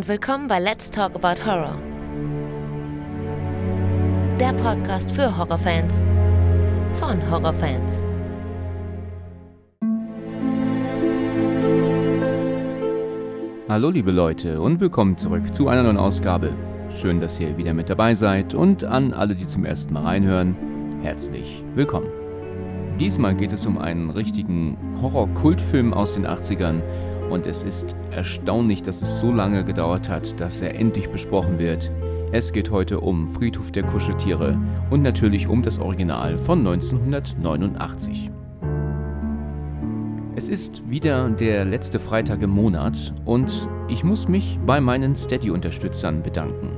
und willkommen bei Let's Talk About Horror. Der Podcast für Horrorfans von Horrorfans. Hallo liebe Leute und willkommen zurück zu einer neuen Ausgabe. Schön, dass ihr wieder mit dabei seid und an alle, die zum ersten Mal reinhören, herzlich willkommen. Diesmal geht es um einen richtigen Horror-Kultfilm aus den 80ern und es ist erstaunlich, dass es so lange gedauert hat, dass er endlich besprochen wird. Es geht heute um Friedhof der Kuscheltiere und natürlich um das Original von 1989. Es ist wieder der letzte Freitag im Monat und ich muss mich bei meinen Steady-Unterstützern bedanken.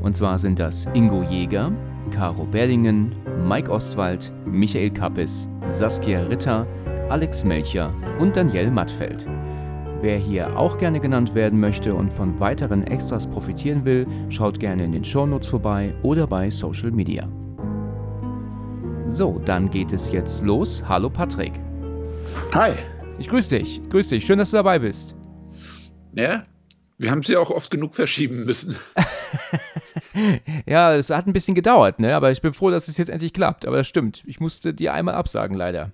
Und zwar sind das Ingo Jäger, Caro Berlingen, Mike Ostwald, Michael Kappes, Saskia Ritter, Alex Melcher und Danielle Mattfeld. Wer hier auch gerne genannt werden möchte und von weiteren Extras profitieren will, schaut gerne in den Shownotes vorbei oder bei Social Media. So, dann geht es jetzt los. Hallo Patrick. Hi. Ich grüße dich. Grüß dich. Schön, dass du dabei bist. Ja, wir haben sie auch oft genug verschieben müssen. ja, es hat ein bisschen gedauert, ne? Aber ich bin froh, dass es jetzt endlich klappt. Aber das stimmt. Ich musste dir einmal absagen, leider.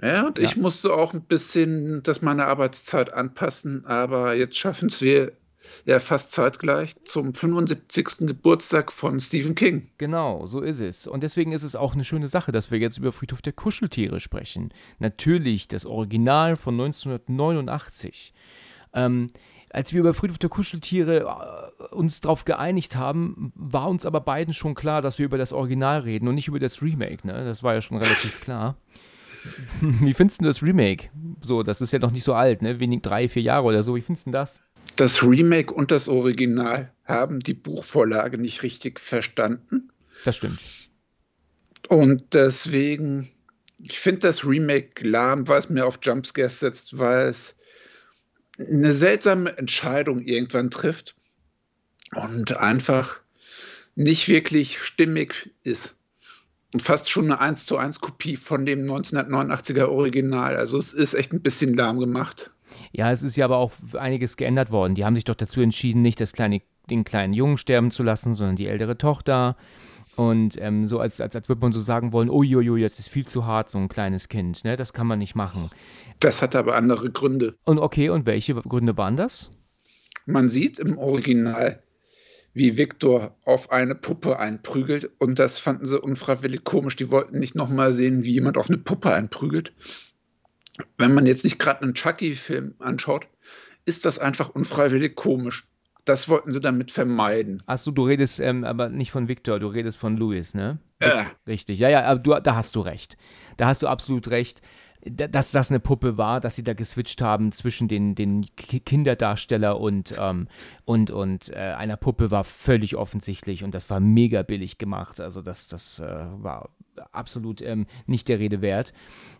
Ja, und ja. ich musste auch ein bisschen das meine Arbeitszeit anpassen, aber jetzt schaffen es wir ja fast zeitgleich zum 75. Geburtstag von Stephen King. Genau, so ist es. Und deswegen ist es auch eine schöne Sache, dass wir jetzt über Friedhof der Kuscheltiere sprechen. Natürlich das Original von 1989. Ähm, als wir über Friedhof der Kuscheltiere äh, uns darauf geeinigt haben, war uns aber beiden schon klar, dass wir über das Original reden und nicht über das Remake. Ne? Das war ja schon relativ klar. Wie findest du das Remake? So, das ist ja noch nicht so alt, ne? Wenig drei, vier Jahre oder so. Wie findest du das? Das Remake und das Original haben die Buchvorlage nicht richtig verstanden. Das stimmt. Und deswegen, ich finde das Remake lahm, weil es mir auf Jumpscares setzt, weil es eine seltsame Entscheidung irgendwann trifft und einfach nicht wirklich stimmig ist fast schon eine 1 zu 1 Kopie von dem 1989er Original. Also es ist echt ein bisschen lahm gemacht. Ja, es ist ja aber auch einiges geändert worden. Die haben sich doch dazu entschieden, nicht das kleine, den kleinen Jungen sterben zu lassen, sondern die ältere Tochter. Und ähm, so als, als, als würde man so sagen wollen, uiuiui, das ist viel zu hart, so ein kleines Kind. Ne? Das kann man nicht machen. Das hat aber andere Gründe. Und okay, und welche Gründe waren das? Man sieht im Original wie Viktor auf eine Puppe einprügelt. Und das fanden sie unfreiwillig komisch. Die wollten nicht nochmal sehen, wie jemand auf eine Puppe einprügelt. Wenn man jetzt nicht gerade einen Chucky-Film anschaut, ist das einfach unfreiwillig komisch. Das wollten sie damit vermeiden. Achso, du redest ähm, aber nicht von Victor, du redest von Louis, ne? Ja. Richtig, ja, ja, aber du, da hast du recht. Da hast du absolut recht dass das eine Puppe war, dass sie da geswitcht haben zwischen den, den Kinderdarsteller und, ähm, und, und äh, einer Puppe war völlig offensichtlich und das war mega billig gemacht. Also das, das äh, war absolut ähm, nicht der Rede wert.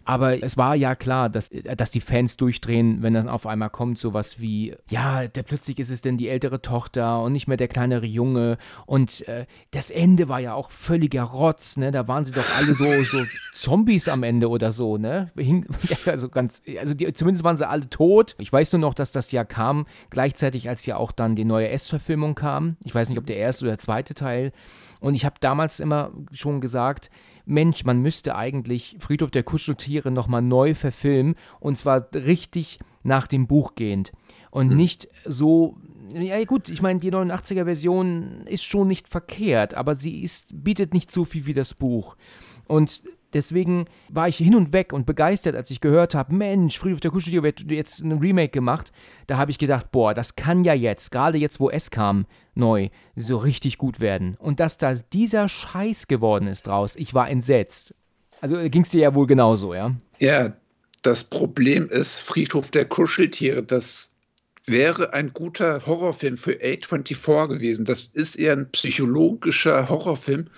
Aber es war ja klar, dass, dass die Fans durchdrehen, wenn dann auf einmal kommt sowas wie, ja, der, plötzlich ist es denn die ältere Tochter und nicht mehr der kleinere Junge. Und äh, das Ende war ja auch völliger Rotz, ne? Da waren sie doch alle so, so Zombies am Ende oder so, ne? Also ganz, also die, zumindest waren sie alle tot. Ich weiß nur noch, dass das ja kam, gleichzeitig als ja auch dann die neue S-Verfilmung kam. Ich weiß nicht, ob der erste oder der zweite Teil. Und ich habe damals immer schon gesagt, Mensch, man müsste eigentlich Friedhof der Kuscheltiere nochmal neu verfilmen und zwar richtig nach dem Buch gehend und hm. nicht so ja gut, ich meine, die 89er Version ist schon nicht verkehrt, aber sie ist, bietet nicht so viel wie das Buch. Und deswegen war ich hin und weg und begeistert, als ich gehört habe, Mensch, Friedhof der Kuscheltiere wird jetzt ein Remake gemacht. Da habe ich gedacht, boah, das kann ja jetzt, gerade jetzt, wo es kam, neu, so richtig gut werden. Und dass da dieser Scheiß geworden ist draus, ich war entsetzt. Also ging es dir ja wohl genauso, ja? Ja, das Problem ist, Friedhof der Kuscheltiere, das wäre ein guter Horrorfilm für A24 gewesen. Das ist eher ein psychologischer Horrorfilm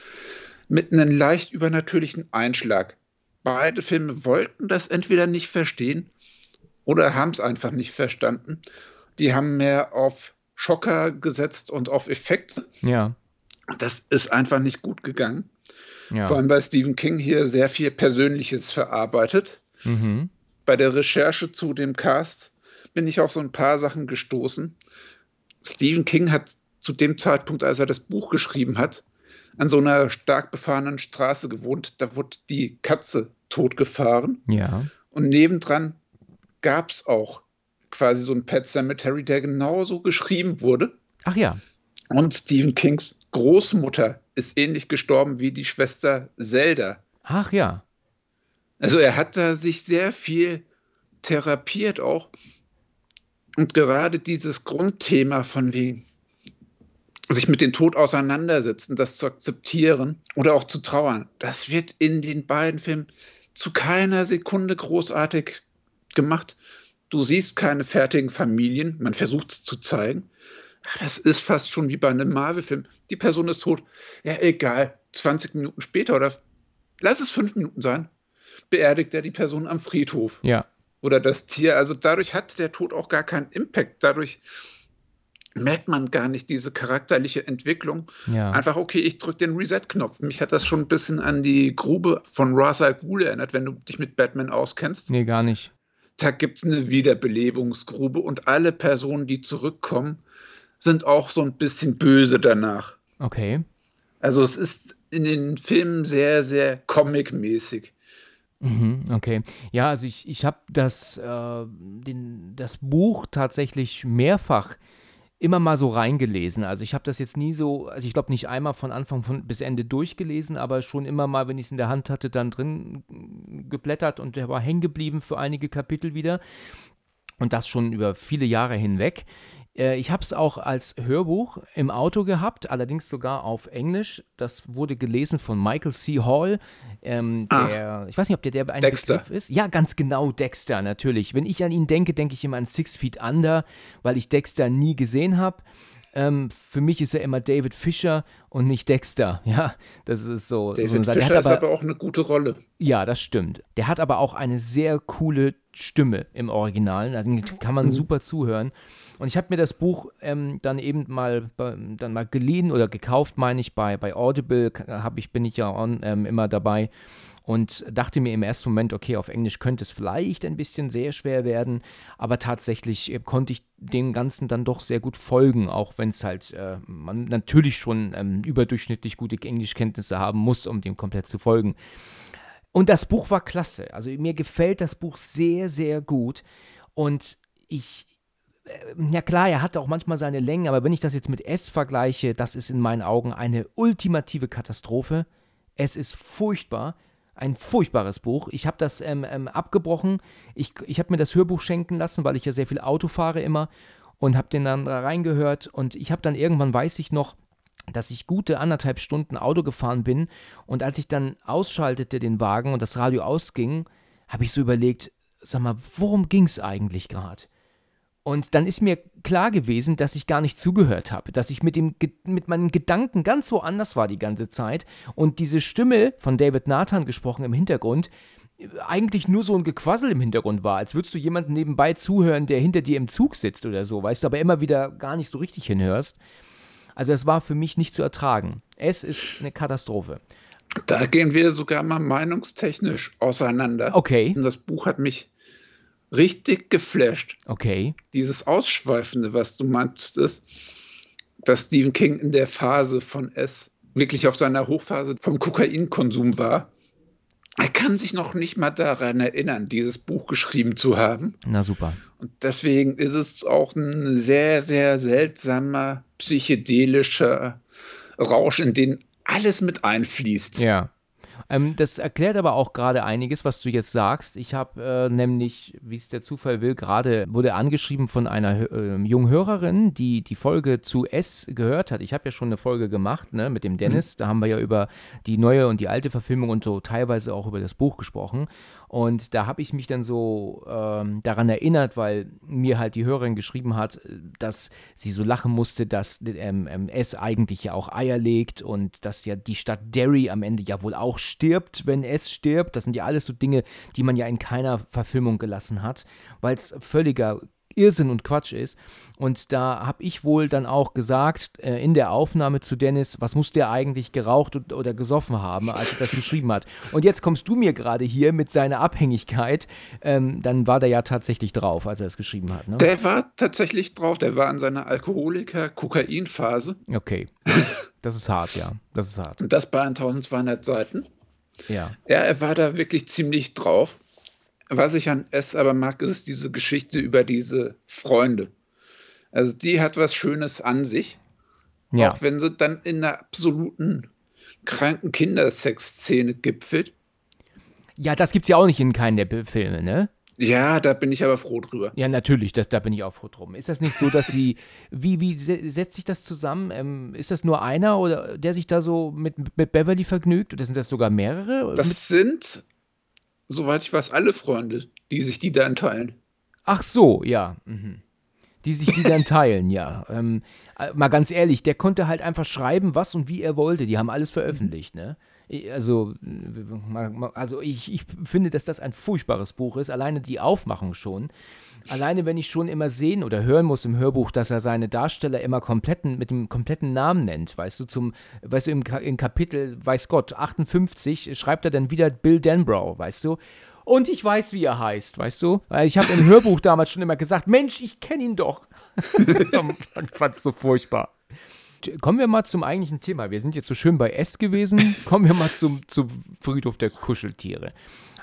mit einem leicht übernatürlichen Einschlag. Beide Filme wollten das entweder nicht verstehen oder haben es einfach nicht verstanden. Die haben mehr auf Schocker gesetzt und auf Effekte. Ja. Das ist einfach nicht gut gegangen. Ja. Vor allem, weil Stephen King hier sehr viel Persönliches verarbeitet. Mhm. Bei der Recherche zu dem Cast bin ich auf so ein paar Sachen gestoßen. Stephen King hat zu dem Zeitpunkt, als er das Buch geschrieben hat, an so einer stark befahrenen Straße gewohnt. Da wurde die Katze totgefahren. Ja. Und nebendran gab es auch quasi so ein Pet Cemetery, der genauso geschrieben wurde. Ach ja. Und Stephen Kings Großmutter ist ähnlich gestorben wie die Schwester Zelda. Ach ja. Also er hat da sich sehr viel therapiert auch. Und gerade dieses Grundthema von wegen sich mit dem Tod auseinandersetzen, das zu akzeptieren oder auch zu trauern, das wird in den beiden Filmen zu keiner Sekunde großartig gemacht. Du siehst keine fertigen Familien, man versucht es zu zeigen. Das ist fast schon wie bei einem Marvel-Film. Die Person ist tot. Ja, egal. 20 Minuten später oder lass es fünf Minuten sein, beerdigt er die Person am Friedhof. Ja. Oder das Tier. Also dadurch hat der Tod auch gar keinen Impact. Dadurch merkt man gar nicht diese charakterliche Entwicklung. Ja. Einfach, okay, ich drücke den Reset-Knopf. Mich hat das schon ein bisschen an die Grube von Ra's al Ghul erinnert, wenn du dich mit Batman auskennst. Nee, gar nicht. Da gibt es eine Wiederbelebungsgrube und alle Personen, die zurückkommen, sind auch so ein bisschen böse danach. Okay. Also es ist in den Filmen sehr, sehr comic-mäßig. Mhm, okay. Ja, also ich, ich habe das, äh, den, das Buch tatsächlich mehrfach immer mal so reingelesen. Also ich habe das jetzt nie so, also ich glaube nicht einmal von Anfang von, bis Ende durchgelesen, aber schon immer mal, wenn ich es in der Hand hatte, dann drin geblättert und der war hängen geblieben für einige Kapitel wieder. Und das schon über viele Jahre hinweg. Äh, ich habe es auch als Hörbuch im Auto gehabt, allerdings sogar auf Englisch. Das wurde gelesen von Michael C. Hall. Ähm, Ah. der, ich weiß nicht, ob der der ein Dexter. Begriff ist. Ja, ganz genau, Dexter, natürlich. Wenn ich an ihn denke, denke ich immer an Six Feet Under, weil ich Dexter nie gesehen habe. Ähm, für mich ist er immer David Fischer und nicht Dexter. Ja, das ist so. so David. Der Fischer hat ist aber, aber auch eine gute Rolle. ja, das stimmt. Der hat aber auch eine sehr coole Stimme im Original. Da kann man super zuhören. Und ich habe mir das Buch ähm, dann eben mal, dann mal geliehen oder gekauft, meine ich, bei, bei Audible hab ich, bin ich ja on, ähm, immer dabei und dachte mir im ersten Moment, okay, auf Englisch könnte es vielleicht ein bisschen sehr schwer werden, aber tatsächlich äh, konnte ich dem Ganzen dann doch sehr gut folgen, auch wenn es halt äh, man natürlich schon ähm, überdurchschnittlich gute Englischkenntnisse haben muss, um dem komplett zu folgen. Und das Buch war klasse. Also mir gefällt das Buch sehr, sehr gut. Und ich, äh, ja klar, er hat auch manchmal seine Längen, aber wenn ich das jetzt mit S vergleiche, das ist in meinen Augen eine ultimative Katastrophe. Es ist furchtbar. Ein furchtbares Buch. Ich habe das ähm, ähm, abgebrochen. Ich, ich habe mir das Hörbuch schenken lassen, weil ich ja sehr viel Auto fahre immer und habe den dann da reingehört. Und ich habe dann irgendwann, weiß ich noch, dass ich gute anderthalb Stunden Auto gefahren bin und als ich dann ausschaltete den Wagen und das Radio ausging, habe ich so überlegt, sag mal, worum ging es eigentlich gerade? Und dann ist mir klar gewesen, dass ich gar nicht zugehört habe, dass ich mit, dem, mit meinen Gedanken ganz woanders war die ganze Zeit und diese Stimme von David Nathan gesprochen im Hintergrund äh, eigentlich nur so ein Gequassel im Hintergrund war, als würdest du jemanden nebenbei zuhören, der hinter dir im Zug sitzt oder so, weißt du, aber immer wieder gar nicht so richtig hinhörst. Also es war für mich nicht zu ertragen. Es ist eine Katastrophe. Da gehen wir sogar mal meinungstechnisch auseinander. Okay, Und das Buch hat mich richtig geflasht. okay. Dieses Ausschweifende, was du meinst, ist, dass Stephen King in der Phase von S wirklich auf seiner Hochphase vom Kokainkonsum war. Er kann sich noch nicht mal daran erinnern, dieses Buch geschrieben zu haben. Na super. Und deswegen ist es auch ein sehr, sehr seltsamer psychedelischer Rausch, in den alles mit einfließt. Ja. Ähm, das erklärt aber auch gerade einiges, was du jetzt sagst. Ich habe äh, nämlich, wie es der Zufall will, gerade wurde angeschrieben von einer äh, jungen Hörerin, die die Folge zu S gehört hat. Ich habe ja schon eine Folge gemacht, ne, mit dem Dennis. Da haben wir ja über die neue und die alte Verfilmung und so teilweise auch über das Buch gesprochen. Und da habe ich mich dann so ähm, daran erinnert, weil mir halt die Hörerin geschrieben hat, dass sie so lachen musste, dass ähm, ähm, S eigentlich ja auch Eier legt und dass ja die Stadt Derry am Ende ja wohl auch stirbt, wenn S stirbt. Das sind ja alles so Dinge, die man ja in keiner Verfilmung gelassen hat, weil es völliger Irrsinn und Quatsch ist. Und da habe ich wohl dann auch gesagt, äh, in der Aufnahme zu Dennis, was muss der eigentlich geraucht und, oder gesoffen haben, als er das geschrieben hat. Und jetzt kommst du mir gerade hier mit seiner Abhängigkeit. Ähm, dann war der ja tatsächlich drauf, als er es geschrieben hat. Ne? Der war tatsächlich drauf, der war in seiner Alkoholiker-Kokain-Phase. Okay. Das ist hart, ja. Das ist hart. Und das bei 1200 Seiten. Ja. Ja, er war da wirklich ziemlich drauf. Was ich an S aber mag, ist diese Geschichte über diese Freunde. Also die hat was Schönes an sich. Ja. Auch wenn sie dann in einer absoluten kranken Kindersexszene gipfelt. Ja, das gibt's ja auch nicht in keinen der Filme, ne? Ja, da bin ich aber froh drüber. Ja, natürlich, das, da bin ich auch froh drum. Ist das nicht so, dass sie, wie, wie se- setzt sich das zusammen? Ähm, ist das nur einer oder der sich da so mit, mit Beverly vergnügt? Oder sind das sogar mehrere? Das mit, sind, soweit ich weiß, alle Freunde, die sich die dann teilen. ach so, ja. Mhm. Die sich die dann teilen, ja. Ähm, äh, mal ganz ehrlich, der konnte halt einfach schreiben, was und wie er wollte. Die haben alles veröffentlicht, ne? Also, also ich, ich finde, dass das ein furchtbares Buch ist. Alleine die Aufmachung schon. Alleine, wenn ich schon immer sehen oder hören muss im Hörbuch, dass er seine Darsteller immer kompletten, mit dem kompletten Namen nennt, weißt du, zum, weißt du, im, im Kapitel, weiß Gott, 58 schreibt er dann wieder Bill Denbrough, weißt du? Und ich weiß, wie er heißt, weißt du? Weil ich habe im Hörbuch damals schon immer gesagt, Mensch, ich kenne ihn doch. ich fand es so furchtbar. Kommen wir mal zum eigentlichen Thema. Wir sind jetzt so schön bei S gewesen. Kommen wir mal zum, zum Friedhof der Kuscheltiere.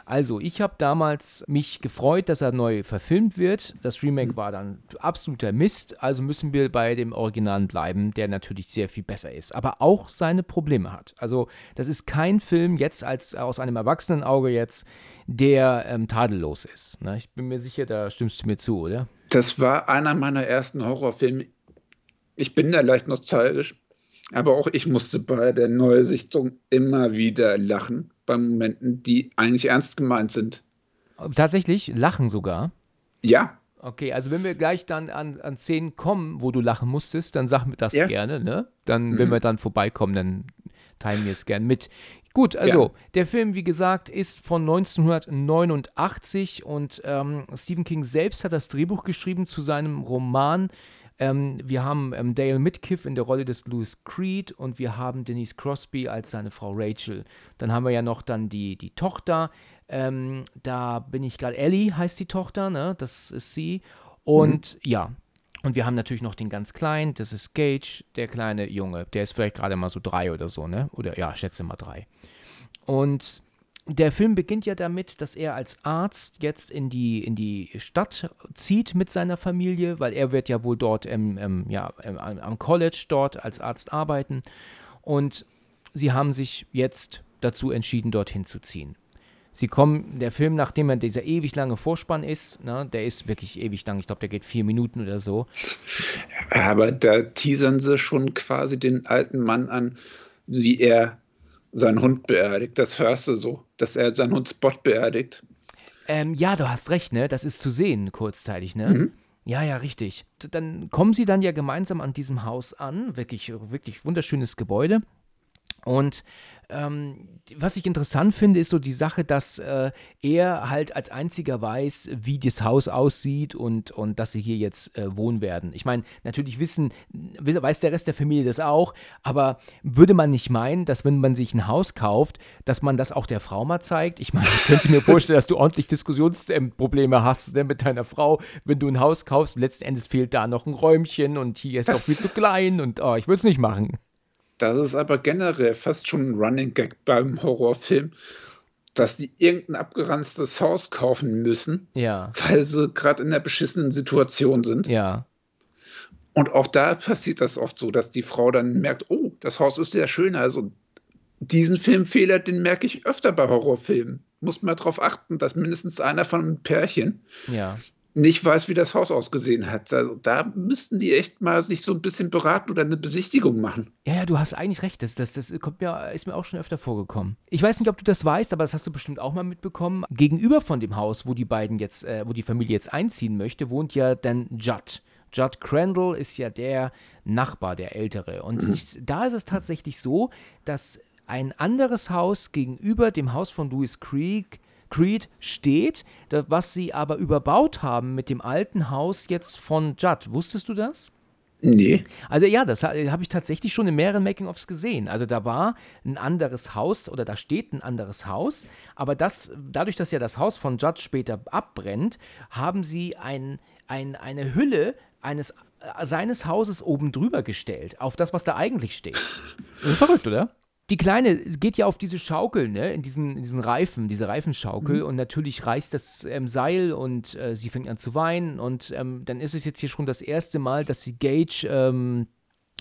Also, ich habe damals mich gefreut, dass er neu verfilmt wird. Das Remake war dann absoluter Mist. Also müssen wir bei dem Originalen bleiben, der natürlich sehr viel besser ist, aber auch seine Probleme hat. Also, das ist kein Film jetzt als aus einem Erwachsenenauge jetzt, der ähm, tadellos ist. Ne? Ich bin mir sicher, da stimmst du mir zu, oder? Das war einer meiner ersten Horrorfilme. Ich bin da leicht nostalgisch, aber auch ich musste bei der Neusichtung immer wieder lachen, bei Momenten, die eigentlich ernst gemeint sind. Tatsächlich, lachen sogar. Ja, Okay, also wenn wir gleich dann an, an Szenen kommen, wo du lachen musstest, dann sag mir das Ja. gerne, ne? Dann, wenn wir dann vorbeikommen, dann teilen wir es gern mit. Gut, also Gerne. der Film, wie gesagt, ist von 1989 und ähm, Stephen King selbst hat das Drehbuch geschrieben zu seinem Roman. Ähm, wir haben ähm, Dale Midkiff in der Rolle des Louis Creed und wir haben Denise Crosby als seine Frau Rachel. Dann haben wir ja noch dann die, die Tochter. Ähm, da bin ich gerade, Ellie heißt die Tochter, ne? Das ist sie. Und ja, und wir haben natürlich noch den ganz Kleinen, das ist Gage, der kleine Junge. Der ist vielleicht gerade mal so drei oder so, ne? Oder ja, ich schätze mal drei. Und der Film beginnt ja damit, dass er als Arzt jetzt in die, in die Stadt zieht mit seiner Familie, weil er wird ja wohl dort im, im, ja, im, am College dort als Arzt arbeiten. Und sie haben sich jetzt dazu entschieden, dorthin zu ziehen. Sie kommen, der Film, nachdem er dieser ewig lange Vorspann ist, ne, der ist wirklich ewig lang, ich glaube, der geht vier Minuten oder so. aber da teasern sie schon quasi den alten Mann an, wie er seinen Hund beerdigt. Das hörst du so, dass er seinen Hund Spot beerdigt. Ähm, ja, du hast recht, ne? Das ist zu sehen, kurzzeitig, ne? Ja, ja, richtig. Dann kommen sie dann ja gemeinsam an diesem Haus an. Wirklich, wirklich wunderschönes Gebäude. Und ähm, was ich interessant finde, ist so die Sache, dass äh, er halt als einziger weiß, wie das Haus aussieht und, und dass sie hier jetzt äh, wohnen werden. Ich meine, natürlich wissen, weiß der Rest der Familie das auch, aber würde man nicht meinen, dass wenn man sich ein Haus kauft, dass man das auch der Frau mal zeigt? Ich meine, ich könnte mir vorstellen, dass du ordentlich Diskussionsprobleme hast ne, mit deiner Frau, wenn du ein Haus kaufst und letzten Endes fehlt da noch ein Räumchen und hier ist doch viel zu klein und oh, ich würde es nicht machen. Das ist aber generell fast schon ein Running Gag beim Horrorfilm, dass die irgendein abgeranztes Haus kaufen müssen, Ja, weil sie gerade in einer beschissenen Situation sind. ja. Und auch da passiert das oft so, dass die Frau dann merkt, oh, das Haus ist sehr schön. Also diesen Filmfehler, den merke ich öfter bei Horrorfilmen. Muss man darauf achten, dass mindestens einer von einem Pärchen Ja. Nicht weiß, wie das Haus ausgesehen hat. Also da müssten die echt mal sich so ein bisschen beraten oder eine Besichtigung machen. Ja, ja, du hast eigentlich recht. Das, das, das kommt mir, ist mir auch schon öfter vorgekommen. Ich weiß nicht, ob du das weißt, aber das hast du bestimmt auch mal mitbekommen. Gegenüber von dem Haus, wo die beiden jetzt, äh, wo die Familie jetzt einziehen möchte, wohnt ja dann Judd. Judd Crandall ist ja der Nachbar, der Ältere. Und ich, da ist es tatsächlich so, dass ein anderes Haus gegenüber dem Haus von Louis Creek Creed steht, was sie aber überbaut haben mit dem alten Haus jetzt von Judd. Wusstest du das? Nee. Also ja, das ha- habe ich tatsächlich schon in mehreren Making-ofs gesehen. Also da war ein anderes Haus oder da steht ein anderes Haus, aber das, dadurch, dass ja das Haus von Judd später abbrennt, haben sie ein, ein, eine Hülle eines äh, seines Hauses oben drüber gestellt, auf das, was da eigentlich steht. Das ist verrückt, oder? Die Kleine geht ja auf diese Schaukel, ne, in diesen, in diesen Reifen, diese Reifenschaukel und natürlich reißt das ähm, Seil und äh, sie fängt an zu weinen und ähm, dann ist es jetzt hier schon das erste Mal, dass sie Gage ähm,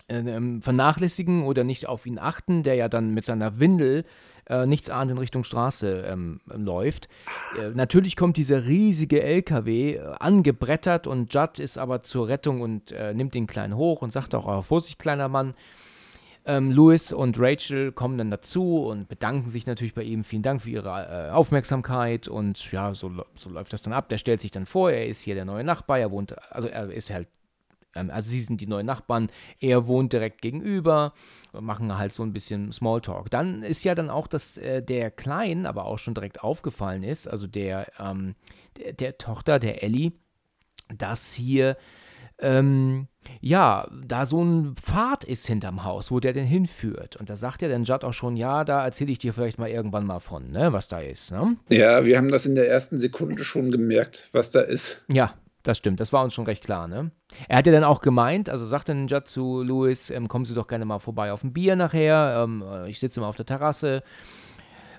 äh, vernachlässigen oder nicht auf ihn achten, der ja dann mit seiner Windel äh, nichts ahnt in Richtung Straße ähm, läuft. Äh, natürlich kommt dieser riesige LKW äh, angebrettert und Judd ist aber zur Rettung und äh, nimmt den Kleinen hoch und sagt auch, oh, Vorsicht, kleiner Mann. Ähm, Louis und Rachel kommen dann dazu und bedanken sich natürlich bei ihm. Vielen Dank für ihre äh, Aufmerksamkeit und ja, so, so läuft das dann ab. Der stellt sich dann vor, er ist hier der neue Nachbar, er wohnt, also er ist halt, ähm, also sie sind die neuen Nachbarn, er wohnt direkt gegenüber, machen halt so ein bisschen Smalltalk. Dann ist ja dann auch, dass äh, der Kleinen aber auch schon direkt aufgefallen ist, also der, ähm, der, der Tochter, der Ellie, dass hier ähm, ja, da so ein Pfad ist hinterm Haus, wo der denn hinführt. Und da sagt ja dann Judd auch schon, ja, da erzähle ich dir vielleicht mal irgendwann mal von, ne, was da ist, ne? Ja, wir haben das in der ersten Sekunde schon gemerkt, was da ist. Ja, das stimmt, das war uns schon recht klar, ne? Er hat ja dann auch gemeint, also sagte dann Judd zu Louis, ähm, kommen Sie doch gerne mal vorbei auf ein Bier nachher, ähm, äh, ich sitze mal auf der Terrasse.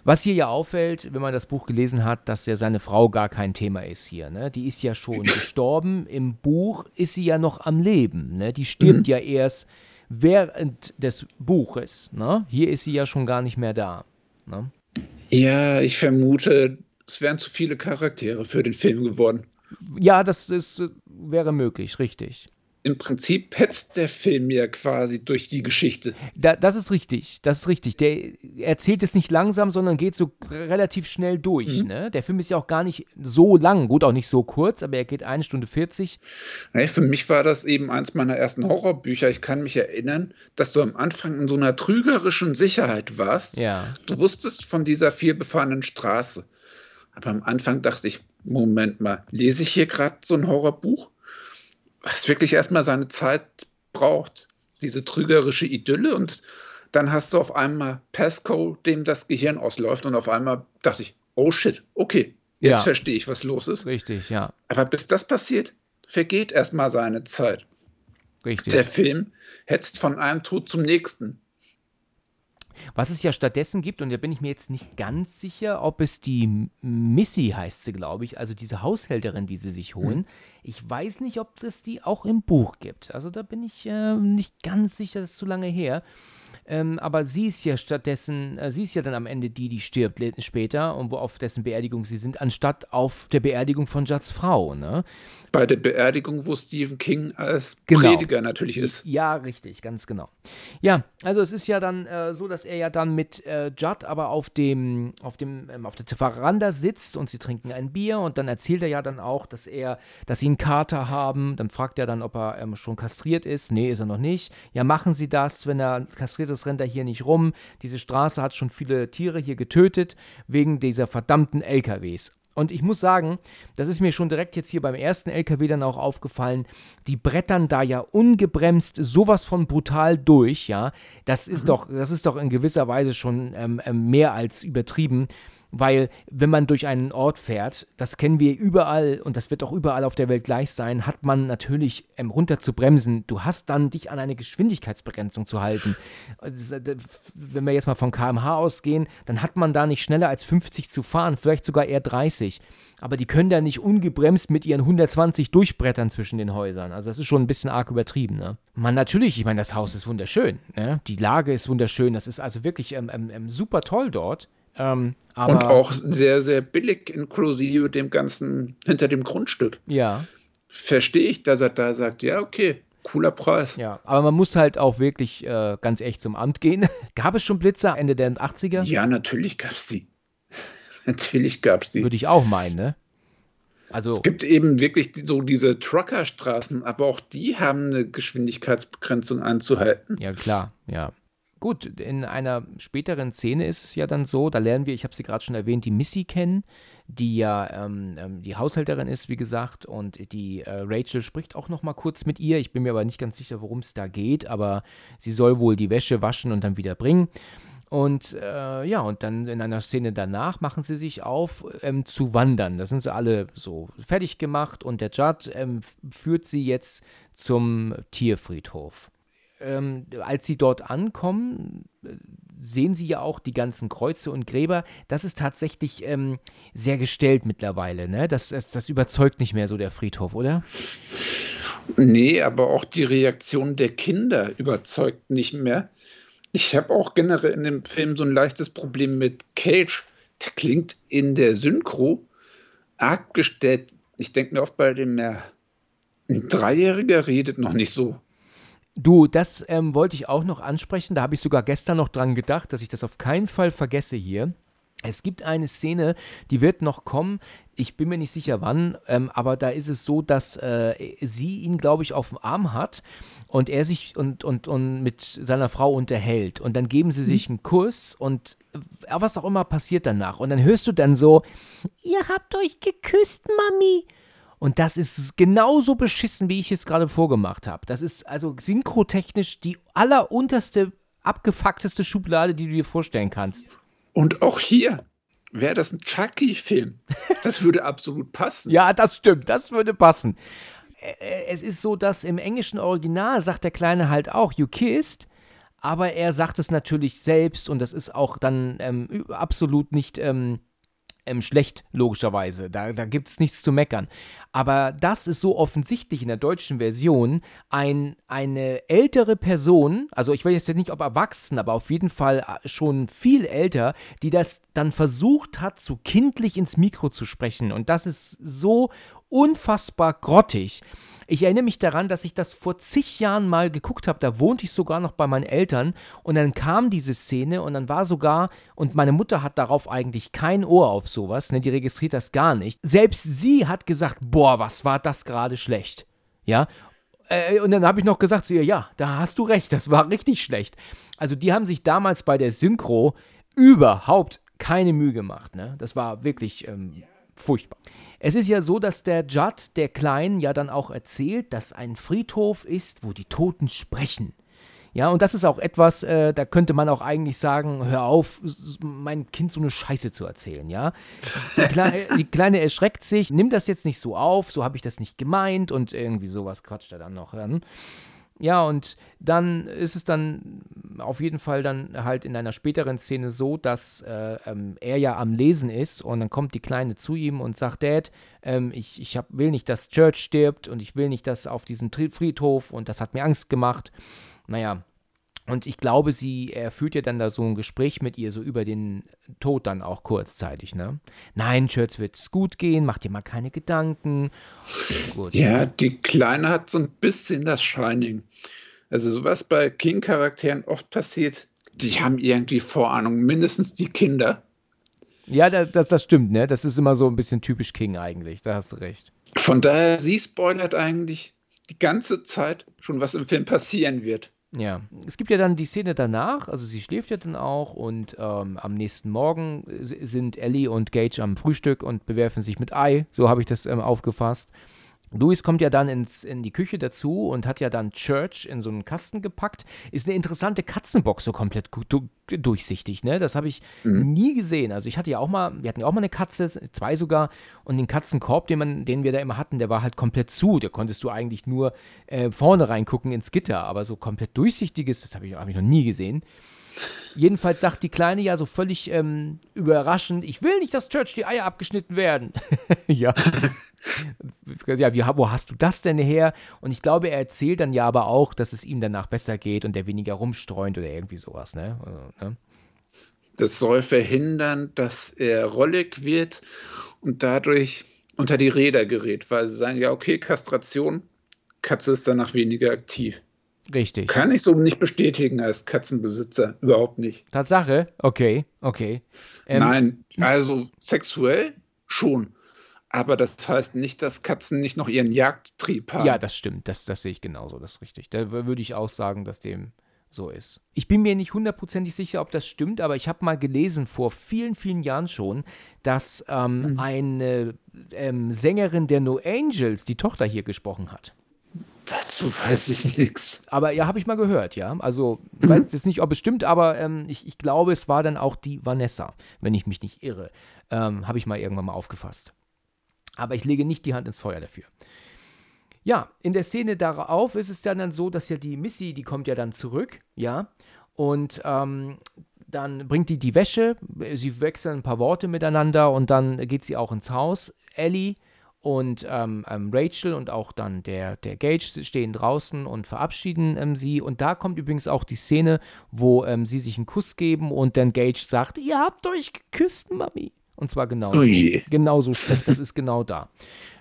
Was hier ja auffällt, wenn man das Buch gelesen hat, dass ja seine Frau gar kein Thema ist hier. Ne? Die ist ja schon gestorben. Im Buch ist sie ja noch am Leben. Ne? Die stirbt ja erst während des Buches. Ne? Hier ist sie ja schon gar nicht mehr da. Ne? Ja, ich vermute, es wären zu viele Charaktere für den Film geworden. Ja, das ist, äh, wäre möglich, richtig. Im Prinzip hetzt der Film ja quasi durch die Geschichte. Da, das ist richtig, das ist richtig. Der erzählt es nicht langsam, sondern geht so relativ schnell durch. Ne? Der Film ist ja auch gar nicht so lang, gut, auch nicht so kurz, aber er geht eine Stunde 40. Nee, für mich war das eben eins meiner ersten Horrorbücher. Ich kann mich erinnern, dass du am Anfang in so einer trügerischen Sicherheit warst. Ja. Du wusstest von dieser vielbefahrenen Straße. Aber am Anfang dachte ich, Moment mal, lese ich hier gerade so ein Horrorbuch? Was wirklich erstmal seine Zeit braucht. Diese trügerische Idylle und dann hast du auf einmal Pasco, dem das Gehirn ausläuft und auf einmal dachte ich, oh shit, okay, jetzt Ja. verstehe ich, was los ist. Richtig, ja, Aber bis das passiert, vergeht erstmal seine Zeit. richtig. Der Film hetzt von einem Tod zum nächsten. Was es ja stattdessen gibt, und da bin ich mir jetzt nicht ganz sicher, ob es die Missy heißt sie, glaube ich, also diese Haushälterin, die sie sich holen. Ich weiß nicht, ob es die auch im Buch gibt. Also da bin ich äh, nicht ganz sicher, das ist zu lange her. Ähm, aber sie ist ja stattdessen, äh, sie ist ja dann am Ende die, die stirbt später und wo auf dessen Beerdigung sie sind, anstatt auf der Beerdigung von Judds Frau, ne? Bei der Beerdigung, wo Stephen King als Genau. Prediger natürlich ist. Ja, richtig, ganz genau. Ja, also es ist ja dann äh, so, dass er ja dann mit äh, Judd aber auf dem, auf dem, ähm, auf der Veranda sitzt und sie trinken ein Bier und dann erzählt er ja dann auch, dass er, dass sie einen Kater haben. Dann fragt er dann, ob er ähm, schon kastriert ist. Nee, ist er noch nicht. Ja, machen Sie das, wenn er kastriert ist, rennt er hier nicht rum. Diese Straße hat schon viele Tiere hier getötet, wegen dieser verdammten LKWs. Und ich muss sagen, das ist mir schon direkt jetzt hier beim ersten LKW dann auch aufgefallen, die brettern da ja ungebremst sowas von brutal durch, ja. Das ist doch, das ist doch in gewisser Weise schon ähm, ähm, mehr als übertrieben. Weil, wenn man durch einen Ort fährt, das kennen wir überall und das wird auch überall auf der Welt gleich sein, hat man natürlich ähm, runter zu bremsen. Du hast dann dich an eine Geschwindigkeitsbegrenzung zu halten. Äh, Wenn wir jetzt mal von km/h ausgehen, dann hat man da nicht schneller als 50 zu fahren, vielleicht sogar eher 30. Aber die können da nicht ungebremst mit ihren 120 durchbrettern zwischen den Häusern. Also das ist schon ein bisschen arg übertrieben. Ne? Man natürlich, ich meine, das Haus ist wunderschön. Ne? Die Lage ist wunderschön. Das ist also wirklich ähm, ähm, ähm, super toll dort. Ähm, Und auch sehr, sehr billig, inklusive dem Ganzen hinter dem Grundstück. Ja, Verstehe ich, dass er da sagt, ja, okay, cooler Preis. ja. Aber man muss halt auch wirklich äh, ganz echt zum Amt gehen. Gab es schon Blitzer Ende der 80er? Ja, natürlich gab es die. natürlich gab es die. Würde ich auch meinen, ne? Also, Es gibt eben wirklich so diese Truckerstraßen, aber auch die haben eine Geschwindigkeitsbegrenzung einzuhalten. ja klar, ja. Gut, in einer späteren Szene ist es ja dann so, da lernen wir, ich habe sie gerade schon erwähnt, die Missy kennen, die ja ähm, ähm, die Haushälterin ist, wie gesagt, und die äh, Rachel spricht auch noch mal kurz mit ihr. Ich bin mir aber nicht ganz sicher, worum es da geht, aber sie soll wohl die Wäsche waschen und dann wieder bringen. Und äh, ja, und dann in einer Szene danach machen sie sich auf ähm, zu wandern. Da sind sie alle so fertig gemacht und der Judd ähm, führt sie jetzt zum Tierfriedhof. Ähm, als sie dort ankommen, sehen sie ja auch die ganzen Kreuze und Gräber. Das ist tatsächlich ähm, sehr gestellt mittlerweile. Ne? Das, das, das überzeugt nicht mehr so der Friedhof, oder? Nee, aber auch die Reaktion der Kinder überzeugt nicht mehr. Ich habe auch generell in dem Film so ein leichtes Problem mit Cage. Der klingt in der Synchro arg gestellt. Ich denke mir oft bei dem ein Dreijähriger redet noch nicht so. Du, das ähm, wollte ich auch noch ansprechen. Da habe ich sogar gestern noch dran gedacht, dass ich das auf keinen Fall vergesse hier. Es gibt eine Szene, die wird noch kommen. Ich bin mir nicht sicher wann, ähm, aber da ist es so, dass äh, sie ihn, glaube ich, auf dem Arm hat und er sich und, und, und mit seiner Frau unterhält. Und dann geben sie sich einen Kuss und äh, was auch immer passiert danach. Und dann hörst du dann so: Ihr habt euch geküsst, Mami. Und das ist genauso beschissen, wie ich es gerade vorgemacht habe. Das ist also synchrotechnisch die allerunterste, abgefuckteste Schublade, die du dir vorstellen kannst. Und auch hier wäre das ein Chucky-Film. Das würde absolut passen. ja, das stimmt, das würde passen. Es ist so, dass im englischen Original sagt der Kleine halt auch, you kissed, aber er sagt es natürlich selbst und das ist auch dann ähm, absolut nicht ähm, ähm, schlecht, logischerweise. Da, da gibt es nichts zu meckern. Aber das ist so offensichtlich in der deutschen Version ein, eine ältere Person, also ich weiß jetzt nicht, ob erwachsen, aber auf jeden Fall äh, schon viel älter, die das dann versucht hat, so kindlich ins Mikro zu sprechen. Und das ist so unfassbar grottig. Ich erinnere mich daran, dass ich das vor zig Jahren mal geguckt habe. Da wohnte ich sogar noch bei meinen Eltern und dann kam diese Szene und dann war sogar, und meine Mutter hat darauf eigentlich kein Ohr auf sowas, ne, die registriert das gar nicht. Selbst sie hat gesagt, boah, was war das gerade schlecht. Ja, äh, und dann habe ich noch gesagt zu ihr, ja, da hast du recht, das war richtig schlecht. Also die haben sich damals bei der Synchro überhaupt keine Mühe gemacht. Ne? Das war wirklich ähm, furchtbar. Es ist ja so, dass der Judd, der Kleinen, ja dann auch erzählt, dass ein Friedhof ist, wo die Toten sprechen. Ja, und das ist auch etwas, äh, da könnte man auch eigentlich sagen, hör auf, mein Kind so eine Scheiße zu erzählen, ja. Die, Kle die Kleine erschreckt sich, nimm das jetzt nicht so auf, so habe ich das nicht gemeint und irgendwie sowas quatscht er dann noch. Ja, und dann ist es dann auf jeden Fall dann halt in einer späteren Szene so, dass äh, ähm, er ja am Lesen ist und dann kommt die Kleine zu ihm und sagt, Dad, ähm, ich, ich hab, will nicht, dass Church stirbt und ich will nicht, dass auf diesem Friedhof und das hat mir Angst gemacht. Naja, und ich glaube, sie, er führt ja dann da so ein Gespräch mit ihr, so über den Tod dann auch kurzzeitig, ne? Nein, Schürz wird's gut gehen, mach dir mal keine Gedanken. Gut. Ja, die Kleine hat so ein bisschen das Shining. Also sowas bei King-Charakteren oft passiert, die haben irgendwie Vorahnung, mindestens die Kinder. Ja, das, das, das stimmt, ne? Das ist immer so ein bisschen typisch King eigentlich, da hast du recht. Von daher, sie spoilert eigentlich die ganze Zeit schon, was im Film passieren wird. Ja, es gibt ja dann die Szene danach, also sie schläft ja dann auch und ähm, am nächsten Morgen sind Ellie und Gage am Frühstück und bewerfen sich mit Ei, so habe ich das ähm, aufgefasst. Louis kommt ja dann ins, in die Küche dazu und hat ja dann Church in so einen Kasten gepackt. Ist eine interessante Katzenbox, so komplett durchsichtig, ne? Das habe ich mhm. nie gesehen. Also ich hatte ja auch mal, wir hatten ja auch mal eine Katze, zwei sogar, und den Katzenkorb, den, man, den wir da immer hatten, der war halt komplett zu. Da konntest du eigentlich nur äh, vorne reingucken ins Gitter, aber so komplett durchsichtiges, das habe ich, hab ich noch nie gesehen. Jedenfalls sagt die Kleine ja so völlig ähm, überraschend, ich will nicht, dass Church die Eier abgeschnitten werden. ja. ja, wie, wo hast du das denn her? Und ich glaube, er erzählt dann ja aber auch, dass es ihm danach besser geht und er weniger rumstreunt oder irgendwie sowas, ne? Also, ne? Das soll verhindern, dass er rollig wird und dadurch unter die Räder gerät, weil sie sagen, ja, okay, Kastration, Katze ist danach weniger aktiv. Richtig. Kann ich so nicht bestätigen als Katzenbesitzer. Überhaupt nicht. Tatsache? Okay, okay. Ähm, Nein, also sexuell schon. Aber das heißt nicht, dass Katzen nicht noch ihren Jagdtrieb haben. Ja, das stimmt. Das, das sehe ich genauso. Das ist richtig. Da würde ich auch sagen, dass dem so ist. Ich bin mir nicht hundertprozentig sicher, ob das stimmt, aber ich habe mal gelesen vor vielen, vielen Jahren schon, dass ähm, mhm. eine ähm, Sängerin der No Angels die Tochter hier gesprochen hat. Dazu weiß ich nichts. Aber ja, habe ich mal gehört, ja. Also, ich mhm. weiß jetzt nicht, ob es stimmt, aber ähm, ich, ich, glaube, es war dann auch die Vanessa, wenn ich mich nicht irre. Ähm, habe ich mal irgendwann mal aufgefasst. Aber ich lege nicht die Hand ins Feuer dafür. Ja, in der Szene darauf ist es dann, dann so, dass ja die Missy, die kommt ja dann zurück, ja, und ähm, dann bringt die die Wäsche, sie wechseln ein paar Worte miteinander und dann geht sie auch ins Haus. Ellie und ähm, ähm, Rachel und auch dann der, der Gage stehen draußen und verabschieden ähm, sie. Und da kommt übrigens auch die Szene, wo ähm, sie sich einen Kuss geben und dann Gage sagt, ihr habt euch geküsst, Mami. Und zwar genauso, genauso schlecht, das ist genau da.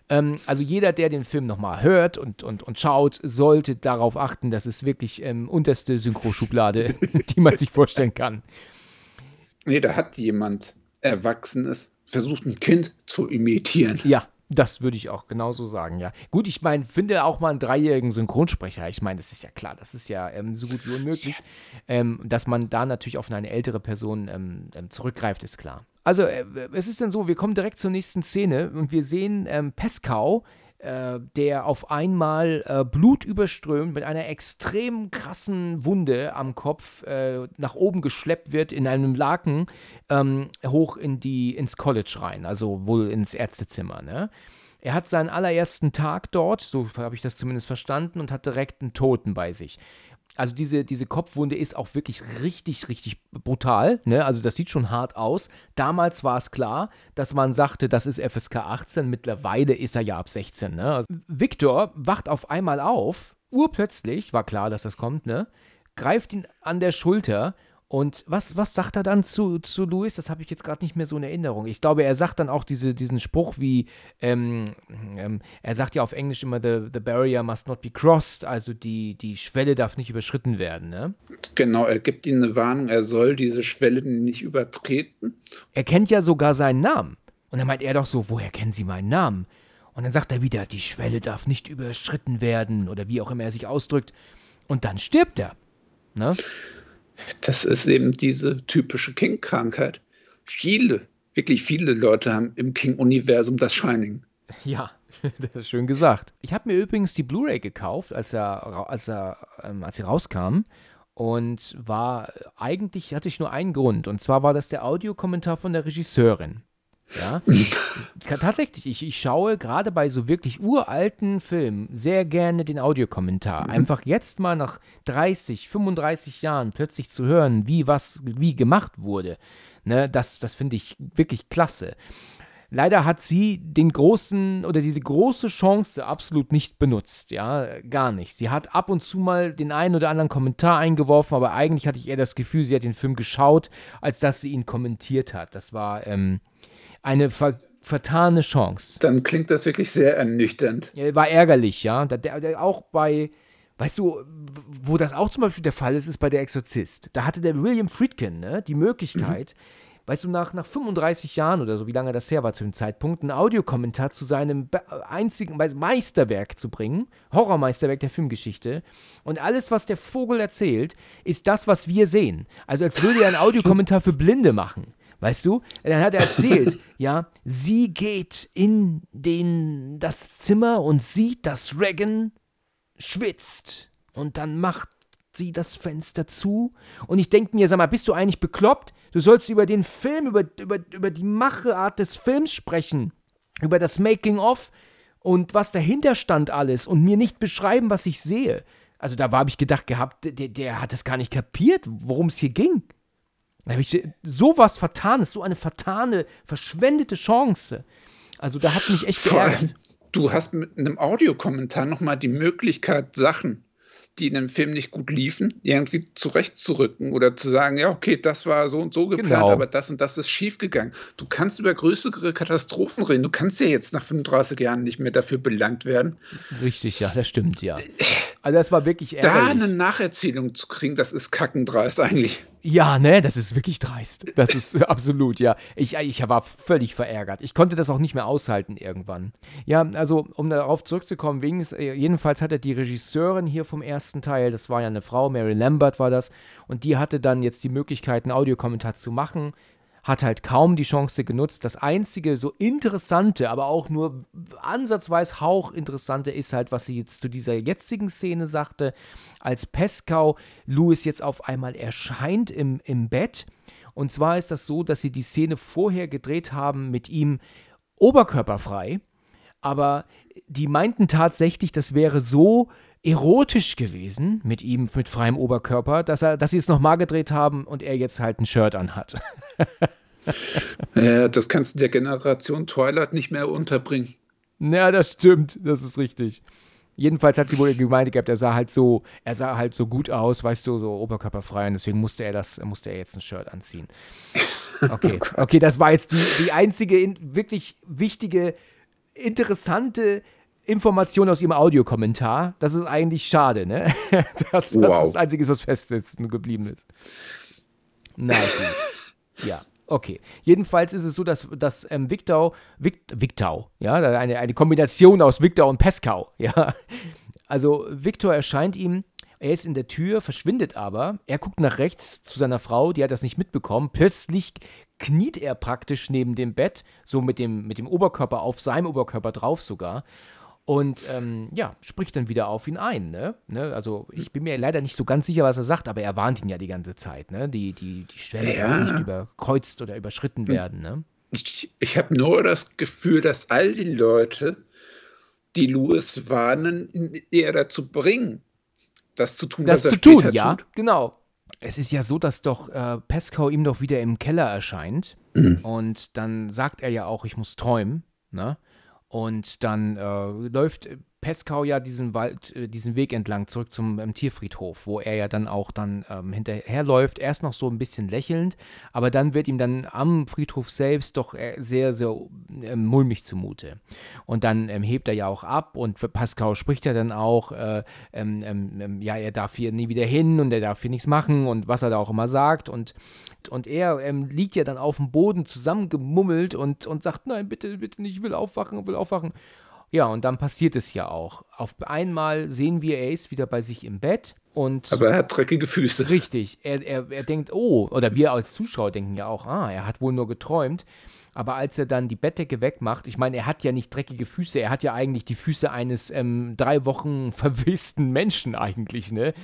Ähm, also jeder, der den Film nochmal hört und, und, und schaut, sollte darauf achten, dass es wirklich ähm, unterste Synchroschublade, die man sich vorstellen kann. Nee, da hat jemand Erwachsenes versucht, ein Kind zu imitieren. Ja, das würde ich auch genauso sagen, ja. Gut, ich meine, finde auch mal einen dreijährigen Synchronsprecher. Ich meine, das ist ja klar, das ist ja ähm, so gut wie unmöglich. Ähm, dass man da natürlich auf eine ältere Person ähm, ähm zurückgreift, ist klar. Also, äh, es ist dann so, wir kommen direkt zur nächsten Szene und wir sehen ähm, Pescau, äh, der auf einmal äh, blutüberströmt mit einer extrem krassen Wunde am Kopf äh, nach oben geschleppt wird in einem Laken ähm, hoch in die, ins College rein, also wohl ins Ärztezimmer. Ne? Er hat seinen allerersten Tag dort, so habe ich das zumindest verstanden, und hat direkt einen Toten bei sich also diese, diese Kopfwunde ist auch wirklich richtig, richtig brutal. Ne? Also das sieht schon hart aus. Damals war es klar, dass man sagte, das ist FSK 18. Mittlerweile ist er ja ab 16. Ne? Also Victor wacht auf einmal auf. Urplötzlich, war klar, dass das kommt, ne? Greift ihn an der Schulter und was, was sagt er dann zu, zu Louis? Das habe ich jetzt gerade nicht mehr so in Erinnerung. Ich glaube, er sagt dann auch diese, diesen Spruch wie, ähm, ähm, er sagt ja auf Englisch immer, the, the barrier must not be crossed, also die, die Schwelle darf nicht überschritten werden. Ne? Genau, er gibt ihm eine Warnung, er soll diese Schwelle nicht übertreten. Er kennt ja sogar seinen Namen. Und dann meint er doch so, woher kennen Sie meinen Namen? Und dann sagt er wieder, die Schwelle darf nicht überschritten werden oder wie auch immer er sich ausdrückt. Und dann stirbt er. Ne? Das ist eben diese typische King-Krankheit. Viele, wirklich viele Leute haben im King-Universum das Shining. Ja, das ist schön gesagt. Ich habe mir übrigens die Blu-ray gekauft, als er, als er, ähm, als sie rauskam. Und war eigentlich hatte ich nur einen Grund. Und zwar war das der Audiokommentar von der Regisseurin. Ja, tatsächlich, ich, ich schaue gerade bei so wirklich uralten Filmen sehr gerne den Audiokommentar. Mhm. Einfach jetzt mal nach 30, 35 Jahren plötzlich zu hören, wie was, wie gemacht wurde. Ne, das, das finde ich wirklich klasse. Leider hat sie den großen oder diese große Chance absolut nicht benutzt, ja, gar nicht. Sie hat ab und zu mal den einen oder anderen Kommentar eingeworfen, aber eigentlich hatte ich eher das Gefühl, sie hat den Film geschaut, als dass sie ihn kommentiert hat. Das war, ähm, eine ver vertane Chance. Dann klingt das wirklich sehr ernüchternd. War ärgerlich, ja. Der, der, auch bei, weißt du, wo das auch zum Beispiel der Fall ist, ist bei der Exorzist. Da hatte der William Friedkin ne, die Möglichkeit, mhm. weißt du, nach, nach 35 Jahren oder so, wie lange das her war zu dem Zeitpunkt, einen Audiokommentar zu seinem einzigen Meisterwerk zu bringen, Horrormeisterwerk der Filmgeschichte. Und alles, was der Vogel erzählt, ist das, was wir sehen. Also als würde er einen Audiokommentar für Blinde machen. Weißt du? Dann hat er erzählt, ja, sie geht in den, das Zimmer und sieht, dass Regan schwitzt. Und dann macht sie das Fenster zu. Und ich denke mir, sag mal, bist du eigentlich bekloppt? Du sollst über den Film, über, über, über die Macheart des Films sprechen. Über das Making-of und was dahinter stand alles und mir nicht beschreiben, was ich sehe. Also da habe ich gedacht gehabt, der, der hat es gar nicht kapiert, worum es hier ging. Da habe ich sowas Vertanes, so eine vertane, verschwendete Chance. Also da hat mich echt geärgert. Du hast mit einem Audiokommentar nochmal die Möglichkeit, Sachen, die in dem Film nicht gut liefen, irgendwie zurechtzurücken oder zu sagen, ja, okay, das war so und so geplant, genau. aber das und das ist schiefgegangen. Du kannst über größere Katastrophen reden. Du kannst ja jetzt nach 35 Jahren nicht mehr dafür belangt werden. Richtig, ja, das stimmt, ja. Also das war wirklich ärgerlich. Da eine Nacherzählung zu kriegen, das ist kackendreist eigentlich. Ja, ne, das ist wirklich dreist. Das ist absolut, ja. Ich, ich war völlig verärgert. Ich konnte das auch nicht mehr aushalten irgendwann. Ja, also um darauf zurückzukommen, wenigstens, äh, jedenfalls hatte die Regisseurin hier vom ersten Teil, das war ja eine Frau, Mary Lambert war das, und die hatte dann jetzt die Möglichkeit, einen Audiokommentar zu machen hat halt kaum die Chance genutzt. Das einzige so interessante, aber auch nur ansatzweise hauchinteressante ist halt, was sie jetzt zu dieser jetzigen Szene sagte, als Pescau Louis jetzt auf einmal erscheint im, im Bett. Und zwar ist das so, dass sie die Szene vorher gedreht haben mit ihm oberkörperfrei, aber die meinten tatsächlich, das wäre so erotisch gewesen mit ihm, mit freiem Oberkörper, dass, er, dass sie es nochmal gedreht haben und er jetzt halt ein Shirt anhat. ja, das kannst du der Generation Twilight nicht mehr unterbringen. Ja, das stimmt, das ist richtig. Jedenfalls hat sie wohl gemeint gehabt, er sah halt so, er sah halt so gut aus, weißt du, so oberkörperfrei und deswegen musste er das, musste er jetzt ein Shirt anziehen. Okay, okay, das war jetzt die, die einzige wirklich wichtige, interessante Information aus ihrem Audiokommentar. Das ist eigentlich schade, ne? Das, das wow. ist das Einzige, was festsitzen geblieben ist. Na gut. Ja. Okay. Jedenfalls ist es so, dass, dass ähm, Victor, Vic, Victor, ja, eine, eine Kombination aus Victor und Pescau, ja. Also Victor erscheint ihm, er ist in der Tür, verschwindet aber, er guckt nach rechts zu seiner Frau, die hat das nicht mitbekommen. Plötzlich kniet er praktisch neben dem Bett, so mit dem, mit dem Oberkörper auf seinem Oberkörper drauf sogar und ähm, ja, spricht dann wieder auf ihn ein. Ne? ne? Also ich bin mir leider nicht so ganz sicher, was er sagt, aber er warnt ihn ja die ganze Zeit. Ne? Die, die, die Schwelle ja. darf nicht überkreuzt oder überschritten hm. werden. Ne? Ich, ich habe nur das Gefühl, dass all die Leute, die Louis warnen, ihn eher dazu bringen, das zu tun, das was zu er tun, ja, tut. genau. Es ist ja so, dass doch äh, Pescow ihm doch wieder im Keller erscheint. Mhm. Und dann sagt er ja auch, ich muss träumen. Ne? Und dann äh, läuft Peskau ja diesen Wald, äh, diesen Weg entlang zurück zum ähm, Tierfriedhof, wo er ja dann auch dann ähm, hinterherläuft, erst noch so ein bisschen lächelnd, aber dann wird ihm dann am Friedhof selbst doch äh, sehr, sehr äh, mulmig zumute. Und dann ähm, hebt er ja auch ab und Pascal spricht ja dann auch, äh, ähm, ähm, ähm, ja, er darf hier nie wieder hin und er darf hier nichts machen und was er da auch immer sagt und und er liegt ja dann auf dem Boden zusammengemummelt und, und sagt, nein, bitte, bitte nicht, ich will aufwachen, will aufwachen. Ja, und dann passiert es ja auch. Auf einmal sehen wir, er ist wieder bei sich im Bett und. Aber er hat dreckige Füße. Richtig. Er, er, er denkt, oh, oder wir als Zuschauer denken ja auch, ah, er hat wohl nur geträumt. Aber als er dann die Bettdecke wegmacht, ich meine, er hat ja nicht dreckige Füße, er hat ja eigentlich die Füße eines ähm, drei Wochen verwissten Menschen eigentlich, ne?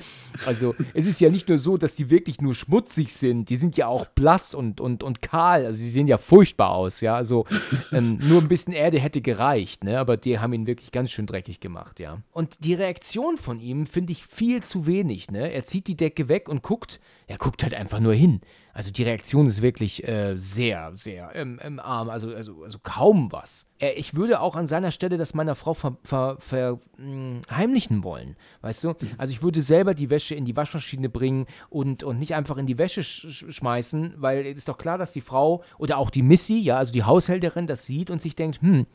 Also es ist ja nicht nur so, dass die wirklich nur schmutzig sind, die sind ja auch blass und, und, und kahl, also sie sehen ja furchtbar aus, ja? Also ähm, nur ein bisschen Erde hätte gereicht, ne? Aber die haben ihn wirklich ganz schön dreckig gemacht, ja. Und die Reaktion von ihm finde ich viel zu wenig, ne? Er zieht die Decke weg und guckt, er guckt halt einfach nur hin. Also die Reaktion ist wirklich äh, sehr, sehr ähm, ähm, arm, also, also, also kaum was. Äh, ich würde auch an seiner Stelle das meiner Frau verheimlichen ver, ver, wollen, weißt du? Also ich würde selber die Wäsche in die Waschmaschine bringen und, und nicht einfach in die Wäsche sch schmeißen, weil es ist doch klar, dass die Frau oder auch die Missy, ja, also die Haushälterin, das sieht und sich denkt, hm,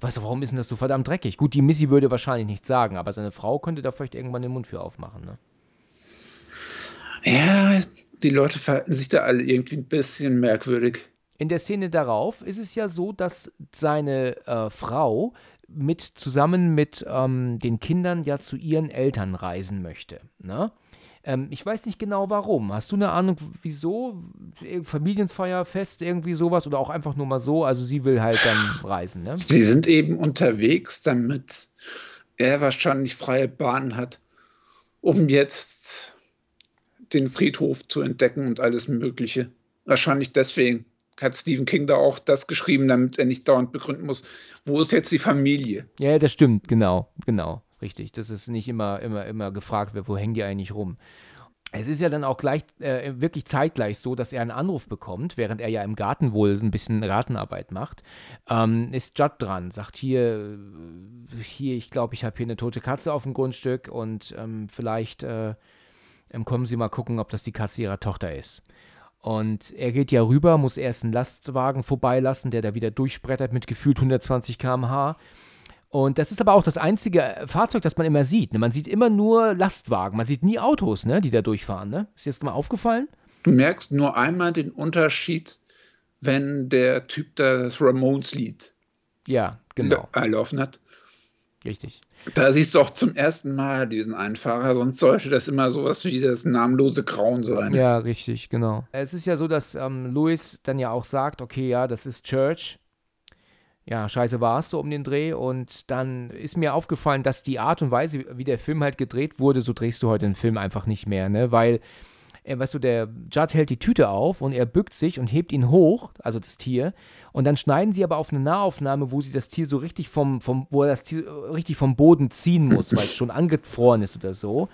weißt du, warum ist denn das so verdammt dreckig? Gut, die Missy würde wahrscheinlich nichts sagen, aber seine Frau könnte da vielleicht irgendwann den Mund für aufmachen, ne? Ja, die Leute verhalten sich da alle irgendwie ein bisschen merkwürdig. In der Szene darauf ist es ja so, dass seine äh, Frau mit zusammen mit ähm, den Kindern ja zu ihren Eltern reisen möchte. Ne? Ähm, ich weiß nicht genau warum. Hast du eine Ahnung, wieso? Familienfeier, Fest, irgendwie sowas oder auch einfach nur mal so? Also sie will halt dann reisen, ne? Sie sind eben unterwegs, damit er wahrscheinlich freie Bahn hat, um jetzt den Friedhof zu entdecken und alles Mögliche. Wahrscheinlich deswegen hat Stephen King da auch das geschrieben, damit er nicht dauernd begründen muss, wo ist jetzt die Familie? Ja, das stimmt, genau, genau, richtig. Das ist nicht immer, immer, immer gefragt wird, wo hängen die eigentlich rum. Es ist ja dann auch gleich, äh, wirklich zeitgleich so, dass er einen Anruf bekommt, während er ja im Garten wohl ein bisschen Gartenarbeit macht. Ähm, ist Judd dran, sagt hier, hier, ich glaube, ich habe hier eine tote Katze auf dem Grundstück und ähm, vielleicht äh, ähm, kommen Sie mal gucken, ob das die Katze Ihrer Tochter ist. Und er geht ja rüber, muss erst einen Lastwagen vorbeilassen, der da wieder durchbrettert mit gefühlt 120 km/h. Und das ist aber auch das einzige Fahrzeug, das man immer sieht. Ne? Man sieht immer nur Lastwagen, man sieht nie Autos, ne, die da durchfahren. Ne? Ist dir das mal aufgefallen? Du merkst nur einmal den Unterschied, wenn der Typ das Ramones-Lied ja, genau. einlaufen hat. Richtig. Da siehst du auch zum ersten Mal diesen einen Fahrer, sonst sollte das immer sowas wie das namenlose Grauen sein. Ja, richtig, genau. Es ist ja so, dass ähm, Louis dann ja auch sagt, okay, ja, das ist Church. Ja, scheiße war es so um den Dreh. Und dann ist mir aufgefallen, dass die Art und Weise, wie der Film halt gedreht wurde, so drehst du heute den Film einfach nicht mehr, ne? Weil äh, weißt du, der Judd hält die Tüte auf und er bückt sich und hebt ihn hoch, also das Tier. Und dann schneiden sie aber auf eine Nahaufnahme, wo sie das Tier so richtig vom, vom wo er das Tier richtig vom Boden ziehen muss, weil es schon angefroren ist oder so.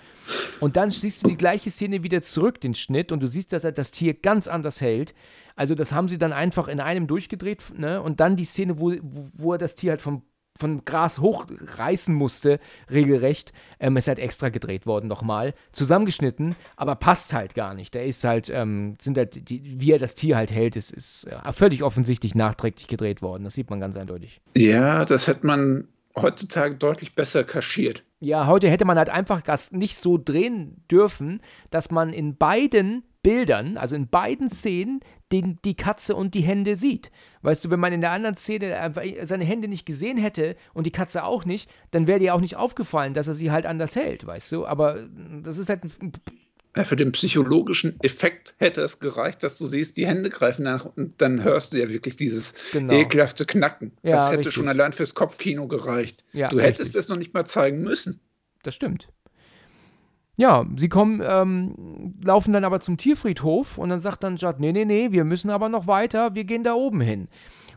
Und dann siehst du die gleiche Szene wieder zurück, den Schnitt, und du siehst, dass er das Tier ganz anders hält. Also das haben sie dann einfach in einem durchgedreht, ne? Und dann die Szene, wo, wo er das Tier halt vom von Gras hochreißen musste, regelrecht. Ähm, ist halt extra gedreht worden nochmal. Zusammengeschnitten, aber passt halt gar nicht. Der ist halt, ähm, sind halt, die, wie er das Tier halt hält, ist, ist ja, völlig offensichtlich nachträglich gedreht worden. Das sieht man ganz eindeutig. Ja, das hätte man heutzutage deutlich besser kaschiert. Ja, heute hätte man halt einfach nicht so drehen dürfen, dass man in beiden Bildern, also in beiden Szenen, den, die Katze und die Hände sieht. Weißt du, wenn man in der anderen Szene einfach seine Hände nicht gesehen hätte und die Katze auch nicht, dann wäre dir auch nicht aufgefallen, dass er sie halt anders hält, weißt du? Aber das ist halt ein ja, für den psychologischen Effekt hätte es gereicht, dass du siehst, die Hände greifen nach und dann hörst du ja wirklich dieses genau. ekelhafte Knacken. Ja, das hätte richtig. schon allein fürs Kopfkino gereicht. Ja, du hättest richtig. es noch nicht mal zeigen müssen. Das stimmt. Ja, sie kommen, ähm, laufen dann aber zum Tierfriedhof und dann sagt dann Judd, nee, nee, nee, wir müssen aber noch weiter, wir gehen da oben hin.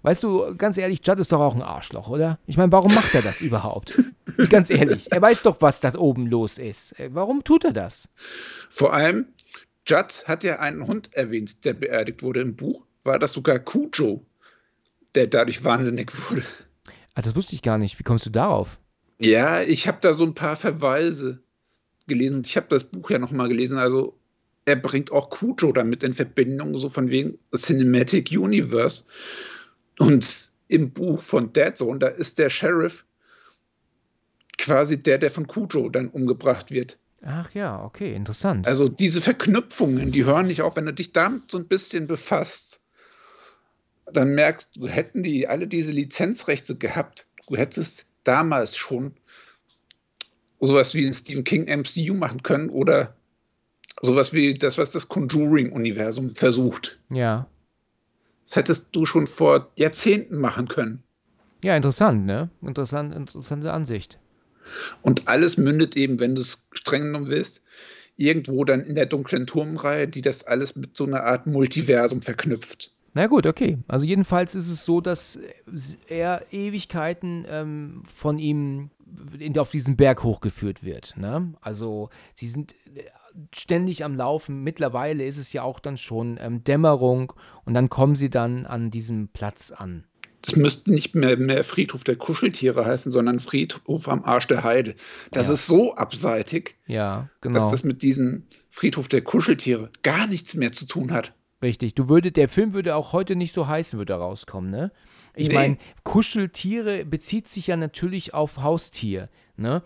Weißt du, ganz ehrlich, Judd ist doch auch ein Arschloch, oder? Ich meine, warum macht er das überhaupt? ganz ehrlich, er weiß doch, was da oben los ist. Äh, warum tut er das? Vor allem, Judd hat ja einen Hund erwähnt, der beerdigt wurde im Buch. War das sogar Cujo, der dadurch wahnsinnig wurde? Ah, das wusste ich gar nicht. Wie kommst du darauf? Ja, ich habe da so ein paar Verweise gelesen. Ich habe das Buch ja nochmal gelesen. Also er bringt auch Kujo damit in Verbindung, so von wegen Cinematic Universe. Und im Buch von Dead Zone, da ist der Sheriff quasi der, der von Kujo dann umgebracht wird. Ach ja, okay, interessant. Also diese Verknüpfungen, die hören nicht auf, wenn du dich damit so ein bisschen befasst. Dann merkst du, hätten die alle diese Lizenzrechte gehabt, du hättest damals schon sowas wie ein Stephen King MCU machen können oder sowas wie das, was das Conjuring-Universum versucht. Ja. Das hättest du schon vor Jahrzehnten machen können. Ja, interessant, ne? Interessant, interessante Ansicht. Und alles mündet eben, wenn du es streng genommen willst, irgendwo dann in der dunklen Turmreihe, die das alles mit so einer Art Multiversum verknüpft. Na gut, okay. Also jedenfalls ist es so, dass er Ewigkeiten ähm, von ihm in, auf diesen Berg hochgeführt wird. Ne? Also sie sind äh, ständig am Laufen. Mittlerweile ist es ja auch dann schon ähm, Dämmerung und dann kommen sie dann an diesem Platz an. Das müsste nicht mehr, mehr Friedhof der Kuscheltiere heißen, sondern Friedhof am Arsch der Heide. Das ja. ist so abseitig, ja, genau. dass das mit diesem Friedhof der Kuscheltiere gar nichts mehr zu tun hat. Richtig. Du würde, der Film würde auch heute nicht so heißen, würde er rauskommen, ne? Ich nee. meine, Kuscheltiere bezieht sich ja natürlich auf Haustier, ne?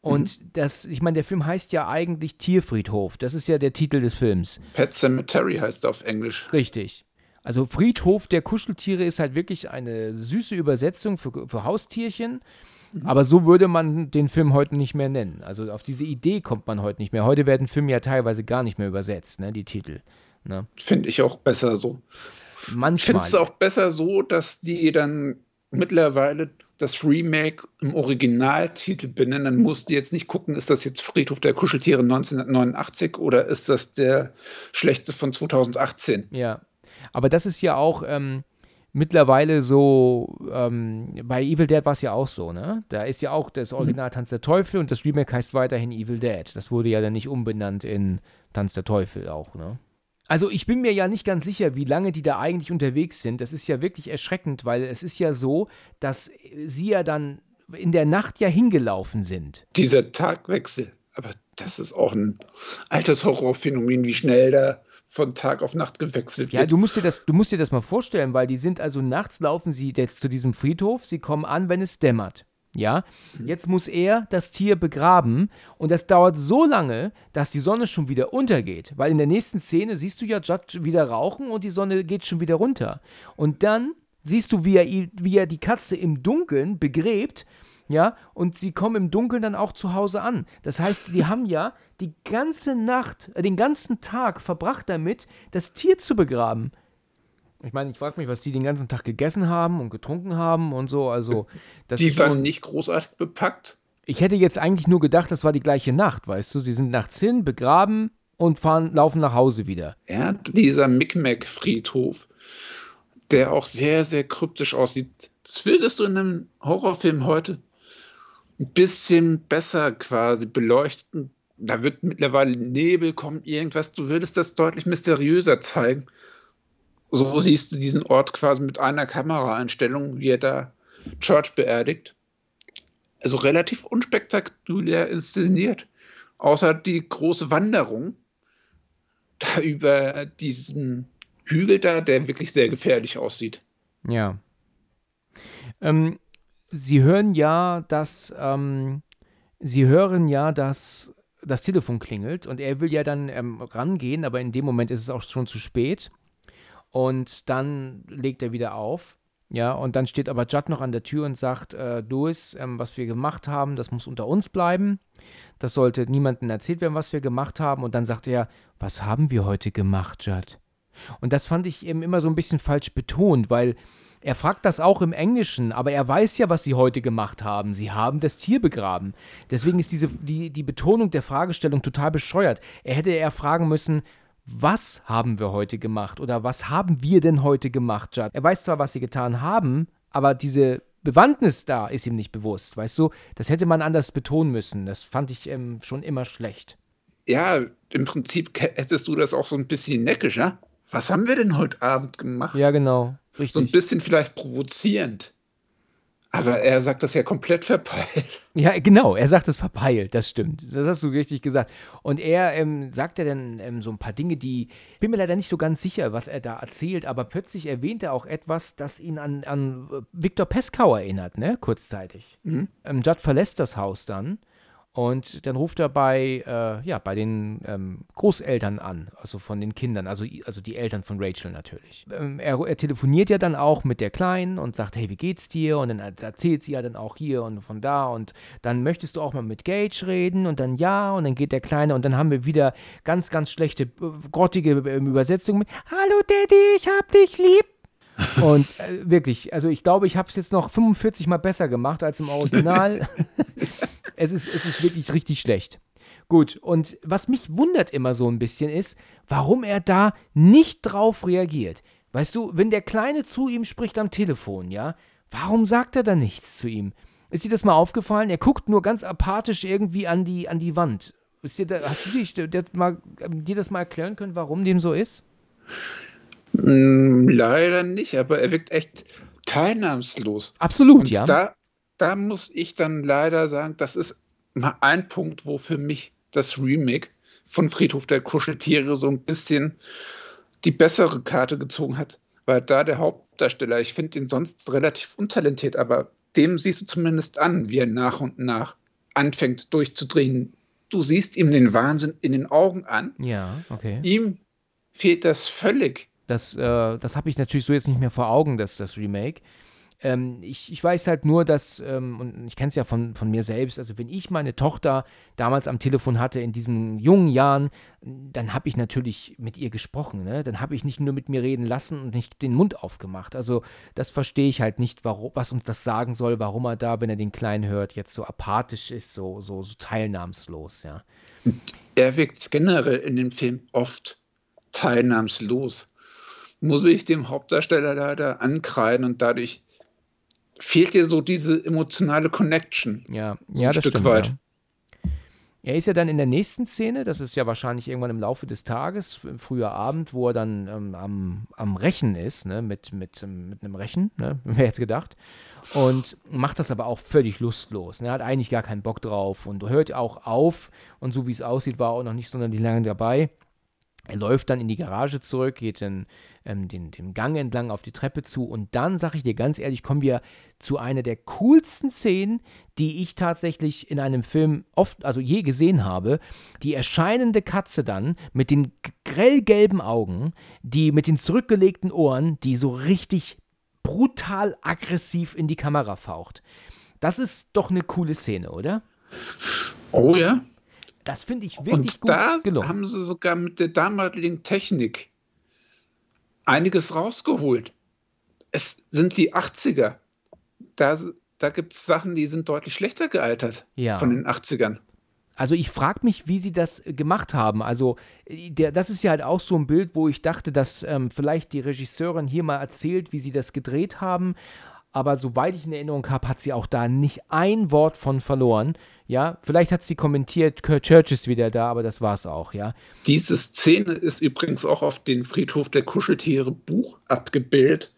Und mhm. das, ich meine, der Film heißt ja eigentlich Tierfriedhof. Das ist ja der Titel des Films. Pet Cemetery heißt er auf Englisch. Richtig. Also Friedhof der Kuscheltiere ist halt wirklich eine süße Übersetzung für, für Haustierchen. Mhm. Aber so würde man den Film heute nicht mehr nennen. Also auf diese Idee kommt man heute nicht mehr. Heute werden Filme ja teilweise gar nicht mehr übersetzt, ne, die Titel. Ne? Finde ich auch besser so. Manchmal. Ich finde es auch besser so, dass die dann mittlerweile das Remake im Originaltitel benennen. Dann musst du jetzt nicht gucken, ist das jetzt Friedhof der Kuscheltiere 1989 oder ist das der schlechte von 2018? Ja, aber das ist ja auch ähm, mittlerweile so, ähm, bei Evil Dead war es ja auch so, ne? Da ist ja auch das mhm. Original Tanz der Teufel und das Remake heißt weiterhin Evil Dead. Das wurde ja dann nicht umbenannt in Tanz der Teufel auch, ne? Also ich bin mir ja nicht ganz sicher, wie lange die da eigentlich unterwegs sind. Das ist ja wirklich erschreckend, weil es ist ja so, dass sie ja dann in der Nacht ja hingelaufen sind. Dieser Tagwechsel, aber das ist auch ein altes Horrorphänomen, wie schnell da von Tag auf Nacht gewechselt wird. Ja, du musst dir das, du musst dir das mal vorstellen, weil die sind also nachts laufen sie jetzt zu diesem Friedhof, sie kommen an, wenn es dämmert. Ja, jetzt muss er das Tier begraben und das dauert so lange, dass die Sonne schon wieder untergeht. Weil in der nächsten Szene siehst du ja Judd wieder rauchen und die Sonne geht schon wieder runter. Und dann siehst du, wie er, wie er die Katze im Dunkeln begräbt ja, und sie kommen im Dunkeln dann auch zu Hause an. Das heißt, die haben ja die ganze Nacht, äh, den ganzen Tag verbracht damit, das Tier zu begraben. Ich meine, ich frage mich, was die den ganzen Tag gegessen haben und getrunken haben und so. Also, die waren nicht großartig bepackt. Ich hätte jetzt eigentlich nur gedacht, das war die gleiche Nacht, weißt du? Sie sind nachts hin, begraben und fahren, laufen nach Hause wieder. Ja, dieser Micmac-Friedhof, der auch sehr, sehr kryptisch aussieht. Das würdest du in einem Horrorfilm heute ein bisschen besser quasi beleuchten. Da wird mittlerweile Nebel, kommt irgendwas. Du würdest das deutlich mysteriöser zeigen. So siehst du diesen Ort quasi mit einer Kameraeinstellung, wie er da Church beerdigt. Also relativ unspektakulär inszeniert. Außer die große Wanderung da über diesen Hügel da, der wirklich sehr gefährlich aussieht. Ja. Ähm, Sie hören ja, dass ähm, Sie hören ja, dass das Telefon klingelt und er will ja dann ähm, rangehen, aber in dem Moment ist es auch schon zu spät. Und dann legt er wieder auf. Ja, und dann steht aber Judd noch an der Tür und sagt, äh, Louis, ähm, was wir gemacht haben, das muss unter uns bleiben. Das sollte niemandem erzählt werden, was wir gemacht haben. Und dann sagt er, was haben wir heute gemacht, Judd? Und das fand ich eben immer so ein bisschen falsch betont, weil er fragt das auch im Englischen, aber er weiß ja, was sie heute gemacht haben. Sie haben das Tier begraben. Deswegen ist diese, die, die Betonung der Fragestellung total bescheuert. Er hätte eher fragen müssen, was haben wir heute gemacht oder was haben wir denn heute gemacht, Judd? Er weiß zwar, was sie getan haben, aber diese Bewandtnis da ist ihm nicht bewusst, weißt du? Das hätte man anders betonen müssen. Das fand ich ähm, schon immer schlecht. Ja, im Prinzip hättest du das auch so ein bisschen neckisch, ja? Was haben wir denn heute Abend gemacht? Ja, genau. Richtig. So ein bisschen vielleicht provozierend. Aber er sagt das ja komplett verpeilt. Ja, genau, er sagt das verpeilt, das stimmt. Das hast du richtig gesagt. Und er ähm, sagt ja dann ähm, so ein paar Dinge, die. Ich bin mir leider nicht so ganz sicher, was er da erzählt, aber plötzlich erwähnt er auch etwas, das ihn an, an Viktor Peskau erinnert, ne? Kurzzeitig. Mhm. Ähm, Judd verlässt das Haus dann und dann ruft er bei, äh, ja, bei den ähm, Großeltern an, also von den Kindern, also, also die Eltern von Rachel natürlich. Ähm, er, er, telefoniert ja dann auch mit der Kleinen und sagt, hey, wie geht's dir? Und dann erzählt sie ja dann auch hier und von da und dann möchtest du auch mal mit Gage reden und dann ja und dann geht der Kleine und dann haben wir wieder ganz, ganz schlechte, äh, grottige äh, Übersetzungen mit Hallo Daddy, ich hab dich lieb. Und äh, wirklich, also ich glaube, ich habe es jetzt noch 45 Mal besser gemacht als im Original. es, ist, es ist wirklich richtig schlecht. Gut, und was mich wundert immer so ein bisschen ist, warum er da nicht drauf reagiert. Weißt du, wenn der Kleine zu ihm spricht am Telefon, ja, warum sagt er da nichts zu ihm? Ist dir das mal aufgefallen? Er guckt nur ganz apathisch irgendwie an die, an die Wand. Dir da, hast du dich, der, mal, dir das mal erklären können, warum dem so ist? Mm, leider nicht, aber er wirkt echt teilnahmslos. Absolut, Und ja. Da, da muss ich dann leider sagen, das ist mal ein Punkt, wo für mich das Remake von Friedhof der Kuscheltiere so ein bisschen die bessere Karte gezogen hat. Weil da der Hauptdarsteller, ich finde ihn sonst relativ untalentiert, aber dem siehst du zumindest an, wie er nach und nach anfängt durchzudrehen. Du siehst ihm den Wahnsinn in den Augen an. Ja, okay. Ihm fehlt das völlig. Das, äh, das habe ich natürlich so jetzt nicht mehr vor Augen, das, das Remake. Ähm, ich, ich weiß halt nur, dass, ähm, und ich kenne es ja von, von mir selbst, also wenn ich meine Tochter damals am Telefon hatte in diesen jungen Jahren, dann habe ich natürlich mit ihr gesprochen. Ne? Dann habe ich nicht nur mit mir reden lassen und nicht den Mund aufgemacht. Also das verstehe ich halt nicht, warum, was uns das sagen soll, warum er da, wenn er den Kleinen hört, jetzt so apathisch ist, so, so, so teilnahmslos, ja. Er wirkt generell in dem Film oft teilnahmslos muss ich dem Hauptdarsteller leider ankreiden und dadurch fehlt dir so diese emotionale Connection. Ja, so ja, ein das Stück stimmt, weit. Ja. Er ist ja dann in der nächsten Szene, das ist ja wahrscheinlich irgendwann im Laufe des Tages, früher Abend, wo er dann ähm, am, am Rechen ist, ne, mit, mit, ähm, mit einem Rechen, ne, wer hätte gedacht. Und macht das aber auch völlig lustlos. Ne, er hat eigentlich gar keinen Bock drauf und hört auch auf. Und so wie es aussieht, war er auch noch nicht sonderlich lange dabei. Er läuft dann in die Garage zurück, geht dann ähm, den, den Gang entlang auf die Treppe zu und dann, sag ich dir ganz ehrlich, kommen wir zu einer der coolsten Szenen, die ich tatsächlich in einem Film oft, also je gesehen habe. Die erscheinende Katze dann mit den grellgelben Augen, die mit den zurückgelegten Ohren, die so richtig brutal aggressiv in die Kamera faucht. Das ist doch eine coole Szene, oder? Oh ja. Das finde ich wirklich Und gut da gelungen. haben sie sogar mit der damaligen Technik einiges rausgeholt. Es sind die 80er. Da, da gibt es Sachen, die sind deutlich schlechter gealtert Ja. von den 80ern. Also ich frage mich, wie sie das äh, gemacht haben. Also äh, der, das ist ja halt auch so ein Bild, wo ich dachte, dass ähm, vielleicht die Regisseurin hier mal erzählt, wie sie das gedreht haben. Aber soweit ich in Erinnerung habe, hat sie auch da nicht ein Wort von verloren. Ja, vielleicht hat sie kommentiert, Kurt Church ist wieder da, aber das war's auch, ja. Diese Szene ist übrigens auch auf den Friedhof der Kuscheltiere Buch abgebildet,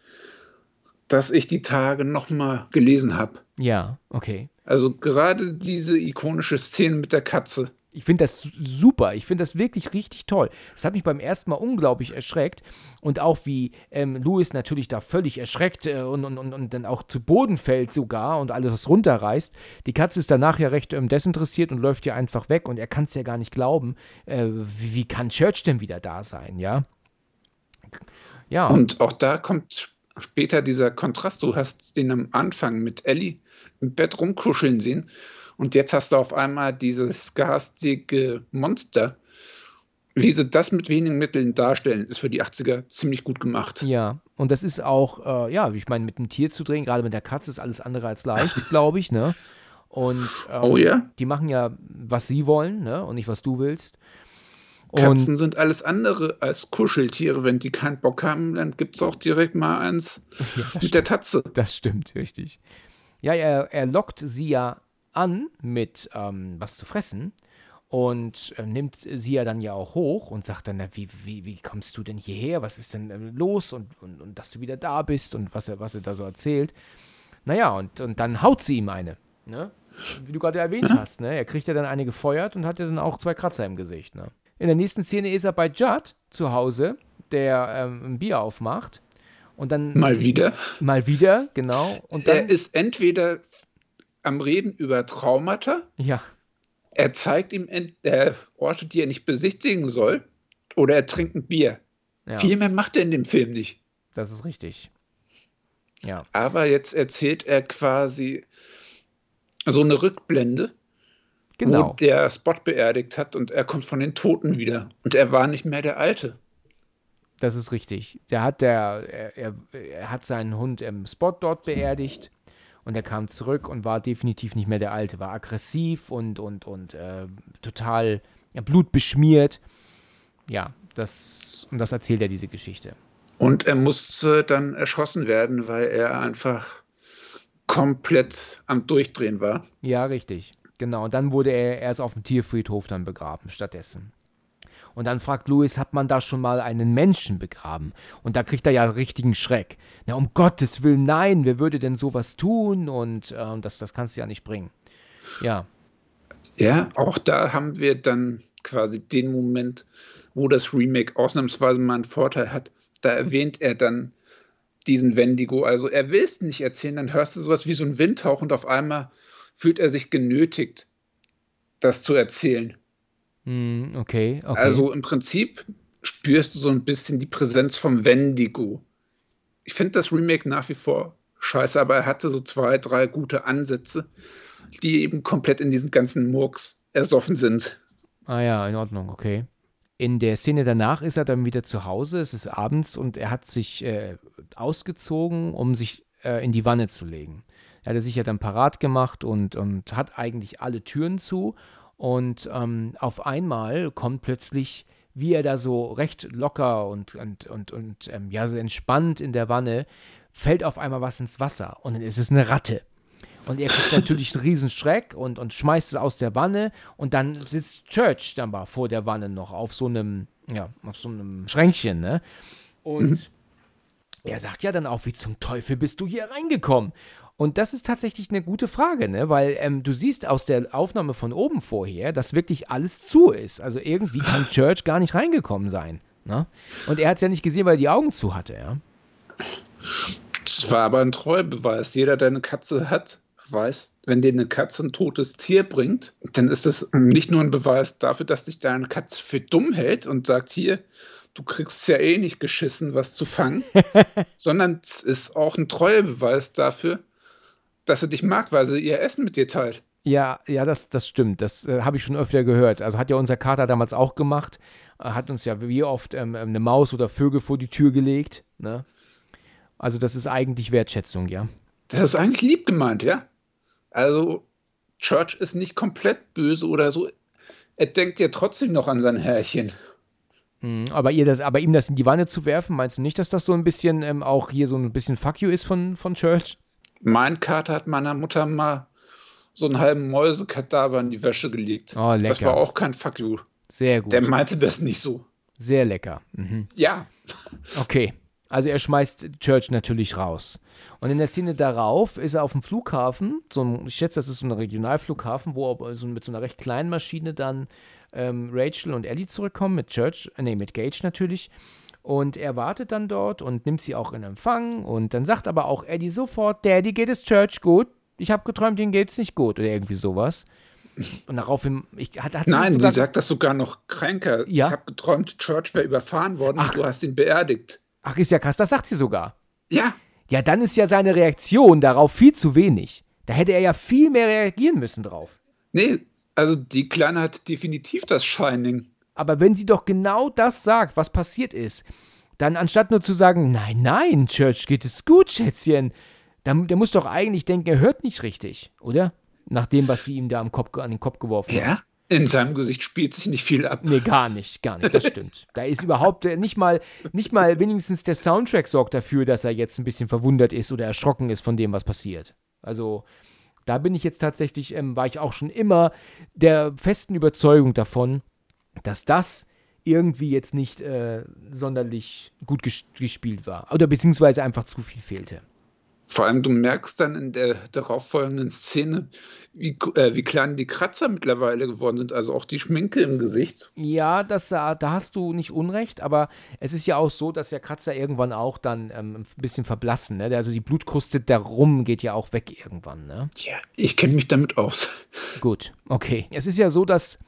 das ich die Tage nochmal gelesen habe. Ja, okay. Also gerade diese ikonische Szene mit der Katze. Ich finde das su- super. Ich finde das wirklich richtig toll. Das hat mich beim ersten Mal unglaublich erschreckt. Und auch wie ähm, Louis natürlich da völlig erschreckt äh, und, und, und, und dann auch zu Boden fällt sogar und alles runterreißt. Die Katze ist danach ja recht ähm, desinteressiert und läuft ja einfach weg. Und er kann es ja gar nicht glauben. Äh, wie, wie kann Church denn wieder da sein, ja? Ja. Und auch da kommt sp- später dieser Kontrast. Du hast den am Anfang mit Ellie im Bett rumkuscheln sehen. Und jetzt hast du auf einmal dieses garstige Monster. Wie sie das mit wenigen Mitteln darstellen, ist für die 80er ziemlich gut gemacht. Ja, und das ist auch, äh, ja, ich meine, mit einem Tier zu drehen, gerade mit der Katze, ist alles andere als leicht, glaube ich, ne? Und ähm, Oh ja? die machen ja, was sie wollen, ne? Und nicht, was du willst. Und Katzen sind alles andere als Kuscheltiere. Wenn die keinen Bock haben, dann gibt es auch direkt mal eins Ja, mit der Tatze. Das stimmt, richtig. Ja, er, er lockt sie ja an mit ähm, was zu fressen und äh, nimmt sie ja dann ja auch hoch und sagt dann, na, wie, wie, wie kommst du denn hierher? Was ist denn äh, los? Und, und, und dass du wieder da bist und was er, was er da so erzählt. Naja, und, und dann haut sie ihm eine. Ne? Wie du gerade erwähnt hast, ne? Er kriegt ja dann eine gefeuert und hat ja dann auch zwei Kratzer im Gesicht, ne? In der nächsten Szene ist er bei Judd zu Hause, der ähm, ein Bier aufmacht. Und dann Mal wieder. Mal wieder, genau. Und dann, Er ist entweder am Reden über Traumata, ja, er zeigt ihm äh, Orte, die er nicht besichtigen soll, oder er trinkt ein Bier. ja, Viel mehr macht er in dem Film nicht. das ist richtig. Ja, Aber jetzt erzählt er quasi so eine Rückblende, wo genau. der Spot beerdigt hat und er kommt von den Toten wieder. Und er war nicht mehr der Alte. Das ist richtig. Der hat der, er, er, er hat seinen Hund im Spot dort beerdigt und er kam zurück und war definitiv nicht mehr der Alte. War aggressiv und, und, und äh, total ja, blutbeschmiert. Ja, das, und das erzählt er diese Geschichte. Und er musste dann erschossen werden, weil er einfach komplett am Durchdrehen war. Ja, richtig. Genau. Und dann wurde er erst auf dem Tierfriedhof dann begraben, stattdessen. Und dann fragt Louis, hat man da schon mal einen Menschen begraben? Und da kriegt er ja richtigen Schreck. Na, um Gottes Willen, nein, wer würde denn sowas tun? Und ähm, das, das kannst du ja nicht bringen. Ja, Ja, auch da haben wir dann quasi den Moment, wo das Remake ausnahmsweise mal einen Vorteil hat. Da erwähnt er dann diesen Wendigo. Also er will es nicht erzählen, dann hörst du sowas wie so ein Windhauch und auf einmal fühlt er sich genötigt, das zu erzählen. Hm, okay, okay. Also im Prinzip spürst du so ein bisschen die Präsenz vom Wendigo. Ich finde das Remake nach wie vor scheiße, aber er hatte so zwei, drei gute Ansätze, die eben komplett in diesen ganzen Murks ersoffen sind. Ah ja, in Ordnung, okay. In der Szene danach ist er dann wieder zu Hause, es ist abends und er hat sich äh, ausgezogen, um sich äh, in die Wanne zu legen. Er hat sich ja dann parat gemacht und, und hat eigentlich alle Türen zu und ähm, auf einmal kommt plötzlich, wie er da so recht locker und, und, und, und ähm, ja, so entspannt in der Wanne, fällt auf einmal was ins Wasser und dann ist es eine Ratte. Und er kriegt natürlich einen riesen Schreck und, und schmeißt es aus der Wanne und dann sitzt Church dann mal vor der Wanne noch auf so einem, ja, auf so einem Schränkchen, ne? Und er sagt ja dann auch, wie zum Teufel bist du hier reingekommen? Und das ist tatsächlich eine gute Frage, ne? weil ähm, du siehst aus der Aufnahme von oben vorher, dass wirklich alles zu ist. Also irgendwie kann Church gar nicht reingekommen sein. Ne? Und er hat es ja nicht gesehen, weil er die Augen zu hatte, ja. Das war aber ein Treubeweis. Jeder, der eine Katze hat, weiß, wenn dir eine Katze ein totes Tier bringt, dann ist das nicht nur ein Beweis dafür, dass dich deine Katze für dumm hält und sagt, hier, du kriegst ja eh nicht geschissen, was zu fangen, sondern es ist auch ein Treuebeweis dafür, dass sie dich mag, weil sie ihr Essen mit dir teilt. Ja, ja, das, das stimmt. Das äh, habe ich schon öfter gehört. Also hat ja unser Kater damals auch gemacht. Er hat uns ja wie oft ähm, eine Maus oder Vögel vor die Tür gelegt. Ne? Also das ist eigentlich Wertschätzung, ja. Das ist eigentlich lieb gemeint, ja. Also Church ist nicht komplett böse oder so. Er denkt ja trotzdem noch an sein Herrchen. Mhm, aber, ihr das, aber ihm das in die Wanne zu werfen, meinst du nicht, dass das so ein bisschen ähm, auch hier so ein bisschen Fuck you ist von, von Church? Mein Kater hat meiner Mutter mal so einen halben Mäusekadaver in die Wäsche gelegt. Oh, lecker. Das war auch kein Fuck you. Sehr gut. Der meinte das nicht so. Sehr lecker. Mhm. Ja. Okay. Also er schmeißt Church natürlich raus. Und in der Szene darauf ist er auf dem Flughafen, so ein, ich schätze, das ist so ein Regionalflughafen, wo er so mit so einer recht kleinen Maschine dann ähm, Rachel und Ellie zurückkommen, mit Church, äh, nee, mit Gage natürlich. Und er wartet dann dort und nimmt sie auch in Empfang. Und dann sagt aber auch Eddie sofort, Daddy, geht es Church gut? Ich habe geträumt, ihnen geht's nicht gut oder irgendwie sowas. Und daraufhin, ich, hat, hat Nein, sie sagt das sogar noch kränker. Ja? Ich habe geträumt, Church wäre überfahren worden Ach. und du hast ihn beerdigt. Ach, ist ja krass, das sagt sie sogar. Ja, Ja, dann ist ja seine Reaktion darauf viel zu wenig. Da hätte er ja viel mehr reagieren müssen drauf. nee, also die Kleine hat definitiv das Shining. Aber wenn sie doch genau das sagt, was passiert ist, dann anstatt nur zu sagen, nein, nein, Church, geht es gut, Schätzchen, dann, der muss doch eigentlich denken, er hört nicht richtig, oder? Nach dem, was sie ihm da am Kopf, an den Kopf geworfen hat. Ja? In seinem Gesicht spielt sich nicht viel ab. Nee, gar nicht, gar nicht, das stimmt. Da ist überhaupt äh, nicht mal, nicht mal wenigstens der Soundtrack sorgt dafür, dass er jetzt ein bisschen verwundert ist oder erschrocken ist von dem, was passiert. Also, da bin ich jetzt tatsächlich, ähm, war ich auch schon immer der festen Überzeugung davon, dass das irgendwie jetzt nicht äh, sonderlich gut ges gespielt war. Oder beziehungsweise einfach zu viel fehlte. Vor allem, du merkst dann in der darauffolgenden Szene, wie, äh, wie klein die Kratzer mittlerweile geworden sind, also auch die Schminke im Gesicht. Ja, das, äh, da hast du nicht Unrecht, aber es ist ja auch so, dass der Kratzer irgendwann auch dann ähm, ein bisschen verblassen. Ne? Also die Blutkruste darum geht ja auch weg irgendwann. Ne? Ja, ich kenne mich damit aus. Gut, okay. Es ist ja so, dass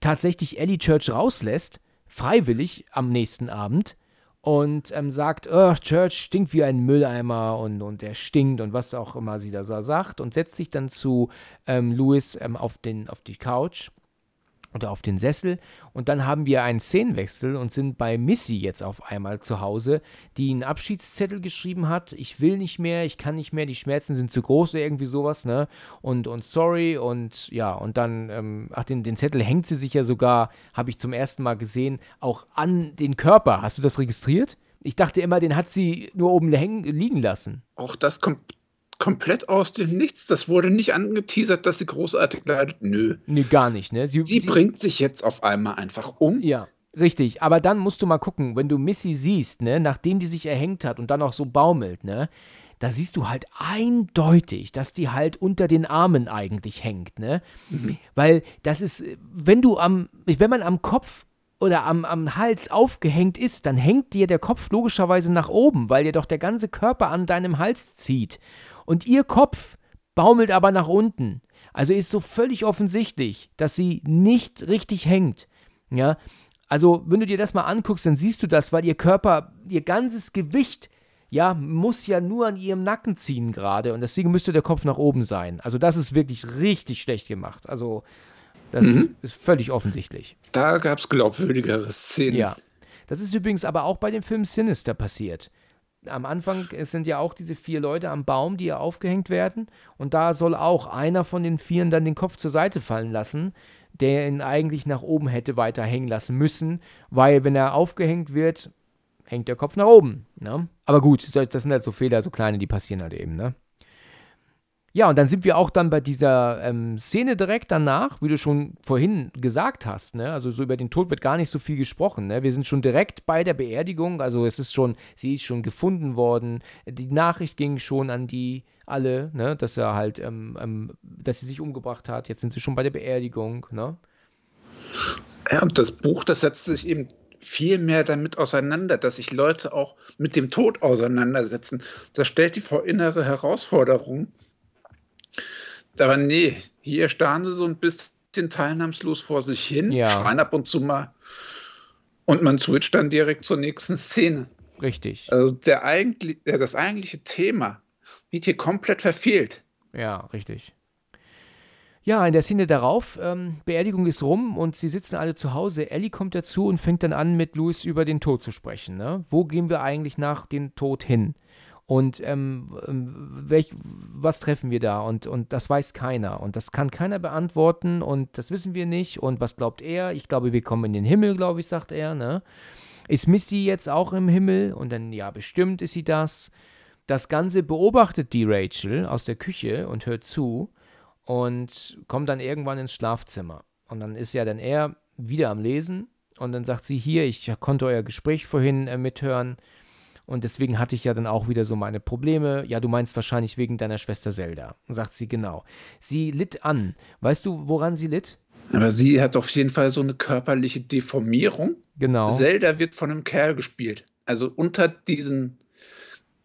tatsächlich Ellie Church rauslässt, freiwillig am nächsten Abend und ähm, sagt, oh, Church stinkt wie ein Mülleimer und, und er stinkt und was auch immer sie da sagt und setzt sich dann zu ähm, Louis ähm, auf, den, auf die Couch oder auf den Sessel und dann haben wir einen Szenenwechsel und sind bei Missy jetzt auf einmal zu Hause, die einen Abschiedszettel geschrieben hat, ich will nicht mehr, ich kann nicht mehr, die Schmerzen sind zu groß oder irgendwie sowas, ne? Und, und sorry und ja, und dann, ähm, ach, den, den Zettel hängt sie sich ja sogar, habe ich zum ersten Mal gesehen, auch an den Körper. Hast du das registriert? Ich dachte immer, den hat sie nur oben liegen lassen. Auch das kommt komplett aus dem Nichts. Das wurde nicht angeteasert, dass sie großartig leidet. Nö. Nee, gar nicht, ne? Sie bringt sich jetzt auf einmal einfach um. Ja, richtig. Aber dann musst du mal gucken, wenn du Missy siehst, ne, nachdem die sich erhängt hat und dann auch so baumelt, ne, da siehst du halt eindeutig, dass die halt unter den Armen eigentlich hängt, ne? Weil das ist, wenn du am, wenn man am Kopf oder am, am Hals aufgehängt ist, dann hängt dir der Kopf logischerweise nach oben, weil dir doch der ganze Körper an deinem Hals zieht. Und ihr Kopf baumelt aber nach unten. Also ist so völlig offensichtlich, dass sie nicht richtig hängt. Ja, also wenn du dir das mal anguckst, dann siehst du das, weil ihr Körper, ihr ganzes Gewicht, ja, muss ja nur an ihrem Nacken ziehen gerade und deswegen müsste der Kopf nach oben sein. Also das ist wirklich richtig schlecht gemacht. Also das Mhm. ist völlig offensichtlich. Da gab es glaubwürdigere Szenen. Ja. Das ist übrigens aber auch bei dem Film Sinister passiert. Am Anfang sind ja auch diese vier Leute am Baum, die ja aufgehängt werden. Und da soll auch einer von den Vieren dann den Kopf zur Seite fallen lassen, der ihn eigentlich nach oben hätte weiter hängen lassen müssen, weil wenn er aufgehängt wird, hängt der Kopf nach oben. Ne? Aber gut, das sind halt so Fehler, so kleine, die passieren halt eben. Ne? Ja, und dann sind wir auch dann bei dieser ähm, Szene direkt danach, wie du schon vorhin gesagt hast, ne? Also so über den Tod wird gar nicht so viel gesprochen, ne? Wir sind schon direkt bei der Beerdigung, also es ist schon, sie ist schon gefunden worden, die Nachricht ging schon an die alle, ne? Dass er halt, ähm, ähm, dass sie sich umgebracht hat. Jetzt sind sie schon bei der Beerdigung, ne? Ja, und das Buch, das setzt sich eben viel mehr damit auseinander, dass sich Leute auch mit dem Tod auseinandersetzen. Das stellt die vor innere Herausforderung aber nee, hier starren sie so ein bisschen teilnahmslos vor sich hin, Ja. schreien ab und zu mal. Und man switcht dann direkt zur nächsten Szene. Richtig. Also der eigentlich, äh, das eigentliche Thema wird hier komplett verfehlt. Ja, richtig. Ja, in der Szene darauf, ähm, Beerdigung ist rum und sie sitzen alle zu Hause. Ellie kommt dazu und fängt dann an, mit Louis über den Tod zu sprechen. Ne? Wo gehen wir eigentlich nach dem Tod hin? Und ähm, ähm, welch, was treffen wir da? Und, und das weiß keiner. Und das kann keiner beantworten und das wissen wir nicht. Und was glaubt er? Ich glaube, wir kommen in den Himmel, glaube ich, sagt er. Ne? Ist Missy jetzt auch im Himmel? Und dann, ja, bestimmt ist sie das. Das Ganze beobachtet die Rachel aus der Küche und hört zu und kommt dann irgendwann ins Schlafzimmer. Und dann ist ja dann er wieder am Lesen und dann sagt sie hier, ich konnte euer Gespräch vorhin äh, mithören und deswegen hatte ich ja dann auch wieder so meine Probleme. Ja, du meinst wahrscheinlich wegen deiner Schwester Zelda. Sagt sie genau. Sie litt an. Weißt du, woran sie litt? Aber sie hat auf jeden Fall so eine körperliche Deformierung. Genau. Zelda wird von einem Kerl gespielt. Also unter diesem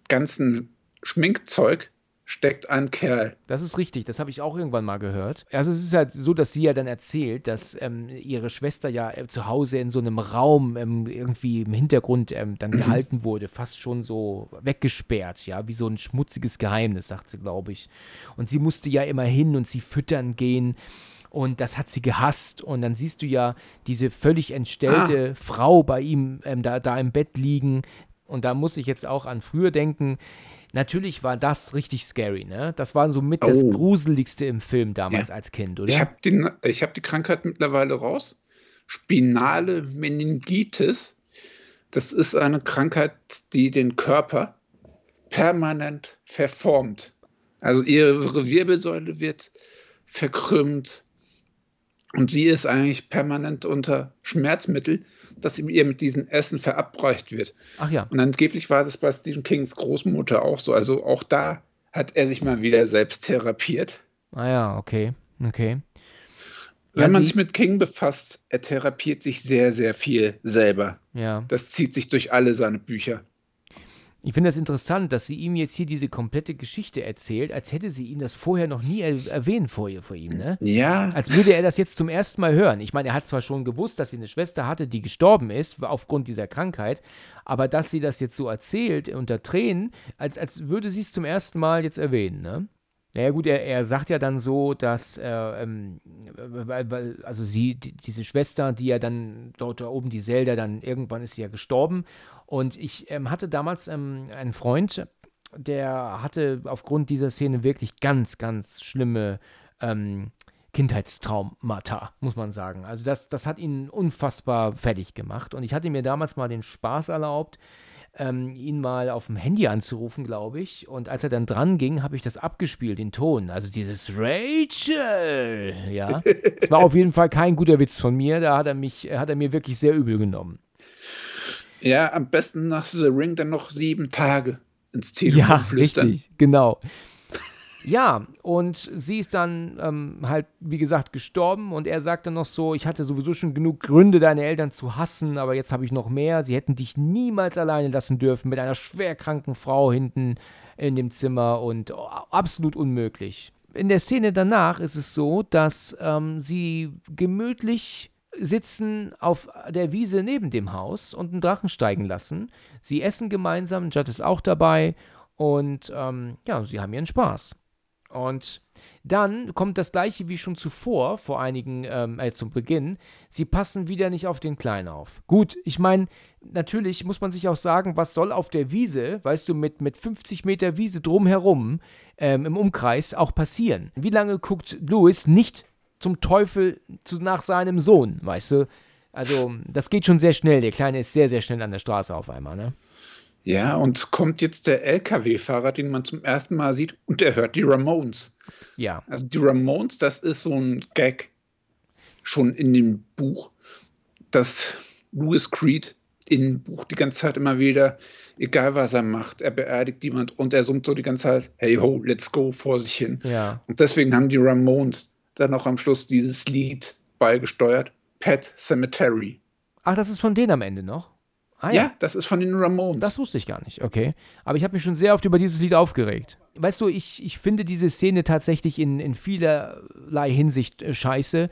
ganzen Schminkzeug steckt ein Kerl. Das ist richtig, das habe ich auch irgendwann mal gehört. Also es ist halt so, dass sie ja dann erzählt, dass ähm, ihre Schwester ja äh, zu Hause in so einem Raum ähm, irgendwie im Hintergrund ähm, dann gehalten wurde, fast schon so weggesperrt, ja, wie so ein schmutziges Geheimnis, sagt sie, glaube ich. Und sie musste ja immer hin und sie füttern gehen. Und das hat sie gehasst. Und dann siehst du ja diese völlig entstellte Frau bei ihm ähm, da, da im Bett liegen. Und da muss ich jetzt auch an früher denken. Natürlich war das richtig scary, ne? Das war so mit das Oh. Gruseligste im Film damals Ja. als Kind, oder? Ich habe hab die Krankheit mittlerweile raus. Spinale Meningitis. Das ist eine Krankheit, die den Körper permanent verformt. Also ihre Wirbelsäule wird verkrümmt und sie ist eigentlich permanent unter Schmerzmittel, das ihr mit diesem Essen verabreicht wird. Ach ja. Und angeblich war das bei Stephen Kings Großmutter auch so. Also auch da hat er sich mal wieder selbst therapiert. Ah ja, okay. Okay. Ja, Wenn man sie- sich mit King befasst, er therapiert sich sehr, sehr viel selber. Ja. Das zieht sich durch alle seine Bücher. Ich finde das interessant, dass sie ihm jetzt hier diese komplette Geschichte erzählt, als hätte sie ihm das vorher noch nie er erwähnt vor, ihr, vor ihm, ne? Ja, Als würde er das jetzt zum ersten Mal hören. Ich meine, er hat zwar schon gewusst, dass sie eine Schwester hatte, die gestorben ist aufgrund dieser Krankheit, aber dass sie das jetzt so erzählt unter Tränen, als, als würde sie es zum ersten Mal jetzt erwähnen, ne? Naja gut, er, er sagt ja dann so, dass, äh, ähm, weil, also sie, die, diese Schwester, die ja dann dort da oben, die Zelda, dann irgendwann ist sie ja gestorben. Und ich ähm, hatte damals ähm, einen Freund, der hatte aufgrund dieser Szene wirklich ganz, ganz schlimme ähm, Kindheitstraumata, muss man sagen. Also das, das hat ihn unfassbar fertig gemacht. Und ich hatte mir damals mal den Spaß erlaubt, ähm, ihn mal auf dem Handy anzurufen, glaube ich. Und als er dann dran ging, habe ich das abgespielt, den Ton. Also dieses Rachel, ja. Es war auf jeden Fall kein guter Witz von mir. Da hat er mich, hat er mir wirklich sehr übel genommen. Ja, am besten nach The Ring dann noch sieben Tage ins Telefon Ja, flüstern. richtig, genau. Ja, und sie ist dann ähm, halt, wie gesagt, gestorben und er sagt dann noch so, ich hatte sowieso schon genug Gründe, deine Eltern zu hassen, aber jetzt habe ich noch mehr. Sie hätten dich niemals alleine lassen dürfen mit einer schwerkranken Frau hinten in dem Zimmer und oh, absolut unmöglich. In der Szene danach ist es so, dass ähm, sie gemütlich sitzen auf der Wiese neben dem Haus und einen Drachen steigen lassen. Sie essen gemeinsam, Judd ist auch dabei und ähm, ja, sie haben ihren Spaß. Und dann kommt das gleiche wie schon zuvor, vor einigen, ähm, äh, zum Beginn. Sie passen wieder nicht auf den Kleinen auf. Gut, ich meine, natürlich muss man sich auch sagen, was soll auf der Wiese, weißt du, mit, mit 50 Meter Wiese drumherum ähm, im Umkreis auch passieren? Wie lange guckt Louis nicht zum Teufel zu, nach seinem Sohn, weißt du? Also, das geht schon sehr schnell. Der Kleine ist sehr, sehr schnell an der Straße auf einmal, ne? Ja, und kommt jetzt der LKW-Fahrer, den man zum ersten Mal sieht, und er hört die Ramones. Ja. Also die Ramones, das ist so ein Gag schon in dem Buch, dass Louis Creed im Buch die ganze Zeit immer wieder, egal was er macht, er beerdigt jemand und er summt so die ganze Zeit, hey ho, let's go vor sich hin. Ja. Und deswegen haben die Ramones dann auch am Schluss dieses Lied beigesteuert, Pet Cemetery. Ach, das ist von denen am Ende noch? Ah, ja. das ist von den Ramones. Das wusste ich gar nicht, okay. Aber ich habe mich schon sehr oft über dieses Lied aufgeregt. Weißt du, ich, ich finde diese Szene tatsächlich in, in vielerlei Hinsicht äh, scheiße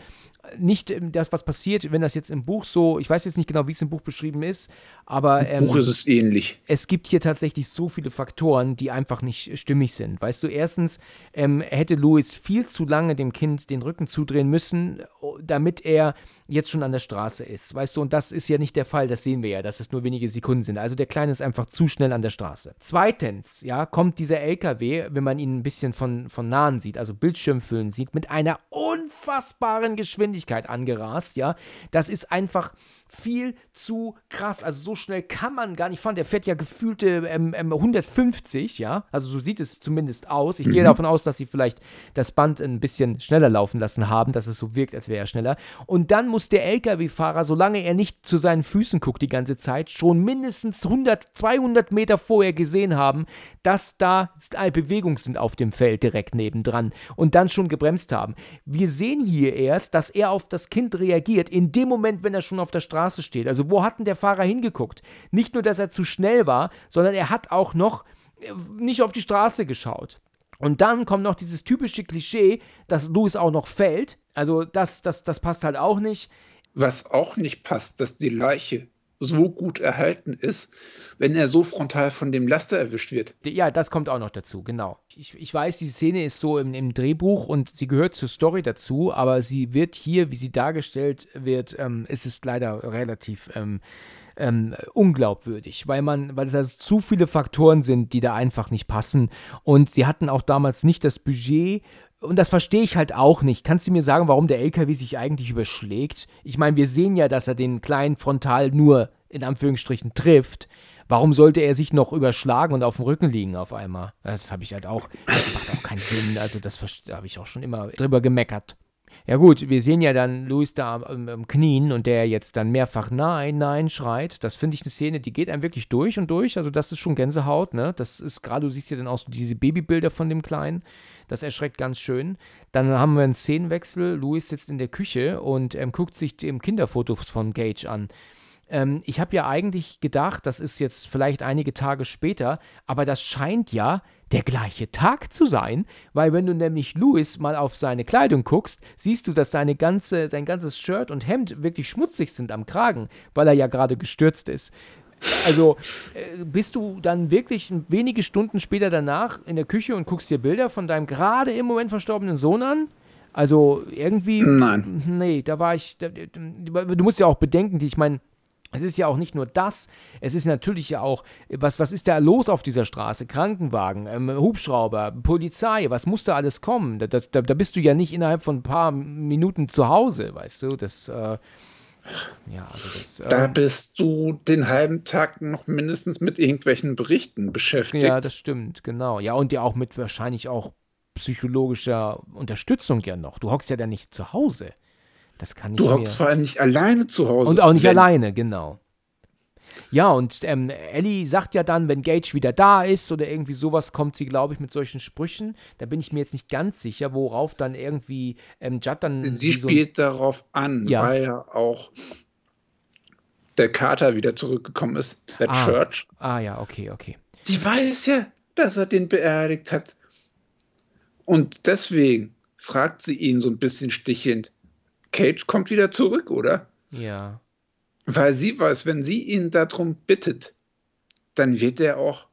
nicht ähm, das, was passiert, wenn das jetzt im Buch so, ich weiß jetzt nicht genau, wie es im Buch beschrieben ist, aber ähm, Im Buch ist es ähnlich. Es gibt hier tatsächlich so viele Faktoren, die einfach nicht stimmig sind. Weißt du, erstens ähm, hätte Louis viel zu lange dem Kind den Rücken zudrehen müssen, damit er jetzt schon an der Straße ist. Weißt du, und das ist ja nicht der Fall, das sehen wir ja, dass es nur wenige Sekunden sind. Also der Kleine ist einfach zu schnell an der Straße. Zweitens, ja, kommt dieser LKW, wenn man ihn ein bisschen von, von nahen sieht, also Bildschirmfüllen sieht, mit einer unfassbaren Geschwindigkeit angerast, ja. Das ist einfach viel zu krass. Also so schnell kann man gar nicht fahren. Der fährt ja gefühlte ähm, ähm, 150, ja. Also so sieht es zumindest aus. Ich mhm. gehe davon aus, dass sie vielleicht das Band ein bisschen schneller laufen lassen haben, dass es so wirkt, als wäre er schneller. Und dann muss der LKW-Fahrer, solange er nicht zu seinen Füßen guckt die ganze Zeit, schon mindestens 100, 200 Meter vorher gesehen haben, dass da Bewegungen sind auf dem Feld direkt nebendran und dann schon gebremst haben. Wir sehen hier erst, dass er auf das Kind reagiert, in dem Moment, wenn er schon auf der Straße Straße steht. Also wo hat denn der Fahrer hingeguckt? Nicht nur, dass er zu schnell war, sondern er hat auch noch äh, nicht auf die Straße geschaut. Und dann kommt noch dieses typische Klischee, dass Louis auch noch fällt. Also das, das, das passt halt auch nicht. Was auch nicht passt, dass die Leiche so gut erhalten ist, wenn er so frontal von dem Laster erwischt wird. Ja, das kommt auch noch dazu, genau. Ich, ich weiß, die Szene ist so im, im, Drehbuch und sie gehört zur Story dazu, aber sie wird hier, wie sie dargestellt wird, ähm, ist es leider relativ ähm, ähm, unglaubwürdig, weil man, weil es also zu viele Faktoren sind, die da einfach nicht passen. Und sie hatten auch damals nicht das Budget, und das verstehe ich halt auch nicht. Kannst du mir sagen, warum der LKW sich eigentlich überschlägt? Ich meine, wir sehen ja, dass er den kleinen Frontal nur in Anführungsstrichen trifft. Warum sollte er sich noch überschlagen und auf dem Rücken liegen auf einmal? Das habe ich halt auch, das macht auch keinen Sinn. Also das habe ich auch schon immer drüber gemeckert. Ja gut, wir sehen ja dann Luis da am, am, Knien und der jetzt dann mehrfach Nein, Nein schreit. Das finde ich eine Szene, die geht einem wirklich durch und durch. Also das ist schon Gänsehaut, ne? Das ist gerade, du siehst ja dann auch so diese Babybilder von dem Kleinen. Das erschreckt ganz schön. Dann haben wir einen Szenenwechsel. Louis sitzt in der Küche und ähm, guckt sich dem Kinderfoto von Gage an. Ähm, ich habe ja eigentlich gedacht, das ist jetzt vielleicht einige Tage später, aber das scheint ja der gleiche Tag zu sein, weil wenn du nämlich Louis mal auf seine Kleidung guckst, siehst du, dass seine ganze, sein ganzes Shirt und Hemd wirklich schmutzig sind am Kragen, weil er ja gerade gestürzt ist. Also äh, bist du dann wirklich wenige Stunden später danach in der Küche und guckst dir Bilder von deinem gerade im Moment verstorbenen Sohn an? Also irgendwie. Nein. Nee, da war ich. Da, du musst ja auch bedenken, die, ich meine, es ist ja auch nicht nur das, es ist natürlich ja auch, was, was ist da los auf dieser Straße? Krankenwagen, ähm, Hubschrauber, Polizei, was muss da alles kommen? Da, da, da, bist du ja nicht innerhalb von ein paar Minuten zu Hause, weißt du? Das, äh, ja, also das, da bist du den halben Tag noch mindestens mit irgendwelchen Berichten beschäftigt. Ja, das stimmt, genau. Ja, und ja auch mit wahrscheinlich auch psychologischer Unterstützung ja noch. Du hockst ja dann nicht zu Hause. Das kann ich Du hockst vor allem nicht alleine zu Hause. Und auch nicht alleine, genau. Ja, und ähm, Ellie sagt ja dann, wenn Gage wieder da ist oder irgendwie sowas, kommt sie, glaube ich, mit solchen Sprüchen. Da bin ich mir jetzt nicht ganz sicher, worauf dann irgendwie ähm, Judd dann. Sie spielt so darauf an, ja. weil ja auch der Kater wieder zurückgekommen ist, der ah. Church. Ah, ja, okay, okay. Sie weiß ja, dass er den beerdigt hat. Und deswegen fragt sie ihn so ein bisschen stichelnd: Cage kommt wieder zurück, oder? Ja. Weil sie weiß, wenn sie ihn darum bittet, dann wird er auch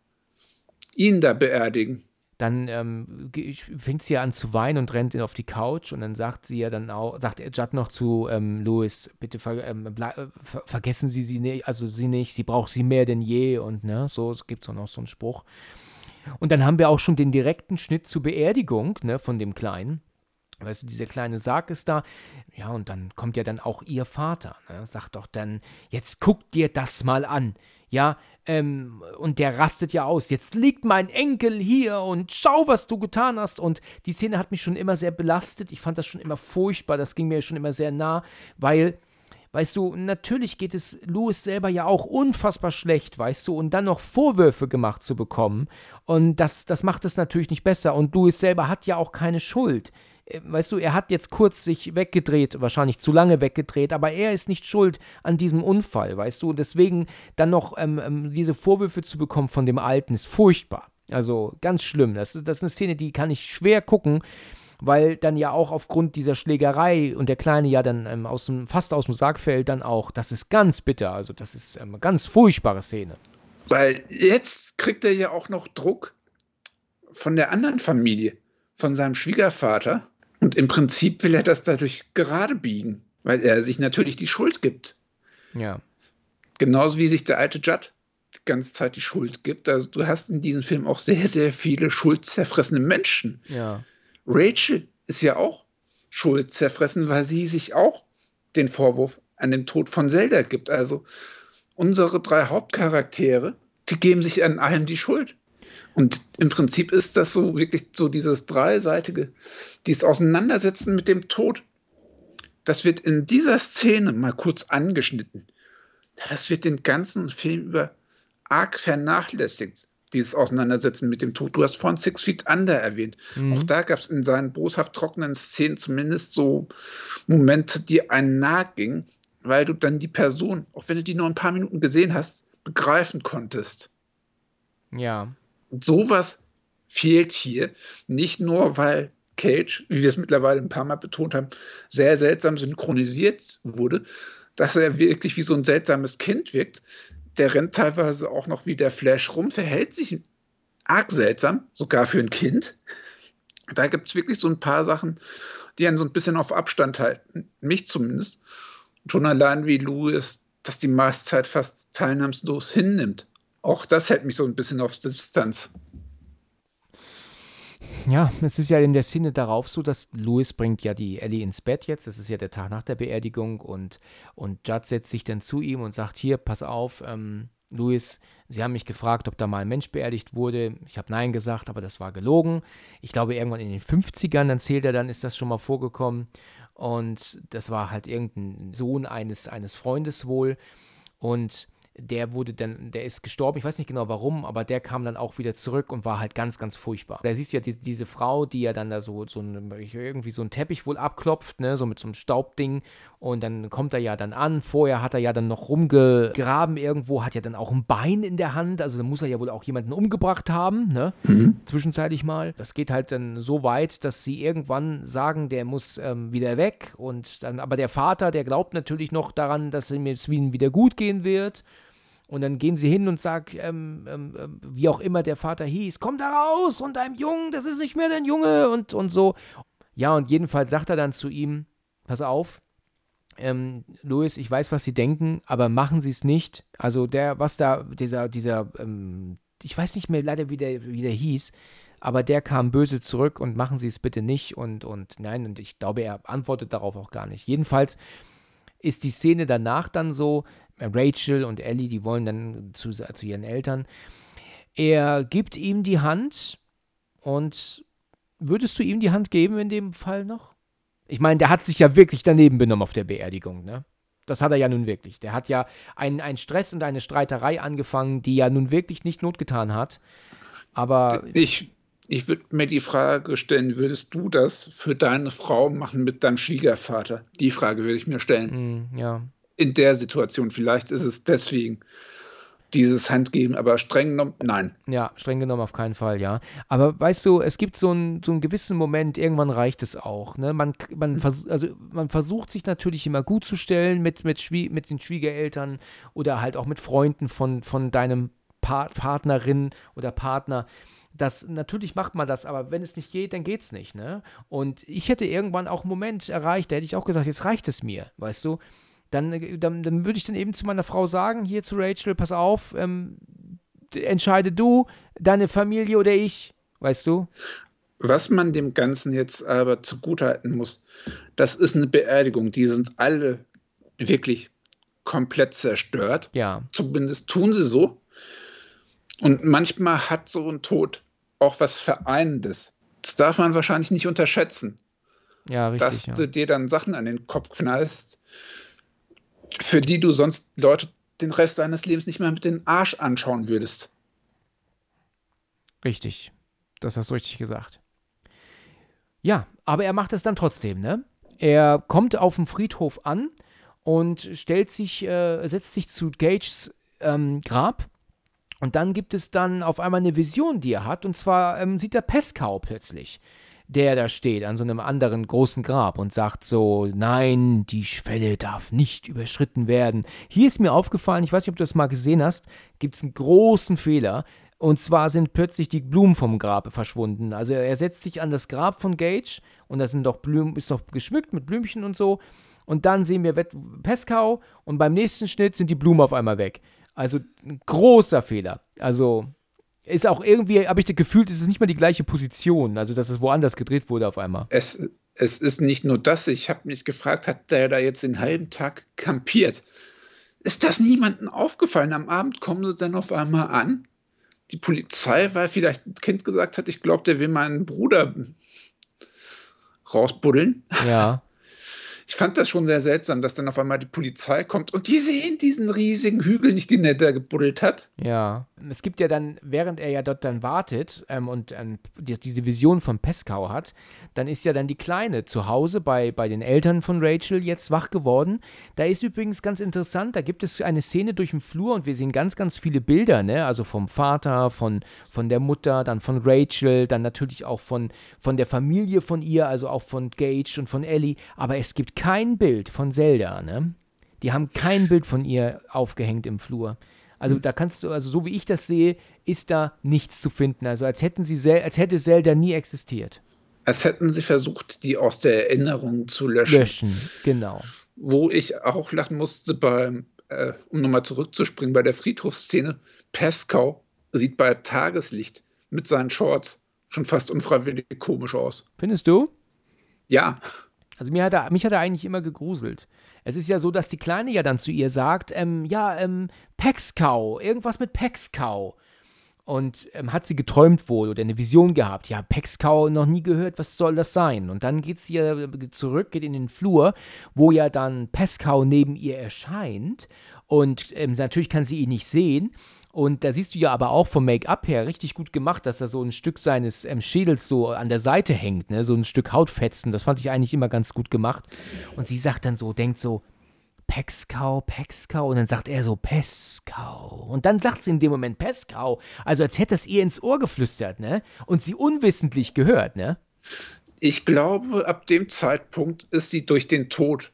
ihn da beerdigen. Dann ähm, fängt sie ja an zu weinen und rennt auf die Couch und dann sagt sie ja dann auch, sagt Judd noch zu ähm, Louis, bitte ver, ähm, ver, vergessen Sie sie nicht, also sie nicht, sie braucht sie mehr denn je und ne, so, es gibt auch noch so einen Spruch. Und dann haben wir auch schon den direkten Schnitt zur Beerdigung, ne, von dem Kleinen. Weißt du, dieser kleine Sarg ist da. Ja, und dann kommt ja dann auch ihr Vater. Ne? Sagt doch dann, jetzt guck dir das mal an. ja, ähm, und der rastet ja aus. Jetzt liegt mein Enkel hier und schau, was du getan hast. Und die Szene hat mich schon immer sehr belastet. Ich fand das schon immer furchtbar. Das ging mir schon immer sehr nah, weil Weißt du, natürlich geht es Louis selber ja auch unfassbar schlecht, weißt du, und dann noch Vorwürfe gemacht zu bekommen. Und das, das macht es natürlich nicht besser. Und Louis selber hat ja auch keine Schuld. Weißt du, er hat jetzt kurz sich weggedreht, wahrscheinlich zu lange weggedreht, aber er ist nicht schuld an diesem Unfall, weißt du. Deswegen dann noch ähm, ähm, diese Vorwürfe zu bekommen von dem Alten ist furchtbar. Also ganz schlimm. Das, das ist eine Szene, die kann ich schwer gucken weil dann ja auch aufgrund dieser Schlägerei und der Kleine ja dann ähm, aus dem, fast aus dem Sarg fällt, dann auch, das ist ganz bitter, also das ist ähm, eine ganz furchtbare Szene. Weil jetzt kriegt er ja auch noch Druck von der anderen Familie, von seinem Schwiegervater und im Prinzip will er das dadurch gerade biegen, weil er sich natürlich die Schuld gibt. Ja. Genauso wie sich der alte Judd die ganze Zeit die Schuld gibt. Also du hast in diesem Film auch sehr, sehr viele schuldzerfressene Menschen. Ja. Rachel ist ja auch schuld zerfressen, weil sie sich auch den Vorwurf an dem Tod von Zelda gibt. Also unsere drei Hauptcharaktere, die geben sich an allem die Schuld. Und im Prinzip ist das so wirklich so dieses dreiseitige, dieses Auseinandersetzen mit dem Tod. Das wird in dieser Szene mal kurz angeschnitten. Das wird den ganzen Film über arg vernachlässigt dieses Auseinandersetzen mit dem Tod. Du hast vorhin Six Feet Under erwähnt. Mhm. Auch da gab es in seinen boshaft trockenen Szenen zumindest so Momente, die einen nahe gingen, weil du dann die Person, auch wenn du die nur ein paar Minuten gesehen hast, begreifen konntest. Ja. Sowas fehlt hier. Nicht nur, weil Cage, wie wir es mittlerweile ein paar Mal betont haben, sehr seltsam synchronisiert wurde, dass er wirklich wie so ein seltsames Kind wirkt, der rennt teilweise auch noch wie der Flash rum, verhält sich arg seltsam, sogar für ein Kind. Da gibt es wirklich so ein paar Sachen, die einen so ein bisschen auf Abstand halten, mich zumindest. Schon allein wie Louis das die meiste Zeit fast teilnahmslos hinnimmt. Auch das hält mich so ein bisschen auf Distanz. Ja, es ist ja in der Szene darauf so, dass Louis bringt ja die Ellie ins Bett jetzt. Das ist ja der Tag nach der Beerdigung und, und Judd setzt sich dann zu ihm und sagt: Hier, pass auf, ähm, Louis, Sie haben mich gefragt, ob da mal ein Mensch beerdigt wurde. Ich habe Nein gesagt, aber das war gelogen. Ich glaube, irgendwann in den 50ern, dann zählt er dann, ist das schon mal vorgekommen. Und das war halt irgendein Sohn eines, eines Freundes wohl. Und der wurde dann, der ist gestorben, ich weiß nicht genau warum, aber der kam dann auch wieder zurück und war halt ganz, ganz furchtbar. Da siehst du ja die, diese Frau, die ja dann da so, so ein, irgendwie so einen Teppich wohl abklopft, ne, so mit so einem Staubding und dann kommt er ja dann an. Vorher hat er ja dann noch rumgegraben irgendwo, hat ja dann auch ein Bein in der Hand, also dann muss er ja wohl auch jemanden umgebracht haben, ne, mhm. zwischenzeitlich mal. Das geht halt dann so weit, dass sie irgendwann sagen, der muss ähm, wieder weg und dann, aber der Vater, der glaubt natürlich noch daran, dass ihm wieder gut gehen wird. Und dann gehen sie hin und sagen, ähm, ähm, ähm, wie auch immer der Vater hieß, komm da raus und deinem Jungen, das ist nicht mehr dein Junge und, und so. Ja, und jedenfalls sagt er dann zu ihm, pass auf, ähm, Louis, ich weiß, was Sie denken, aber machen Sie es nicht. Also der, was da, dieser, dieser, ähm, ich weiß nicht mehr leider, wie der, wie der hieß, aber der kam böse zurück und machen Sie es bitte nicht und, und nein, und ich glaube, er antwortet darauf auch gar nicht. Jedenfalls ist die Szene danach dann so, Rachel und Ellie, die wollen dann zu, zu ihren Eltern. Er gibt ihm die Hand und würdest du ihm die Hand geben in dem Fall noch? Ich meine, der hat sich ja wirklich daneben benommen auf der Beerdigung, ne? Das hat er ja nun wirklich. Der hat ja einen, einen Stress und eine Streiterei angefangen, die ja nun wirklich nicht notgetan hat. Aber. Ich, ich würde mir die Frage stellen, würdest du das für deine Frau machen mit deinem Schwiegervater? Die Frage würde ich mir stellen. Mm, ja in der Situation. Vielleicht ist es deswegen dieses Handgeben, aber streng genommen, nein. Ja, streng genommen auf keinen Fall, ja. Aber weißt du, es gibt so, ein, so einen gewissen Moment, irgendwann reicht es auch. Ne? Man, man, mhm. vers also man versucht sich natürlich immer gut zu stellen mit, mit, mit den Schwiegereltern oder halt auch mit Freunden von, von deinem pa Partnerin oder Partner. Das, natürlich macht man das, aber wenn es nicht geht, dann geht es nicht, ne? Und ich hätte irgendwann auch einen Moment erreicht, da hätte ich auch gesagt, jetzt reicht es mir, weißt du? Dann, äh, dann, dann würde ich dann eben zu meiner Frau sagen, hier zu Rachel, pass auf, ähm, entscheide du, deine Familie oder ich, weißt du? Was man dem Ganzen jetzt aber zugutehalten muss, das ist eine Beerdigung. Die sind alle wirklich komplett zerstört. Ja. Zumindest tun sie so. Und manchmal hat so ein Tod auch was Vereinendes. Das darf man wahrscheinlich nicht unterschätzen. Ja, richtig. dass ja. du dir dann Sachen an den Kopf knallst, für die du sonst Leute den Rest deines Lebens nicht mehr mit den Arsch anschauen würdest. Richtig. Das hast du richtig gesagt. Ja, aber er macht es dann trotzdem, ne? Er kommt auf dem Friedhof an und stellt sich, äh, setzt sich zu Gages ähm, Grab. Und dann gibt es dann auf einmal eine Vision, die er hat. Und zwar ähm, sieht er Peskau plötzlich, der da steht an so einem anderen großen Grab und sagt so, nein, die Schwelle darf nicht überschritten werden. Hier ist mir aufgefallen, ich weiß nicht, ob du das mal gesehen hast, gibt es einen großen Fehler. Und zwar sind plötzlich die Blumen vom Grab verschwunden. Also er setzt sich an das Grab von Gage und da sind doch Blumen, ist doch geschmückt mit Blümchen und so. Und dann sehen wir Peskau und beim nächsten Schnitt sind die Blumen auf einmal weg. Also ein großer Fehler. Also ist auch irgendwie, habe ich das Gefühl, es ist nicht mal die gleiche Position. Also dass es woanders gedreht wurde auf einmal. Es, es ist nicht nur das, ich habe mich gefragt, hat der da jetzt den halben Tag kampiert? Ist das niemandem aufgefallen? Am Abend kommen sie dann auf einmal an. Die Polizei, weil vielleicht ein Kind gesagt hat, ich glaube, der will meinen Bruder rausbuddeln. Ja. Ich fand das schon sehr seltsam, dass dann auf einmal die Polizei kommt und die sehen diesen riesigen Hügel nicht, den er da gebuddelt hat. Ja. Es gibt ja dann, während er ja dort dann wartet ähm, und ähm, die, diese Vision von Peskau hat, dann ist ja dann die Kleine zu Hause bei, bei den Eltern von Rachel jetzt wach geworden. Da ist übrigens ganz interessant, da gibt es eine Szene durch den Flur und wir sehen ganz, ganz viele Bilder, ne? Also vom Vater, von, von der Mutter, dann von Rachel, dann natürlich auch von, von der Familie von ihr, also auch von Gage und von Ellie. Aber es gibt kein Bild von Zelda, ne? Die haben kein Bild von ihr aufgehängt im Flur. Also da kannst du, also so wie ich das sehe, ist da nichts zu finden. Also als hätten sie, Zel als hätte Zelda nie existiert. Als hätten sie versucht, die aus der Erinnerung zu löschen. Löschen, genau. Wo ich auch lachen musste, beim, äh, um nochmal zurückzuspringen, bei der Friedhofsszene, Peskau sieht bei Tageslicht mit seinen Shorts schon fast unfreiwillig komisch aus. Findest du? Ja, Also mir hat er, mich hat er eigentlich immer gegruselt. Es ist ja so, dass die Kleine ja dann zu ihr sagt, ähm, ja, ähm, Pexkau, irgendwas mit Pexkau. Und ähm, hat sie geträumt wohl oder eine Vision gehabt. Ja, Pexkau noch nie gehört, was soll das sein? Und dann geht sie ja zurück, geht in den Flur, wo ja dann Peskau neben ihr erscheint. Und ähm, natürlich kann sie ihn nicht sehen. Und da siehst du ja aber auch vom Make-up her richtig gut gemacht, dass da so ein Stück seines ähm, Schädels so an der Seite hängt, ne? so ein Stück Hautfetzen. Das fand ich eigentlich immer ganz gut gemacht. Und sie sagt dann so, denkt so, Pexkau, Pexkau. Und dann sagt er so, Peskau. Und dann sagt sie in dem Moment Peskau. Also als hätte es ihr ins Ohr geflüstert, ne? Und sie unwissentlich gehört, ne? ich glaube, ab dem Zeitpunkt ist sie durch den Tod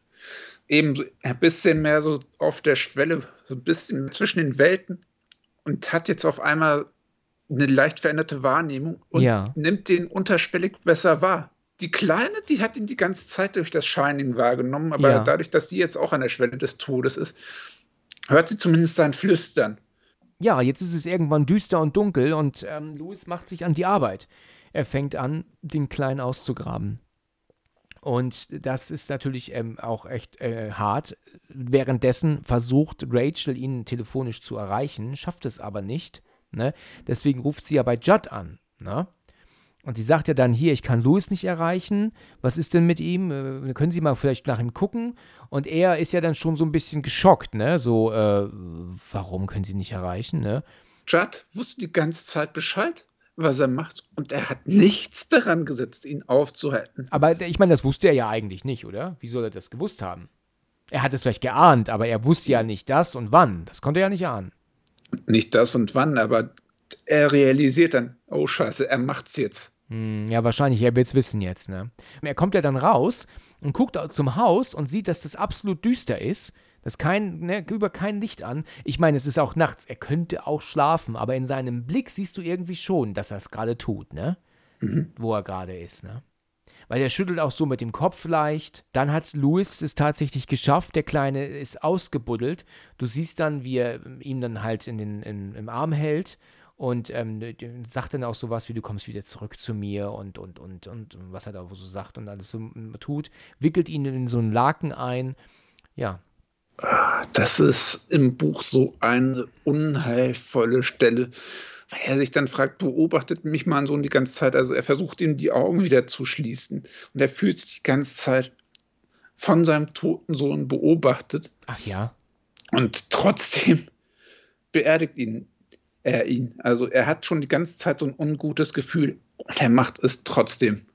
eben ein bisschen mehr so auf der Schwelle, so ein bisschen zwischen den Welten und hat jetzt auf einmal eine leicht veränderte Wahrnehmung und Ja. nimmt den unterschwellig besser wahr. Die Kleine, die hat ihn die ganze Zeit durch das Shining wahrgenommen, aber Ja. dadurch, dass sie jetzt auch an der Schwelle des Todes ist, hört sie zumindest sein Flüstern. Ja, jetzt ist es irgendwann düster und dunkel und ähm, Louis macht sich an die Arbeit. Er fängt an, den Kleinen auszugraben. Und das ist natürlich ähm, auch echt äh, hart. Währenddessen versucht Rachel, ihn telefonisch zu erreichen, schafft es aber nicht. Ne? Deswegen ruft sie ja bei Judd an. Ne? Und sie sagt ja dann hier, ich kann Louis nicht erreichen. Was ist denn mit ihm? Äh, können Sie mal vielleicht nach ihm gucken? Und er ist ja dann schon so ein bisschen geschockt, ne? So, äh, warum können Sie nicht erreichen, ne? Judd wusste die ganze Zeit Bescheid, was er macht, und er hat nichts daran gesetzt, ihn aufzuhalten. Aber ich meine, das wusste er ja eigentlich nicht, oder? Wie soll er das gewusst haben? Er hat es vielleicht geahnt, aber er wusste ja nicht das und wann. Das konnte er ja nicht ahnen. Nicht das und wann, aber er realisiert dann, oh Scheiße, er macht's jetzt. Hm, ja, wahrscheinlich, er will es wissen jetzt, ne? Er kommt ja dann raus und guckt zum Haus und sieht, dass das absolut düster ist. Das kein, ne, über kein Licht an. Ich meine, es ist auch nachts. Er könnte auch schlafen, aber in seinem Blick siehst du irgendwie schon, dass er es gerade tut, ne? Wo er gerade ist, ne? Weil er schüttelt auch so mit dem Kopf leicht. Dann hat Louis es tatsächlich geschafft. Der Kleine ist ausgebuddelt. Du siehst dann, wie er ihm dann halt in den, in, im Arm hält und ähm, sagt dann auch sowas wie, du kommst wieder zurück zu mir und, und, und, und was er da so sagt und alles so tut. Wickelt ihn in so einen Laken ein. Ja, Das ist im Buch so eine unheilvolle Stelle, weil er sich dann fragt, beobachtet mich mein Sohn die ganze Zeit. Also er versucht ihm die Augen wieder zu schließen und er fühlt sich die ganze Zeit von seinem toten Sohn beobachtet. Ach ja. Und trotzdem beerdigt ihn er ihn. Also er hat schon die ganze Zeit so ein ungutes Gefühl und er macht es trotzdem.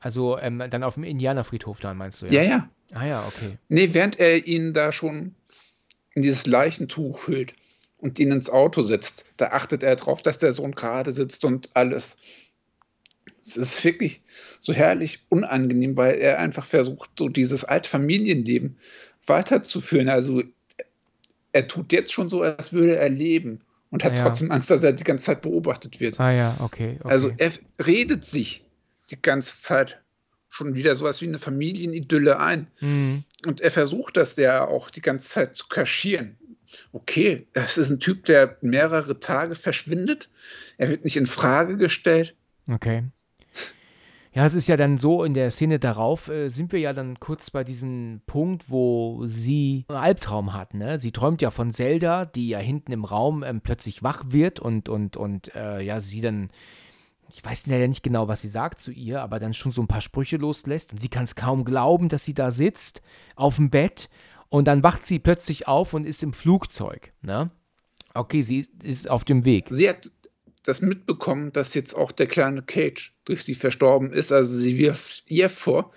Also ähm, dann auf dem Indianerfriedhof dann, meinst du? Ja, ja. ja. Ah ja, okay. Nee, während er ihn da schon in dieses Leichentuch hüllt und ihn ins Auto setzt, da achtet er darauf, dass der Sohn gerade sitzt und alles. Es ist wirklich so herrlich unangenehm, weil er einfach versucht, so dieses Altfamilienleben weiterzuführen. Also er tut jetzt schon so, als würde er leben und hat ja. trotzdem Angst, dass er die ganze Zeit beobachtet wird. Ah ja, okay, okay. Also er redet sich die ganze Zeit schon wieder sowas wie eine Familienidylle ein. Mhm. Und er versucht das ja auch die ganze Zeit zu kaschieren. Okay, es ist ein Typ, der mehrere Tage verschwindet. Er wird nicht in Frage gestellt. Okay. Ja, es ist ja dann so, in der Szene darauf äh, sind wir ja dann kurz bei diesem Punkt, wo sie einen Albtraum hat. Ne? Sie träumt ja von Zelda, die ja hinten im Raum ähm, plötzlich wach wird und, und, und äh, ja, sie dann ich weiß ja nicht genau, was sie sagt zu ihr, aber dann schon so ein paar Sprüche loslässt und sie kann es kaum glauben, dass sie da sitzt auf dem Bett und dann wacht sie plötzlich auf und ist im Flugzeug. Ne? Okay, sie ist auf dem Weg. Sie hat das mitbekommen, dass jetzt auch der kleine Cage durch sie verstorben ist. Also sie wirft ihr vor,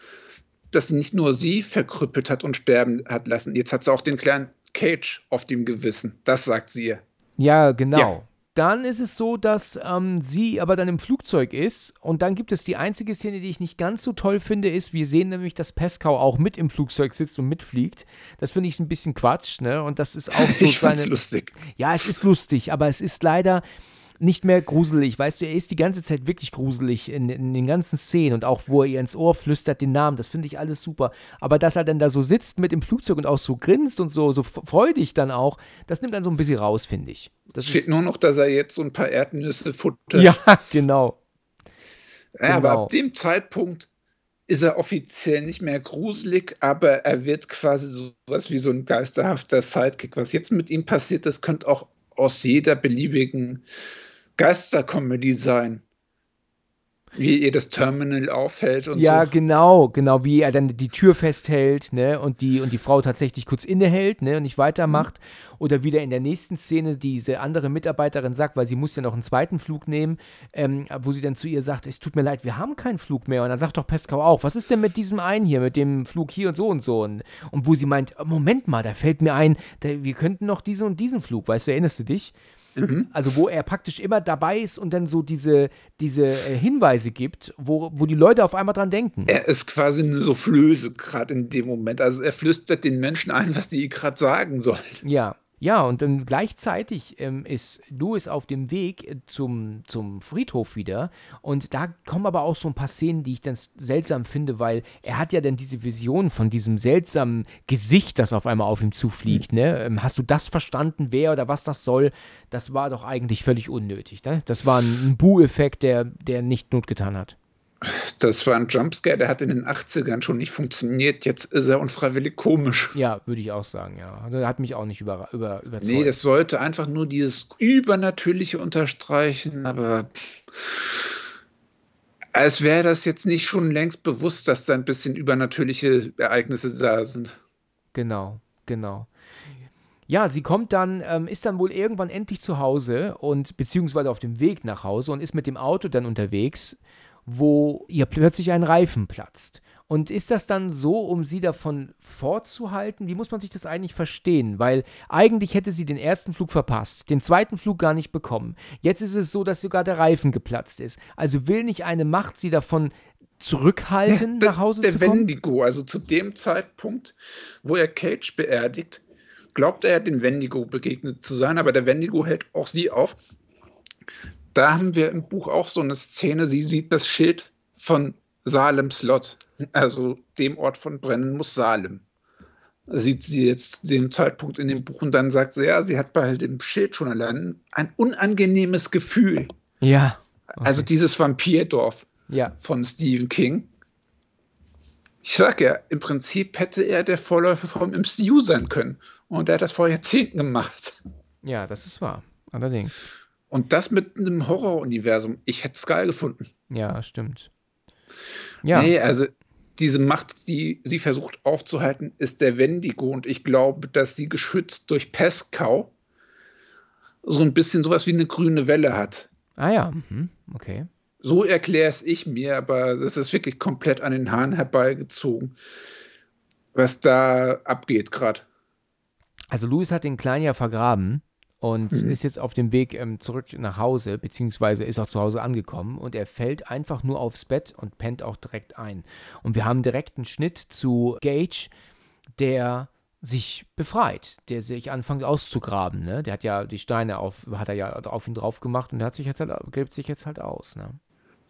dass sie nicht nur sie verkrüppelt hat und sterben hat lassen. Jetzt hat sie auch den kleinen Cage auf dem Gewissen. Das sagt sie ihr. Ja, genau. Ja. Dann ist es so, dass ähm, sie aber dann im Flugzeug ist und dann gibt es die einzige Szene, die ich nicht ganz so toll finde, ist, wir sehen nämlich, dass Pescau auch mit im Flugzeug sitzt und mitfliegt. Das finde ich ein bisschen Quatsch, ne? Und das ist auch so ich seine. lustig. Ja, es ist lustig, aber es ist leider nicht mehr gruselig. Weißt du, er ist die ganze Zeit wirklich gruselig in, in, den ganzen Szenen und auch, wo er ihr ins Ohr flüstert den Namen, das finde ich alles super. Aber dass er dann da so sitzt mit im Flugzeug und auch so grinst und so, so freudig dann auch, das nimmt dann so ein bisschen raus, finde ich. Das steht nur noch, dass er jetzt so ein paar Erdnüsse futtert. Ja, genau. Ja, genau. aber ab dem Zeitpunkt ist er offiziell nicht mehr gruselig, aber er wird quasi so was wie so ein geisterhafter Sidekick. Was jetzt mit ihm passiert, das könnte auch aus jeder beliebigen Geistercomedy sein. Wie ihr das Terminal auffällt und ja, so. Ja, genau, genau, wie er dann die Tür festhält, ne, und die, und die Frau tatsächlich kurz innehält, ne, und nicht weitermacht. Mhm. Oder wieder in der nächsten Szene diese andere Mitarbeiterin sagt, weil sie muss ja noch einen zweiten Flug nehmen, ähm, wo sie dann zu ihr sagt, es tut mir leid, wir haben keinen Flug mehr. Und dann sagt doch Pescau auch, was ist denn mit diesem einen hier, mit dem Flug hier und so und so. Und, und wo sie meint, Moment mal, da fällt mir ein, da, wir könnten noch diesen und diesen Flug, weißt du, erinnerst du dich? Mhm. Also wo er praktisch immer dabei ist und dann so diese, diese äh, Hinweise gibt, wo, wo die Leute auf einmal dran denken. Er ist quasi eine Soufflöse gerade in dem Moment. Also er flüstert den Menschen ein, was die gerade sagen sollen. Ja. Ja, und dann gleichzeitig ähm, ist Louis auf dem Weg äh, zum, zum Friedhof wieder. Und da kommen aber auch so ein paar Szenen, die ich dann seltsam finde, weil er hat ja dann diese Vision von diesem seltsamen Gesicht, das auf einmal auf ihm zufliegt. Mhm. Ne? Ähm, hast du das verstanden, wer oder was das soll? Das war doch eigentlich völlig unnötig. Ne? Das war ein, ein Bu-Effekt, der, der nicht Not getan hat. Das war ein Jumpscare, der hat in den 80ern schon nicht funktioniert. Jetzt ist er unfreiwillig komisch. Ja, würde ich auch sagen, ja. Der hat mich auch nicht über, über, überzeugt. Nee, das sollte einfach nur dieses Übernatürliche unterstreichen, aber als wäre das jetzt nicht schon längst bewusst, dass da ein bisschen übernatürliche Ereignisse da sind. Genau, genau. Ja, sie kommt dann, ähm, ist dann wohl irgendwann endlich zu Hause und beziehungsweise auf dem Weg nach Hause und ist mit dem Auto dann unterwegs wo ihr plötzlich ein Reifen platzt. Und ist das dann so, um sie davon fortzuhalten? Wie muss man sich das eigentlich verstehen? Weil eigentlich hätte sie den ersten Flug verpasst, den zweiten Flug gar nicht bekommen. Jetzt ist es so, dass sogar der Reifen geplatzt ist. Also will nicht eine Macht sie davon zurückhalten, ja, nach Hause der zu kommen? Der Wendigo, also zu dem Zeitpunkt, wo er Cage beerdigt, glaubt er, dem Wendigo begegnet zu sein, aber der Wendigo hält auch sie auf da haben wir im Buch auch so eine Szene, sie sieht das Schild von Salem Slot, also dem Ort von Brennen muss Salem. Sieht sie jetzt dem Zeitpunkt in dem Buch und dann sagt sie, ja, sie hat bei dem Schild schon allein ein unangenehmes Gefühl. Ja. Okay. Also dieses Vampirdorf ja. von Stephen King. Ich sag ja, im Prinzip hätte er der Vorläufer vom MCU sein können. Und er hat das vor Jahrzehnten gemacht. Ja, das ist wahr. Allerdings. Und das mit einem Horroruniversum. Ich hätte es geil gefunden. Ja, stimmt. Ja. Nee, also diese Macht, die sie versucht aufzuhalten, ist der Wendigo. Und ich glaube, dass sie geschützt durch Pestkau so ein bisschen sowas wie eine grüne Welle hat. Ah ja, mhm. okay. So erkläre es ich mir, aber das ist wirklich komplett an den Haaren herbeigezogen, was da abgeht gerade. Also Louis hat den Kleinen ja vergraben und mhm. ist jetzt auf dem Weg ähm, zurück nach Hause, beziehungsweise ist auch zu Hause angekommen und er fällt einfach nur aufs Bett und pennt auch direkt ein. Und wir haben direkt einen Schnitt zu Gage, der sich befreit, der sich anfängt auszugraben. Ne? Der hat ja die Steine auf, hat er ja auf ihn drauf gemacht und der hat sich jetzt halt, gräbt sich jetzt halt aus. Ne?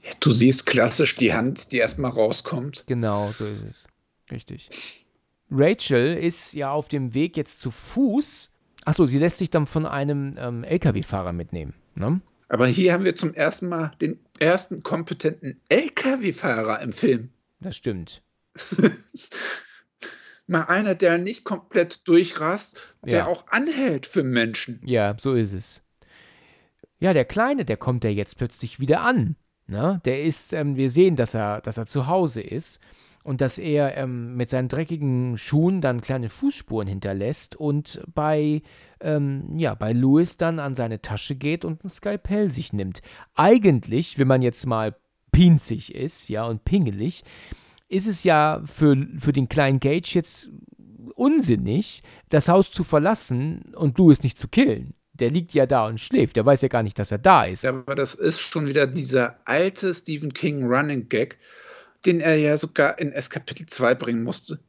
Ja, du siehst klassisch die Hand, die erstmal rauskommt. Genau, so ist es. Richtig. Rachel ist ja auf dem Weg jetzt zu Fuß Achso, sie lässt sich dann von einem ähm, LKW-Fahrer mitnehmen. Ne? Aber hier haben wir zum ersten Mal den ersten kompetenten LKW-Fahrer im Film. Das stimmt. Mal einer, der nicht komplett durchrast, der ja. auch anhält für Menschen. Ja, so ist es. Ja, der Kleine, der kommt ja jetzt plötzlich wieder an. Ne? Der ist, ähm, wir sehen, dass er, dass er zu Hause ist und dass er ähm, mit seinen dreckigen Schuhen dann kleine Fußspuren hinterlässt und bei, ähm, ja, bei Louis dann an seine Tasche geht und ein Skalpell sich nimmt. Eigentlich, wenn man jetzt mal pinzig ist, ja, und pingelig, ist es ja für, für den kleinen Gage jetzt unsinnig, das Haus zu verlassen und Louis nicht zu killen. Der liegt ja da und schläft. Der weiß ja gar nicht, dass er da ist. Aber das ist schon wieder dieser alte Stephen King Running Gag den er ja sogar in S Kapitel 2 bringen musste.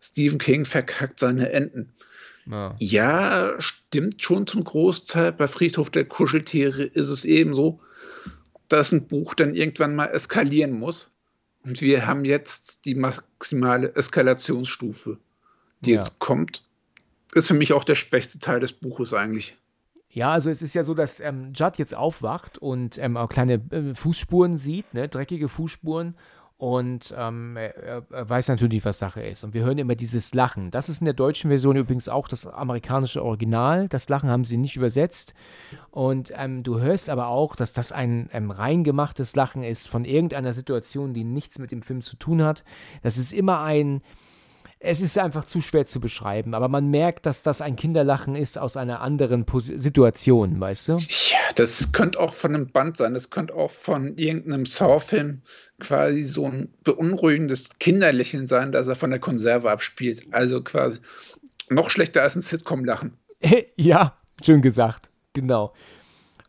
Stephen King verkackt seine Enden. Ja. ja, stimmt schon zum Großteil. Bei Friedhof der Kuscheltiere ist es ebenso, dass ein Buch dann irgendwann mal eskalieren muss. Und wir haben jetzt die maximale Eskalationsstufe, die ja. jetzt kommt. Ist für mich auch der schwächste Teil des Buches eigentlich. Ja, also es ist ja so, dass ähm, Judd jetzt aufwacht und ähm, auch kleine äh, Fußspuren sieht, ne, dreckige Fußspuren und ähm, er, er, weiß natürlich, was Sache ist. Und wir hören immer dieses Lachen. Das ist in der deutschen Version übrigens auch das amerikanische Original. Das Lachen haben sie nicht übersetzt. Und ähm, du hörst aber auch, dass das ein ähm, reingemachtes Lachen ist von irgendeiner Situation, die nichts mit dem Film zu tun hat. Das ist immer ein, es ist einfach zu schwer zu beschreiben, aber man merkt, dass das ein Kinderlachen ist aus einer anderen Pos Situation, weißt du? Ja, das könnte auch von einem Band sein, das könnte auch von irgendeinem Saw-Film quasi so ein beunruhigendes Kinderlächeln sein, das er von der Konserve abspielt. Also quasi noch schlechter als ein Sitcom-Lachen. ja, schön gesagt, genau.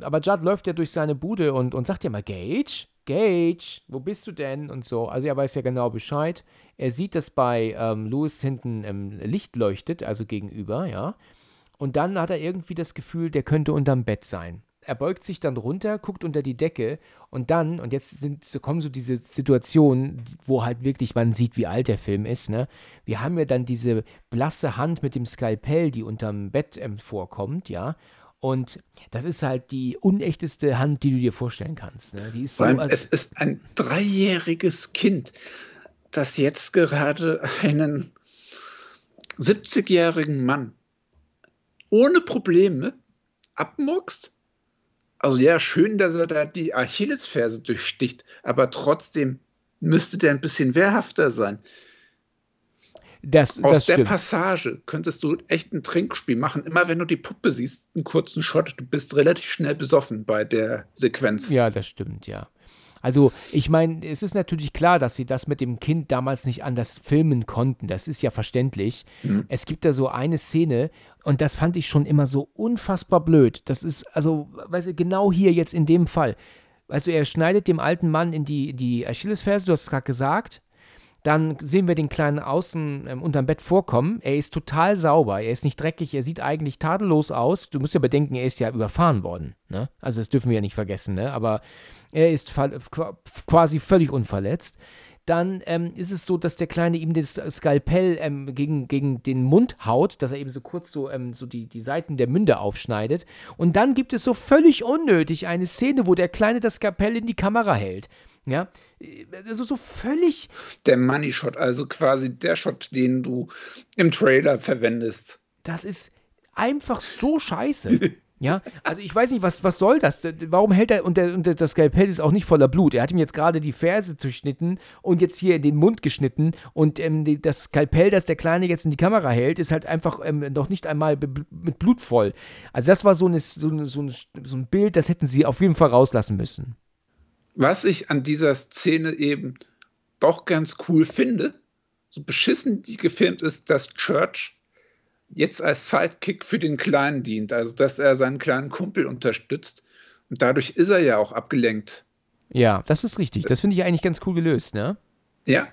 Aber Judd läuft ja durch seine Bude und, und sagt ja mal, Gage, Gage, wo bist du denn? Und so. Also er weiß ja genau Bescheid. Er sieht, dass bei ähm, Louis hinten ähm, Licht leuchtet, also gegenüber, ja. Und dann hat er irgendwie das Gefühl, der könnte unterm Bett sein. Er beugt sich dann runter, guckt unter die Decke und dann, und jetzt sind, so kommen so diese Situationen, wo halt wirklich man sieht, wie alt der Film ist, ne? Wir haben ja dann diese blasse Hand mit dem Skalpell, die unterm Bett ähm, vorkommt, ja. Und das ist halt die unechteste Hand, die du dir vorstellen kannst. Ne? Die ist so, also es ist ein dreijähriges Kind, das jetzt gerade einen 70-jährigen Mann ohne Probleme abmuckst. Also ja, schön, dass er da die Achillesferse durchsticht, aber trotzdem müsste der ein bisschen wehrhafter sein. Das, Aus das der. Passage könntest du echt ein Trinkspiel machen. Immer wenn du die Puppe siehst, einen kurzen Shot, du bist relativ schnell besoffen bei der Sequenz. Ja, das stimmt, ja. Also, ich meine, es ist natürlich klar, dass sie das mit dem Kind damals nicht anders filmen konnten. Das ist ja verständlich. Mhm. Es gibt da so eine Szene und das fand ich schon immer so unfassbar blöd. Das ist, also, weißt du, genau hier jetzt in dem Fall. Also, er schneidet dem alten Mann in die, die Achillesferse, du hast es gerade gesagt. Dann sehen wir den Kleinen außen ähm, unterm Bett vorkommen. Er ist total sauber, er ist nicht dreckig, er sieht eigentlich tadellos aus. Du musst ja bedenken, er ist ja überfahren worden. Ne? Also das dürfen wir ja nicht vergessen, ne? aber er ist quasi völlig unverletzt. Dann ähm, ist es so, dass der Kleine ihm das Skalpell ähm, gegen, gegen den Mund haut, dass er eben so kurz so, ähm, so die, die Seiten der Münde aufschneidet. Und dann gibt es so völlig unnötig eine Szene, wo der Kleine das Skalpell in die Kamera hält. Ja, also so völlig. Der Money Shot, also quasi der Shot, den du im Trailer verwendest. Das ist einfach so scheiße. Ja, also ich weiß nicht, was, was soll das? Warum hält er, und, der, und das Skalpell ist auch nicht voller Blut. Er hat ihm jetzt gerade die Ferse zerschnitten und jetzt hier in den Mund geschnitten und ähm, das Skalpell, das der Kleine jetzt in die Kamera hält, ist halt einfach ähm, noch nicht einmal mit Blut voll. Also das war so, eine, so, eine, so, ein, so ein Bild, das hätten sie auf jeden Fall rauslassen müssen. Was ich an dieser Szene eben doch ganz cool finde, so beschissen die gefilmt ist, dass Church jetzt als Sidekick für den Kleinen dient, also dass er seinen kleinen Kumpel unterstützt. Und dadurch ist er ja auch abgelenkt. Ja, das ist richtig. Das finde ich eigentlich ganz cool gelöst, ne? Ja.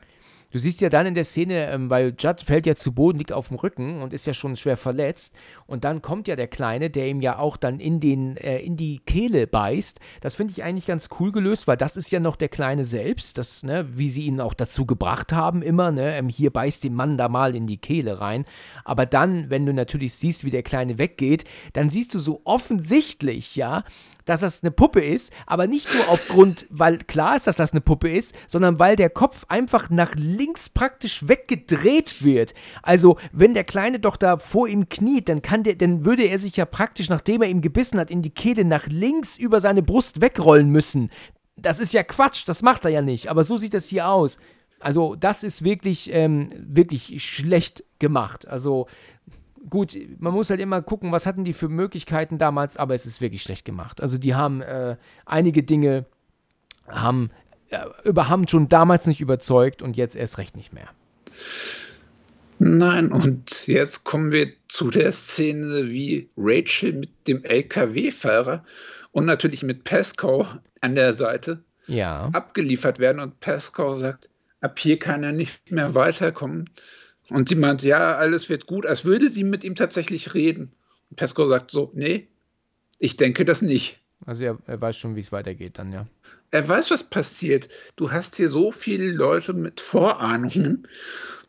Du siehst ja dann in der Szene, ähm, weil Judd fällt ja zu Boden, liegt auf dem Rücken und ist ja schon schwer verletzt. Und dann kommt ja der Kleine, der ihm ja auch dann in, den, äh, in die Kehle beißt. Das finde ich eigentlich ganz cool gelöst, weil das ist ja noch der Kleine selbst, das, ne, wie sie ihn auch dazu gebracht haben, immer, ne, ähm, hier beißt den Mann da mal in die Kehle rein. Aber dann, wenn du natürlich siehst, wie der Kleine weggeht, dann siehst du so offensichtlich, ja, dass das eine Puppe ist, aber nicht nur aufgrund, weil klar ist, dass das eine Puppe ist, sondern weil der Kopf einfach nach links praktisch weggedreht wird. Also, wenn der Kleine doch da vor ihm kniet, dann kann der, dann würde er sich ja praktisch, nachdem er ihm gebissen hat, in die Kehle nach links über seine Brust wegrollen müssen. Das ist ja Quatsch, das macht er ja nicht, aber so sieht das hier aus. Also, das ist wirklich, ähm, wirklich schlecht gemacht. Also, gut, man muss halt immer gucken, was hatten die für Möglichkeiten damals, aber es ist wirklich schlecht gemacht. Also die haben äh, einige Dinge haben, äh, über, haben schon damals nicht überzeugt und jetzt erst recht nicht mehr. Nein, und jetzt kommen wir zu der Szene, wie Rachel mit dem LKW-Fahrer und natürlich mit Pascal an der Seite ja. abgeliefert werden. Und Pascal sagt, ab hier kann er nicht mehr weiterkommen. Und sie meint, ja, alles wird gut, als würde sie mit ihm tatsächlich reden. Und Pesco sagt so, nee, ich denke das nicht. Also er, er weiß schon, wie es weitergeht dann, ja. Er weiß, was passiert. Du hast hier so viele Leute mit Vorahnungen,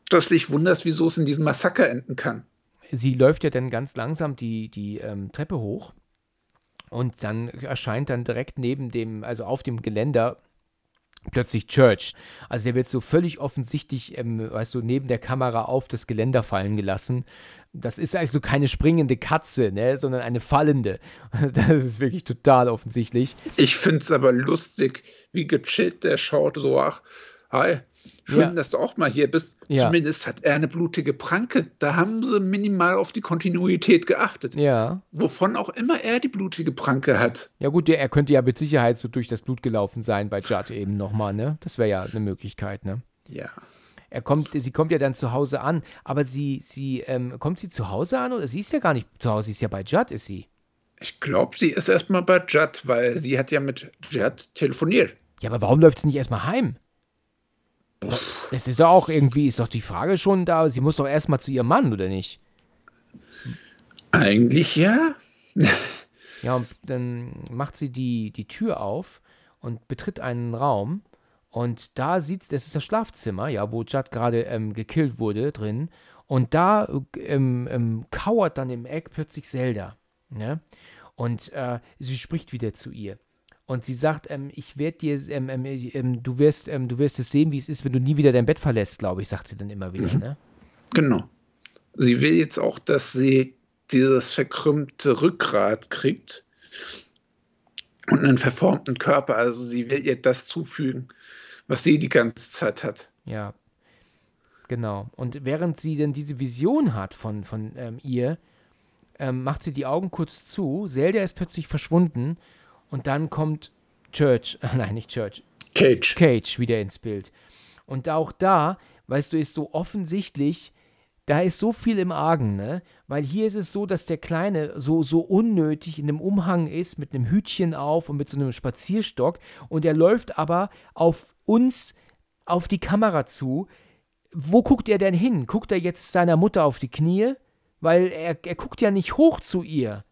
dass dich wunderst, wieso es in diesem Massaker enden kann. Sie läuft ja dann ganz langsam die, die ähm, Treppe hoch und dann erscheint dann direkt neben dem, also auf dem Geländer plötzlich Church. Also der wird so völlig offensichtlich, ähm, weißt du, neben der Kamera auf das Geländer fallen gelassen. Das ist also keine springende Katze, ne, sondern eine fallende. Das ist wirklich total offensichtlich. Ich finde es aber lustig, wie gechillt der schaut, so, ach, hi, Schön, ja. dass du auch mal hier bist. Ja. Zumindest hat er eine blutige Pranke. Da haben sie minimal auf die Kontinuität geachtet. Ja. Wovon auch immer er die blutige Pranke hat. Ja, gut, er könnte ja mit Sicherheit so durch das Blut gelaufen sein bei Judd eben nochmal, ne? Das wäre ja eine Möglichkeit, ne? Ja. Er kommt, sie kommt ja dann zu Hause an, aber sie, sie, ähm, kommt sie zu Hause an oder sie ist ja gar nicht zu Hause, sie ist ja bei Judd, ist sie? Ich glaube, sie ist erstmal bei Judd, weil sie hat ja mit Judd telefoniert. Ja, aber warum läuft sie nicht erstmal heim? Es ist doch auch irgendwie, ist doch die Frage schon da, sie muss doch erstmal zu ihrem Mann, oder nicht? Eigentlich ja. ja, und dann macht sie die, die Tür auf und betritt einen Raum. Und da sieht, das ist das Schlafzimmer, ja, wo Judd gerade ähm, gekillt wurde drin. Und da ähm, ähm, kauert dann im Eck plötzlich Zelda. Ne? Und äh, sie spricht wieder zu ihr. Und sie sagt, ähm, ich werde dir, ähm, ähm, ähm, du wirst, ähm, du wirst es sehen, wie es ist, wenn du nie wieder dein Bett verlässt, glaube ich, sagt sie dann immer wieder, mhm. ne? Genau. Sie will jetzt auch, dass sie dieses verkrümmte Rückgrat kriegt und einen verformten Körper. Also sie will ihr das zufügen, was sie die ganze Zeit hat. Ja, genau. Und während sie dann diese Vision hat von, von ähm, ihr, ähm, macht sie die Augen kurz zu. Zelda ist plötzlich verschwunden und dann kommt Church, nein, nicht Church. Cage. Cage wieder ins Bild. Und auch da, weißt du, ist so offensichtlich, da ist so viel im Argen, ne? Weil hier ist es so, dass der Kleine so, so unnötig in einem Umhang ist, mit einem Hütchen auf und mit so einem Spazierstock. Und er läuft aber auf uns, auf die Kamera zu. Wo guckt er denn hin? Guckt er jetzt seiner Mutter auf die Knie? Weil er, er guckt ja nicht hoch zu ihr.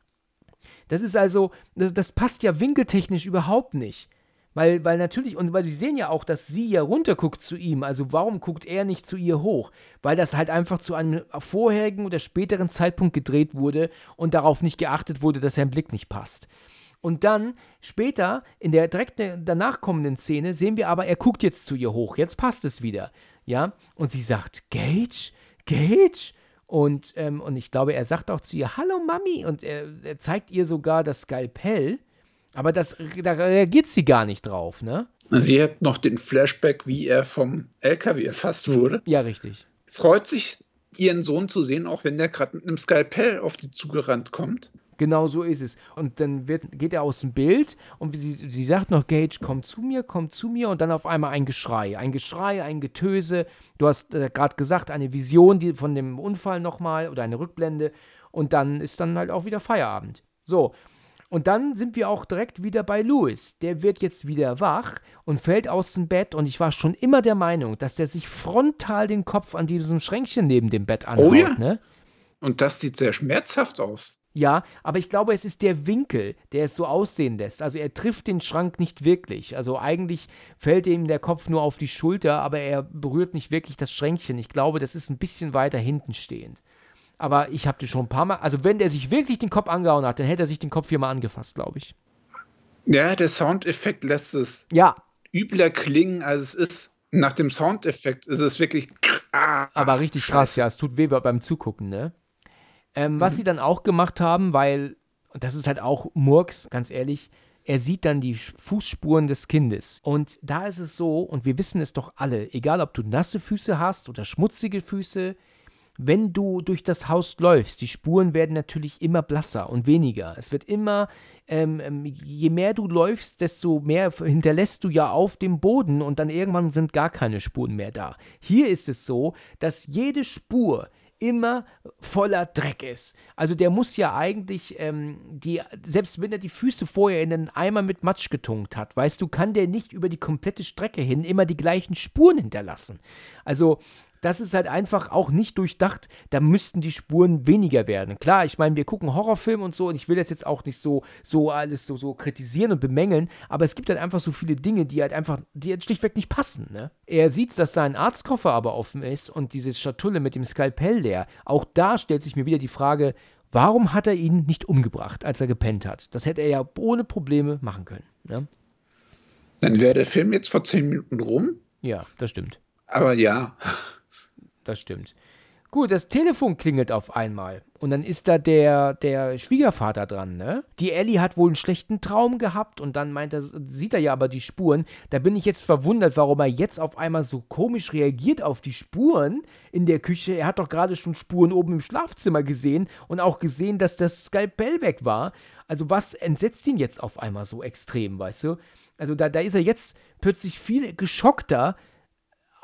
Das ist also, das, das passt ja winkeltechnisch überhaupt nicht. Weil, weil natürlich, und weil sie sehen ja auch, dass sie ja runterguckt zu ihm. Also warum guckt er nicht zu ihr hoch? Weil das halt einfach zu einem vorherigen oder späteren Zeitpunkt gedreht wurde und darauf nicht geachtet wurde, dass sein Blick nicht passt. Und dann später, in der direkt danach kommenden Szene, sehen wir aber, er guckt jetzt zu ihr hoch. Jetzt passt es wieder. Ja, und sie sagt, Gage? Gage? Und, ähm, und ich glaube, er sagt auch zu ihr, Hallo Mami. Und er, er zeigt ihr sogar das Skalpell. Aber das, da reagiert sie gar nicht drauf, ne? Sie hat noch den Flashback, wie er vom LKW erfasst wurde. Ja, richtig. Freut sich, ihren Sohn zu sehen, auch wenn der gerade mit einem Skalpell auf die zugerannt kommt. Genau so ist es. Und dann wird, geht er aus dem Bild und sie, sie sagt noch, Gage, komm zu mir, komm zu mir. Und dann auf einmal ein Geschrei. Ein Geschrei, ein Getöse. Du hast äh, gerade gesagt, eine Vision die, von dem Unfall nochmal oder eine Rückblende. Und dann ist dann halt auch wieder Feierabend. So. Und dann sind wir auch direkt wieder bei Louis. Der wird jetzt wieder wach und fällt aus dem Bett. Und ich war schon immer der Meinung, dass der sich frontal den Kopf an diesem Schränkchen neben dem Bett anhaut. Oh ja. Ne? Und das sieht sehr schmerzhaft aus. Ja, aber ich glaube, es ist der Winkel, der es so aussehen lässt. Also er trifft den Schrank nicht wirklich. Also eigentlich fällt ihm der Kopf nur auf die Schulter, aber er berührt nicht wirklich das Schränkchen. Ich glaube, das ist ein bisschen weiter hinten stehend. Aber ich habe dir schon ein paar Mal, also wenn der sich wirklich den Kopf angehauen hat, dann hätte er sich den Kopf viermal angefasst, glaube ich. Ja, der Soundeffekt lässt es ja. übler klingen, als es ist. Nach dem Soundeffekt ist es wirklich. Ah, aber richtig krass, ja. Es tut weh beim Zugucken, ne? Ähm, was mhm. sie dann auch gemacht haben, weil, und das ist halt auch Murks, ganz ehrlich, er sieht dann die Fußspuren des Kindes. Und da ist es so, und wir wissen es doch alle, egal ob du nasse Füße hast oder schmutzige Füße, wenn du durch das Haus läufst, die Spuren werden natürlich immer blasser und weniger. Es wird immer, ähm, ähm je mehr du läufst, desto mehr hinterlässt du ja auf dem Boden und dann irgendwann sind gar keine Spuren mehr da. Hier ist es so, dass jede Spur, immer voller Dreck ist. Also der muss ja eigentlich, ähm, die, selbst wenn er die Füße vorher in einen Eimer mit Matsch getunkt hat, weißt du, kann der nicht über die komplette Strecke hin immer die gleichen Spuren hinterlassen. Also das ist halt einfach auch nicht durchdacht. Da müssten die Spuren weniger werden. Klar, ich meine, wir gucken Horrorfilme und so und ich will das jetzt auch nicht so, so alles so, so kritisieren und bemängeln, aber es gibt halt einfach so viele Dinge, die halt einfach, die halt schlichtweg nicht passen. Ne? Er sieht, dass sein Arztkoffer aber offen ist und diese Schatulle mit dem Skalpell leer. Auch da stellt sich mir wieder die Frage, warum hat er ihn nicht umgebracht, als er gepennt hat? Das hätte er ja ohne Probleme machen können. Ne? Dann wäre der Film jetzt vor zehn Minuten rum. Ja, das stimmt. Aber ja das stimmt. Gut, das Telefon klingelt auf einmal. Und dann ist da der, der Schwiegervater dran, ne? Die Ellie hat wohl einen schlechten Traum gehabt und dann meint er, sieht er ja aber die Spuren. Da bin ich jetzt verwundert, warum er jetzt auf einmal so komisch reagiert auf die Spuren in der Küche. Er hat doch gerade schon Spuren oben im Schlafzimmer gesehen und auch gesehen, dass das Skalpell weg war. Also was entsetzt ihn jetzt auf einmal so extrem, weißt du? Also da, da ist er jetzt plötzlich viel geschockter,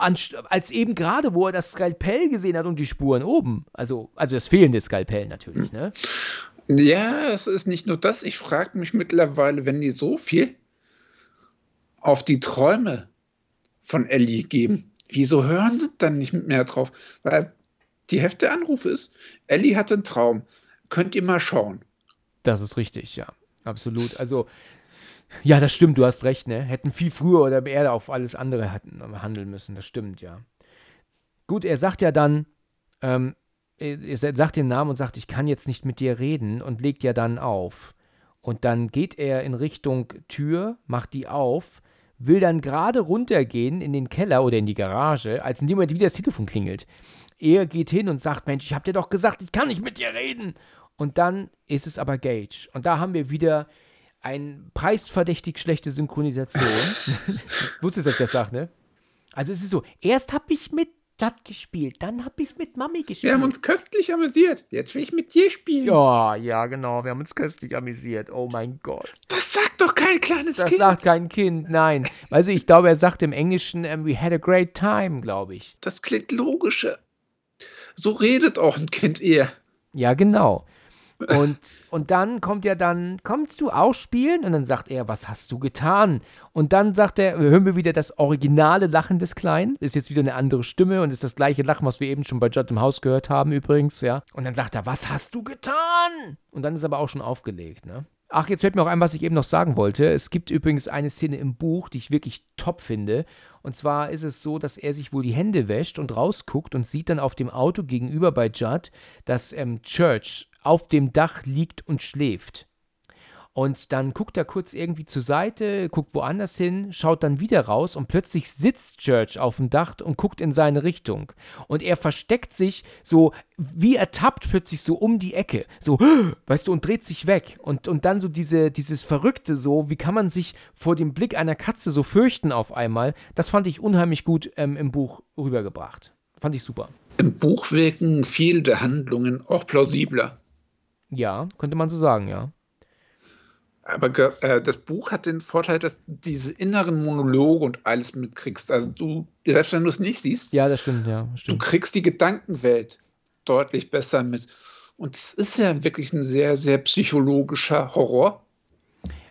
als eben gerade, wo er das Skalpell gesehen hat und die Spuren oben. Also, also das fehlende Skalpell natürlich, ne? Ja, es ist nicht nur das. Ich frage mich mittlerweile, wenn die so viel auf die Träume von Ellie geben, wieso hören sie dann nicht mehr drauf? Weil die Hälfte der Anrufe ist, Ellie hat einen Traum. Könnt ihr mal schauen. Das ist richtig, ja. Absolut. Also, ja, das stimmt, du hast recht, ne? Hätten viel früher oder eher auf alles andere handeln müssen, das stimmt, ja. Gut, er sagt ja dann, ähm, er sagt den Namen und sagt, ich kann jetzt nicht mit dir reden und legt ja dann auf. Und dann geht er in Richtung Tür, macht die auf, will dann gerade runtergehen in den Keller oder in die Garage, als in dem Moment wieder das Telefon klingelt. Er geht hin und sagt, Mensch, ich hab dir doch gesagt, ich kann nicht mit dir reden. Und dann ist es aber Gage. Und da haben wir wieder ein preisverdächtig schlechte Synchronisation. Wusstest du, dass ich das sage, ne? Also es ist so, erst habe ich mit Dad gespielt, dann habe ich es mit Mami gespielt. Wir haben uns köstlich amüsiert. Jetzt will ich mit dir spielen. Ja, ja, genau. Wir haben uns köstlich amüsiert. Oh mein Gott. Das sagt doch kein kleines das Kind. Das sagt kein Kind, nein. Also ich glaube, er sagt im Englischen, um, we had a great time, glaube ich. Das klingt logischer. So redet auch ein Kind eher. Ja, genau. Und, und dann kommt ja dann, kommst du auch spielen? Und dann sagt er, was hast du getan? Und dann sagt er, hören wir wieder das originale Lachen des Kleinen. Ist jetzt wieder eine andere Stimme und ist das gleiche Lachen, was wir eben schon bei Judd im Haus gehört haben übrigens, ja. Und dann sagt er, was hast du getan? Und dann ist aber auch schon aufgelegt, ne? Ach, jetzt fällt mir auch ein, was ich eben noch sagen wollte. Es gibt übrigens eine Szene im Buch, die ich wirklich top finde. Und zwar ist es so, dass er sich wohl die Hände wäscht und rausguckt und sieht dann auf dem Auto gegenüber bei Judd, dass ähm, Church auf dem Dach liegt und schläft. Und dann guckt er kurz irgendwie zur Seite, guckt woanders hin, schaut dann wieder raus und plötzlich sitzt Church auf dem Dach und guckt in seine Richtung. Und er versteckt sich so, wie ertappt plötzlich so um die Ecke. So, weißt du, und dreht sich weg. Und, und dann so diese, dieses Verrückte so, wie kann man sich vor dem Blick einer Katze so fürchten auf einmal? Das fand ich unheimlich gut ähm, im Buch rübergebracht. Fand ich super. Im Buch wirken viele der Handlungen auch plausibler. Ja, könnte man so sagen, ja. Aber äh, das Buch hat den Vorteil, dass du diese inneren Monologe und alles mitkriegst. Also du, selbst wenn du es nicht siehst, ja, das stimmt, ja, stimmt. du kriegst die Gedankenwelt deutlich besser mit. Und es ist ja wirklich ein sehr, sehr psychologischer Horror.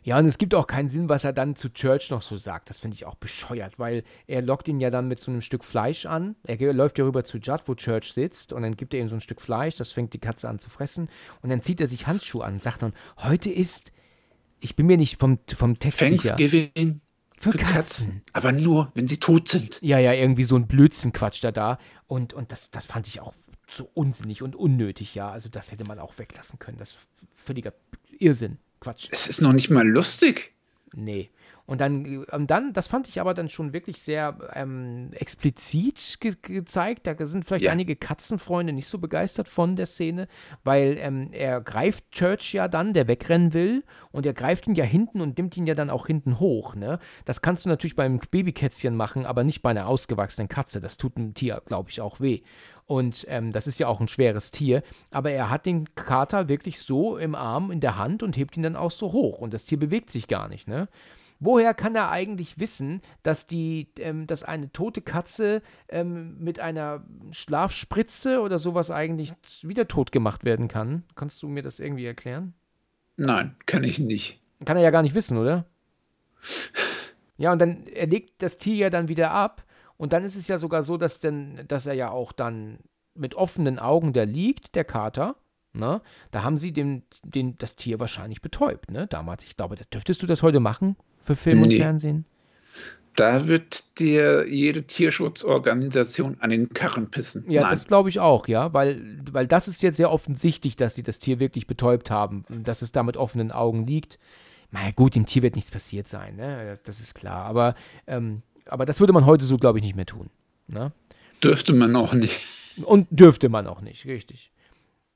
Ja, und es gibt auch keinen Sinn, was er dann zu Church noch so sagt. Das finde ich auch bescheuert, weil er lockt ihn ja dann mit so einem Stück Fleisch an. Er läuft ja rüber zu Judd, wo Church sitzt, und dann gibt er ihm so ein Stück Fleisch, das fängt die Katze an zu fressen. Und dann zieht er sich Handschuhe an und sagt dann, heute ist ich bin mir nicht vom, vom Text Thanksgiving für, für Katzen. Katzen. Aber nur, wenn sie tot sind. Ja, ja, irgendwie so ein Blödsinn quatscht er da. Und, und das, das fand ich auch so unsinnig und unnötig, ja. Also das hätte man auch weglassen können. Das ist völliger Irrsinn. Quatsch. Es ist noch nicht mal lustig. Nee. Und dann, und dann, das fand ich aber dann schon wirklich sehr ähm, explizit ge gezeigt. Da sind vielleicht ja. einige Katzenfreunde nicht so begeistert von der Szene, weil ähm, er greift Church ja dann, der wegrennen will, und er greift ihn ja hinten und nimmt ihn ja dann auch hinten hoch. Ne? Das kannst du natürlich beim Babykätzchen machen, aber nicht bei einer ausgewachsenen Katze. Das tut einem Tier, glaube ich, auch weh. Und ähm, das ist ja auch ein schweres Tier. Aber er hat den Kater wirklich so im Arm, in der Hand und hebt ihn dann auch so hoch. Und das Tier bewegt sich gar nicht. Ne? Woher kann er eigentlich wissen, dass, die, ähm, dass eine tote Katze ähm, mit einer Schlafspritze oder sowas eigentlich wieder tot gemacht werden kann? Kannst du mir das irgendwie erklären? Nein, kann ich nicht. Kann er ja gar nicht wissen, oder? Ja, und dann er legt das Tier ja dann wieder ab. Und dann ist es ja sogar so, dass, denn, dass er ja auch dann mit offenen Augen da liegt, der Kater. Ne? Da haben sie den, den, das Tier wahrscheinlich betäubt, ne? Damals. Ich glaube, dürftest du das heute machen? für Film nee. und Fernsehen? Da wird dir jede Tierschutzorganisation an den Karren pissen. Ja, Nein. das glaube ich auch, ja, weil, weil das ist jetzt sehr offensichtlich, dass sie das Tier wirklich betäubt haben, dass es da mit offenen Augen liegt. Na gut, dem Tier wird nichts passiert sein, ne? das ist klar, aber, ähm, aber das würde man heute so, glaube ich, nicht mehr tun. Ne? Dürfte man auch nicht. Und dürfte man auch nicht, richtig.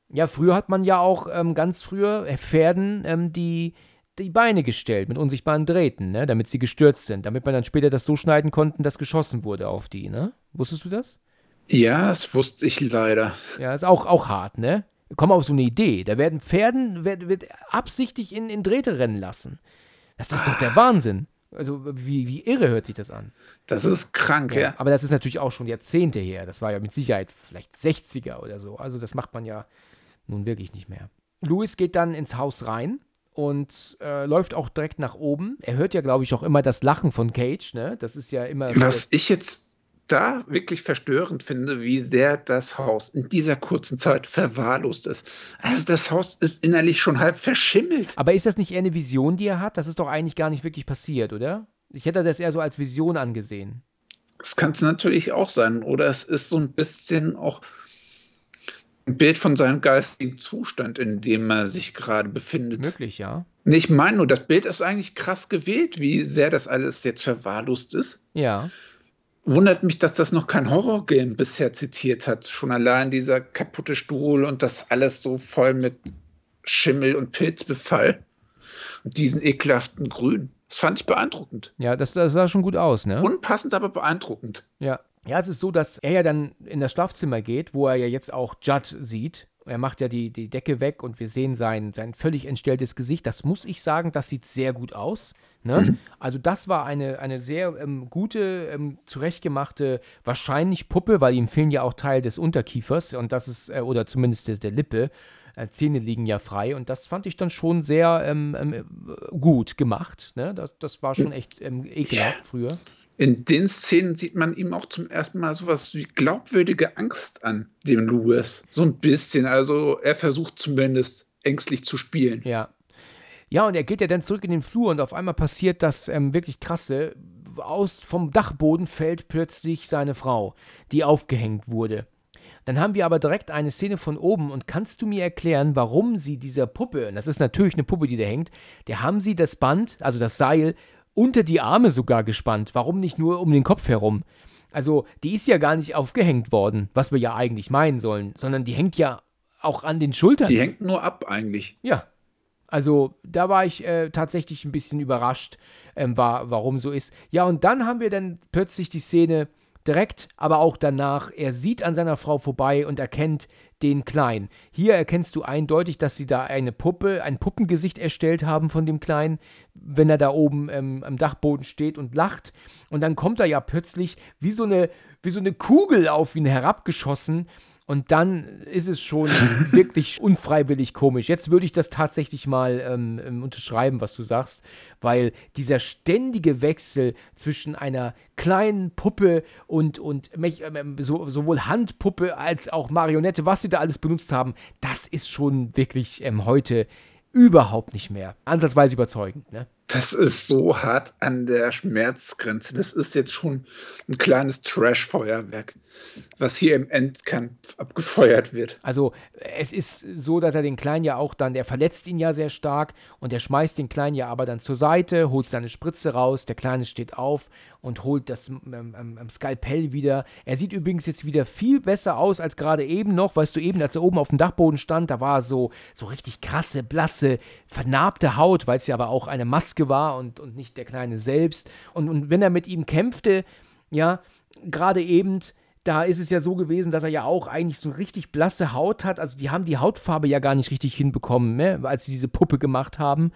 Ja, früher hat man ja auch ähm, ganz früher äh, Pferden ähm, die die Beine gestellt mit unsichtbaren Drähten, ne, damit sie gestürzt sind, damit man dann später das so schneiden konnte, dass geschossen wurde auf die, ne? Wusstest du das? Ja, das wusste ich leider. Ja, ist auch, auch hart, ne? Komm auf so eine Idee. Da werden Pferden wird, wird absichtlich in, in Drähte rennen lassen. Das ist doch der Wahnsinn. Also, wie, wie irre hört sich das an. Das ist krank, ja, ja. Aber das ist natürlich auch schon Jahrzehnte her. Das war ja mit Sicherheit vielleicht 60er oder so. Also, das macht man ja nun wirklich nicht mehr. Louis geht dann ins Haus rein und äh, läuft auch direkt nach oben. Er hört ja, glaube ich, auch immer das Lachen von Cage, ne? Das ist ja immer. Was ich jetzt da wirklich verstörend finde, wie sehr das Haus in dieser kurzen Zeit verwahrlost ist. Also das Haus ist innerlich schon halb verschimmelt. Aber ist das nicht eher eine Vision, die er hat? Das ist doch eigentlich gar nicht wirklich passiert, oder? Ich hätte das eher so als Vision angesehen. Das kann es natürlich auch sein. Oder es ist so ein bisschen auch ein Bild von seinem geistigen Zustand, in dem er sich gerade befindet. Möglich, ja. Ich meine nur, das Bild ist eigentlich krass gewählt, wie sehr das alles jetzt verwahrlost ist. Ja. Wundert mich, dass das noch kein Horrorgame bisher zitiert hat. Schon allein dieser kaputte Stuhl und das alles so voll mit Schimmel und Pilzbefall. Und diesen ekelhaften Grün. Das fand ich beeindruckend. Ja, das, das sah schon gut aus, ne? Unpassend, aber beeindruckend. Ja. Ja, es ist so, dass er ja dann in das Schlafzimmer geht, wo er ja jetzt auch Judd sieht. Er macht ja die, die Decke weg und wir sehen sein, sein völlig entstelltes Gesicht. Das muss ich sagen, das sieht sehr gut aus. Ne? Mhm. Also das war eine, eine sehr ähm, gute, ähm, zurechtgemachte, wahrscheinlich Puppe, weil ihm fehlen ja auch Teil des Unterkiefers und das ist, äh, oder zumindest der, der Lippe. Äh, Zähne liegen ja frei und das fand ich dann schon sehr ähm, ähm gut gemacht. Ne? Das, das war schon echt ähm, ekelhaft früher in den Szenen sieht man ihm auch zum ersten Mal sowas wie glaubwürdige Angst an, dem Louis. So ein bisschen. Also er versucht zumindest ängstlich zu spielen. Ja. Ja, und er geht ja dann zurück in den Flur und auf einmal passiert das ähm, wirklich krasse. Aus vom Dachboden fällt plötzlich seine Frau, die aufgehängt wurde. Dann haben wir aber direkt eine Szene von oben und kannst du mir erklären, warum sie dieser Puppe, und das ist natürlich eine Puppe, die da hängt, der haben sie das Band, also das Seil, unter die Arme sogar gespannt. Warum nicht nur um den Kopf herum? Also, die ist ja gar nicht aufgehängt worden, was wir ja eigentlich meinen sollen, sondern die hängt ja auch an den Schultern. Die hängt nur ab eigentlich. Ja. Also, da war ich äh, tatsächlich ein bisschen überrascht, ähm, war, warum so ist. Ja, und dann haben wir dann plötzlich die Szene direkt, aber auch danach. Er sieht an seiner Frau vorbei und erkennt den Kleinen. Hier erkennst du eindeutig, dass sie da eine Puppe, ein Puppengesicht erstellt haben von dem Kleinen, wenn er da oben ähm, am Dachboden steht und lacht. Und dann kommt er ja plötzlich wie so eine, wie so eine Kugel auf ihn herabgeschossen und dann ist es schon wirklich unfreiwillig komisch. Jetzt würde ich das tatsächlich mal ähm, ähm, unterschreiben, was du sagst, weil dieser ständige Wechsel zwischen einer kleinen Puppe und, und ähm, so, sowohl Handpuppe als auch Marionette, was sie da alles benutzt haben, das ist schon wirklich ähm, heute überhaupt nicht mehr ansatzweise überzeugend. Ne? Das ist so hart an der Schmerzgrenze. Das ist jetzt schon ein kleines Trash-Feuerwerk, was hier im Endkampf abgefeuert wird. Also es ist so, dass er den Kleinen ja auch dann, der verletzt ihn ja sehr stark und er schmeißt den Kleinen ja aber dann zur Seite, holt seine Spritze raus, der Kleine steht auf und holt das ähm, ähm, ähm Skalpell wieder. Er sieht übrigens jetzt wieder viel besser aus als gerade eben noch, weißt du, eben als er oben auf dem Dachboden stand, da war so, so richtig krasse, blasse, vernarbte Haut, weil es ja aber auch eine Maske Maske war und, und nicht der Kleine selbst. Und, und wenn er mit ihm kämpfte, ja, gerade eben, da ist es ja so gewesen, dass er ja auch eigentlich so richtig blasse Haut hat. Also die haben die Hautfarbe ja gar nicht richtig hinbekommen, ne? als sie diese Puppe gemacht haben.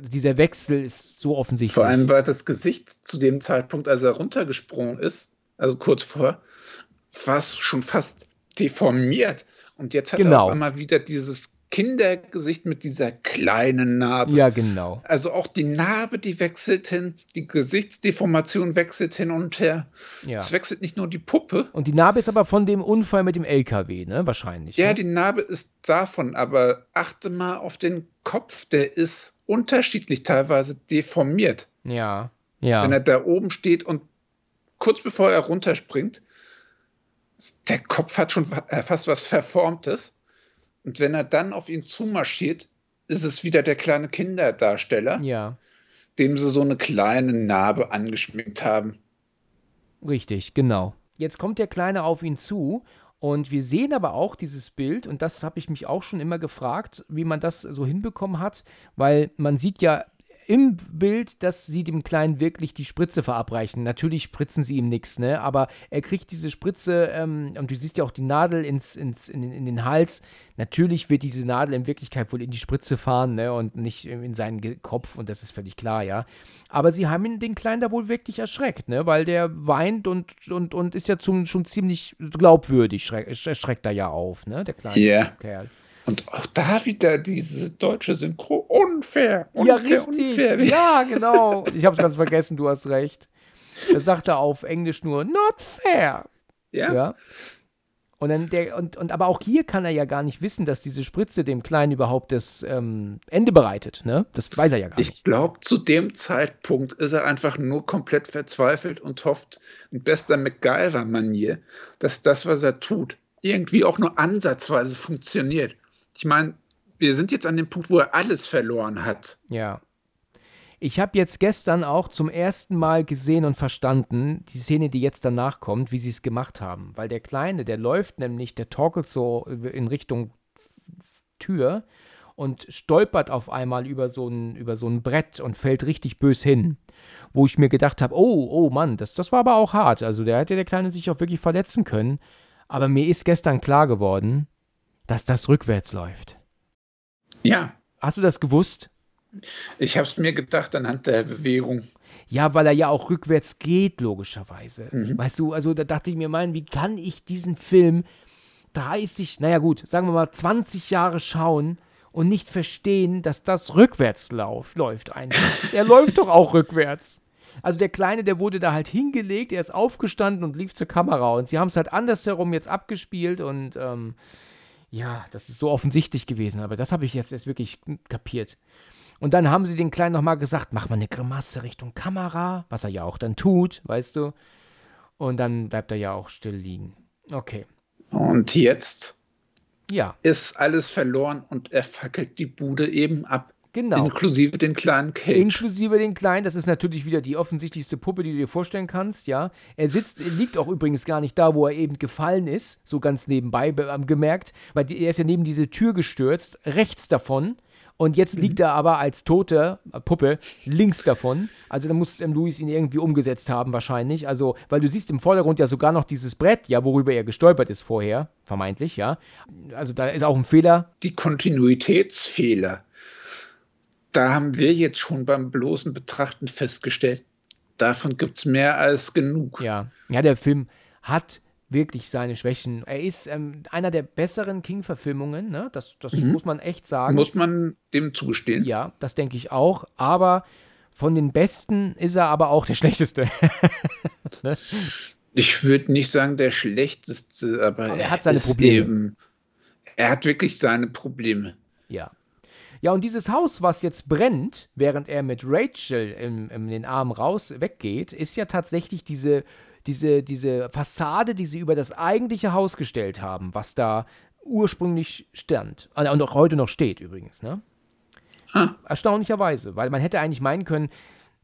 Dieser Wechsel ist so offensichtlich. Vor allem war das Gesicht zu dem Zeitpunkt, als er runtergesprungen ist, also kurz vor, fast schon fast deformiert. Und jetzt hat genau. er auf einmal wieder dieses Kindergesicht mit dieser kleinen Narbe. Ja, genau. Also auch die Narbe, die wechselt hin, die Gesichtsdeformation wechselt hin und her. Ja. Es wechselt nicht nur die Puppe. Und die Narbe ist aber von dem Unfall mit dem LKW, ne? Wahrscheinlich. Ja, ne? die Narbe ist davon, aber achte mal auf den Kopf, der ist unterschiedlich teilweise deformiert. Ja, ja. Wenn er da oben steht und kurz bevor er runterspringt, der Kopf hat schon äh, fast was Verformtes. Und wenn er dann auf ihn zumarschiert, ist es wieder der kleine Kinderdarsteller, ja. dem sie so eine kleine Narbe angeschminkt haben. Richtig, genau. Jetzt kommt der Kleine auf ihn zu und wir sehen aber auch dieses Bild, und das habe ich mich auch schon immer gefragt, wie man das so hinbekommen hat, weil man sieht ja im Bild, dass sie dem Kleinen wirklich die Spritze verabreichen. Natürlich spritzen sie ihm nichts, ne? Aber er kriegt diese Spritze ähm, und du siehst ja auch die Nadel ins, ins, in, in, den Hals. Natürlich wird diese Nadel in Wirklichkeit wohl in die Spritze fahren, ne? Und nicht in seinen Kopf und das ist völlig klar, ja. Aber sie haben ihn, den Kleinen da wohl wirklich erschreckt, ne? Weil der weint und, und, und ist ja zum, schon ziemlich glaubwürdig, schreck, schreckt er ja auf, ne? Der kleine yeah. Kerl. Und auch da wieder diese deutsche Synchro. Unfair. unfair ja, richtig. Unfair. Ja, genau. Ich habe es ganz vergessen, du hast recht. Er sagte auf Englisch nur, not fair. Ja. ja. Und, dann der, und, und aber auch hier kann er ja gar nicht wissen, dass diese Spritze dem Kleinen überhaupt das ähm, Ende bereitet. Ne? Das weiß er ja gar ich nicht. Ich glaube, zu dem Zeitpunkt ist er einfach nur komplett verzweifelt und hofft in bester MacGyver-Manier, dass das, was er tut, irgendwie auch nur ansatzweise funktioniert ich meine, wir sind jetzt an dem Punkt, wo er alles verloren hat. Ja. Ich habe jetzt gestern auch zum ersten Mal gesehen und verstanden, die Szene, die jetzt danach kommt, wie sie es gemacht haben. Weil der Kleine, der läuft nämlich, der torkelt so in Richtung Tür und stolpert auf einmal über so ein, über so ein Brett und fällt richtig bös hin. Wo ich mir gedacht habe, oh, oh Mann, das, das war aber auch hart. Also der hätte der Kleine sich auch wirklich verletzen können. Aber mir ist gestern klar geworden, dass das rückwärts läuft. Ja. Hast du das gewusst? Ich habe es mir gedacht anhand der Bewegung. Ja, weil er ja auch rückwärts geht, logischerweise. Mhm. Weißt du, also da dachte ich mir, mein, wie kann ich diesen Film 30, naja gut, sagen wir mal 20 Jahre schauen und nicht verstehen, dass das rückwärts lauf, läuft einfach. er läuft doch auch rückwärts. Also der Kleine, der wurde da halt hingelegt, er ist aufgestanden und lief zur Kamera und sie haben es halt andersherum jetzt abgespielt und ähm, ja, das ist so offensichtlich gewesen, aber das habe ich jetzt erst wirklich kapiert. Und dann haben sie den Kleinen nochmal gesagt, mach mal eine Grimasse Richtung Kamera, was er ja auch dann tut, weißt du. Und dann bleibt er ja auch still liegen. Okay. Und jetzt Ja, ist alles verloren und er fackelt die Bude eben ab. Genau. Inklusive den kleinen Cage. Inklusive den Kleinen, das ist natürlich wieder die offensichtlichste Puppe, die du dir vorstellen kannst, ja. Er sitzt, liegt auch übrigens gar nicht da, wo er eben gefallen ist, so ganz nebenbei be- ähm, gemerkt, weil die, er ist ja neben diese Tür gestürzt, rechts davon. Und jetzt liegt er aber als tote äh, Puppe links davon. Also da muss ähm, Luis ihn irgendwie umgesetzt haben, wahrscheinlich. Also, weil du siehst im Vordergrund ja sogar noch dieses Brett, ja, worüber er gestolpert ist vorher, vermeintlich, ja. Also da ist auch ein Fehler. die Kontinuitätsfehler. Da haben wir jetzt schon beim bloßen Betrachten festgestellt, davon gibt es mehr als genug. Ja, ja, der Film hat wirklich seine Schwächen. Er ist ähm, einer der besseren King-Verfilmungen, ne? Das, das muss man echt sagen. Muss man dem zugestehen. ja, das denke ich auch. Aber von den besten ist er aber auch der schlechteste. Ich würde nicht sagen, der schlechteste, aber, Aber er hat seine Probleme. Eben, er hat wirklich seine Probleme. ja. Ja, und dieses Haus, was jetzt brennt, während er mit Rachel in, in den Arm raus weggeht, ist ja tatsächlich diese, diese, diese Fassade, die sie über das eigentliche Haus gestellt haben, was da ursprünglich stand. äh, Und auch heute noch steht übrigens, ne? Ah. Erstaunlicherweise, weil man hätte eigentlich meinen können,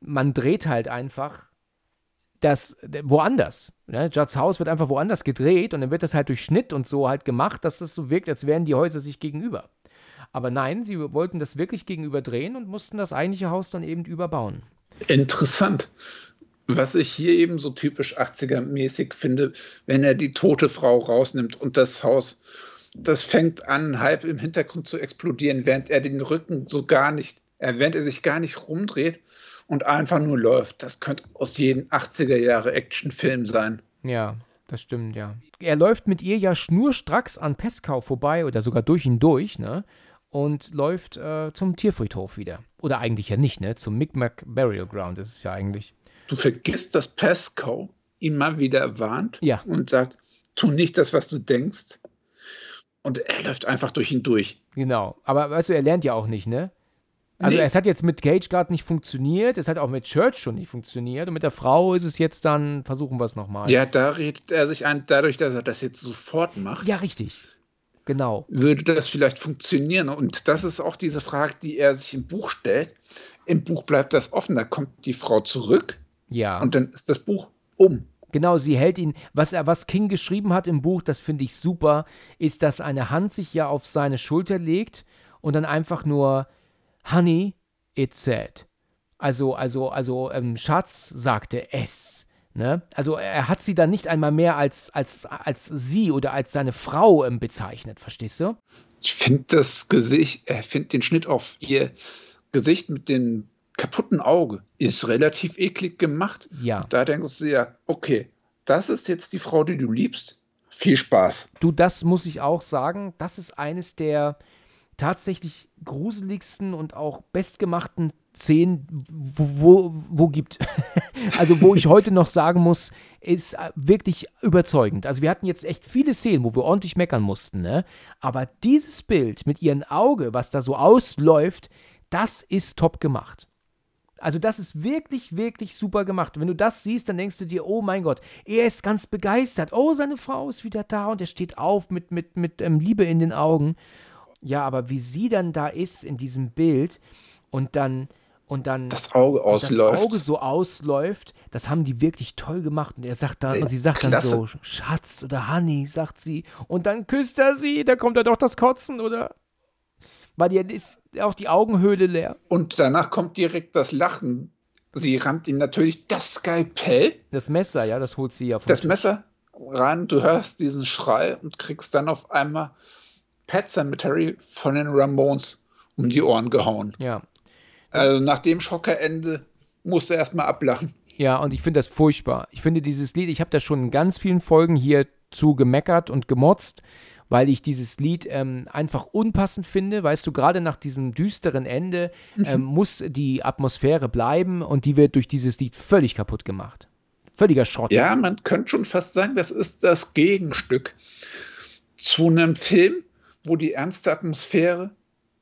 man dreht halt einfach das woanders. Ne? Judds Haus wird einfach woanders gedreht und dann wird das halt durch Schnitt und so halt gemacht, dass das so wirkt, als wären die Häuser sich gegenüber. Aber nein, sie wollten das wirklich gegenüber drehen und mussten das eigentliche Haus dann eben überbauen. Interessant. Was ich hier eben so typisch 80er-mäßig finde, wenn er die tote Frau rausnimmt und das Haus, das fängt an, halb im Hintergrund zu explodieren, während er den Rücken so gar nicht, äh, während er sich gar nicht rumdreht und einfach nur läuft. Das könnte aus jedem 80er-Jahre-Actionfilm sein. Ja, das stimmt, ja. Er läuft mit ihr ja schnurstracks an Peskau vorbei oder sogar durch ihn durch, ne? Und läuft äh, zum Tierfriedhof wieder. Oder eigentlich ja nicht, ne? Zum Micmac Burial Ground ist es ja eigentlich. Du vergisst, dass Pascal ihn mal wieder warnt Ja. und sagt, tu nicht das, was du denkst. Und er läuft einfach durch ihn durch. Genau. Aber weißt du, er lernt ja auch nicht, ne? Also Nee. es hat jetzt mit Cage gerade nicht funktioniert, es hat auch mit Church schon nicht funktioniert und mit der Frau ist es jetzt dann, versuchen wir es nochmal. Ja, da redet er sich ein, dadurch, dass er das jetzt sofort macht, ja, richtig. Genau. würde das vielleicht funktionieren. Und das ist auch diese Frage, die er sich im Buch stellt. Im Buch bleibt das offen, da kommt die Frau zurück Ja. und dann ist das Buch um. Genau, sie hält ihn. Was er, was King geschrieben hat im Buch, das finde ich super, ist, dass eine Hand sich ja auf seine Schulter legt und dann einfach nur Honey, it's sad. Also, also, also, ähm, Schatz sagte es. Ne? Also er hat sie dann nicht einmal mehr als, als, als sie oder als seine Frau ähm, bezeichnet, verstehst du? Ich finde das Gesicht, er findet den Schnitt auf ihr Gesicht mit dem kaputten Auge ist relativ eklig gemacht. Ja. Da denkst du ja, okay, das ist jetzt die Frau, die du liebst. Viel Spaß. Du, das muss ich auch sagen, das ist eines der tatsächlich gruseligsten und auch bestgemachten Szenen, wo, wo, wo gibt. also, wo ich heute noch sagen muss, ist äh, wirklich überzeugend. Also, wir hatten jetzt echt viele Szenen, wo wir ordentlich meckern mussten, ne? Aber dieses Bild mit ihrem Auge, was da so ausläuft, das ist top gemacht. Also das ist wirklich, wirklich super gemacht. Wenn du das siehst, dann denkst du dir, oh mein Gott, er ist ganz begeistert. Oh, seine Frau ist wieder da und er steht auf mit, mit, mit ähm, Liebe in den Augen. Ja, aber wie sie dann da ist in diesem Bild und dann und dann Das Auge ausläuft. das Auge so ausläuft, das haben die wirklich toll gemacht. Und er sagt dann, Ey, und sie sagt dann klasse. so, Schatz oder Honey, sagt sie. Und dann küsst er sie, da kommt er doch das Kotzen, oder? Weil ihr ist auch die Augenhöhle leer. Und danach kommt direkt das Lachen. Sie rammt ihn natürlich das Skalpell, Das Messer, ja, das holt sie ja vom das Messer ran. Du hörst diesen Schrei und kriegst dann auf einmal Pet Cemetery von den Ramones um die Ohren gehauen. Ja. Also nach dem Schockerende musste er erstmal ablachen. Ja, und ich finde das furchtbar. Ich finde dieses Lied, ich habe da schon in ganz vielen Folgen hier zu gemeckert und gemotzt, weil ich dieses Lied ähm, einfach unpassend finde. Weißt du, gerade nach diesem düsteren Ende ähm, muss die Atmosphäre bleiben und die wird durch dieses Lied völlig kaputt gemacht. Völliger Schrott. Ja, man könnte schon fast sagen, das ist das Gegenstück zu einem Film, wo die ernste Atmosphäre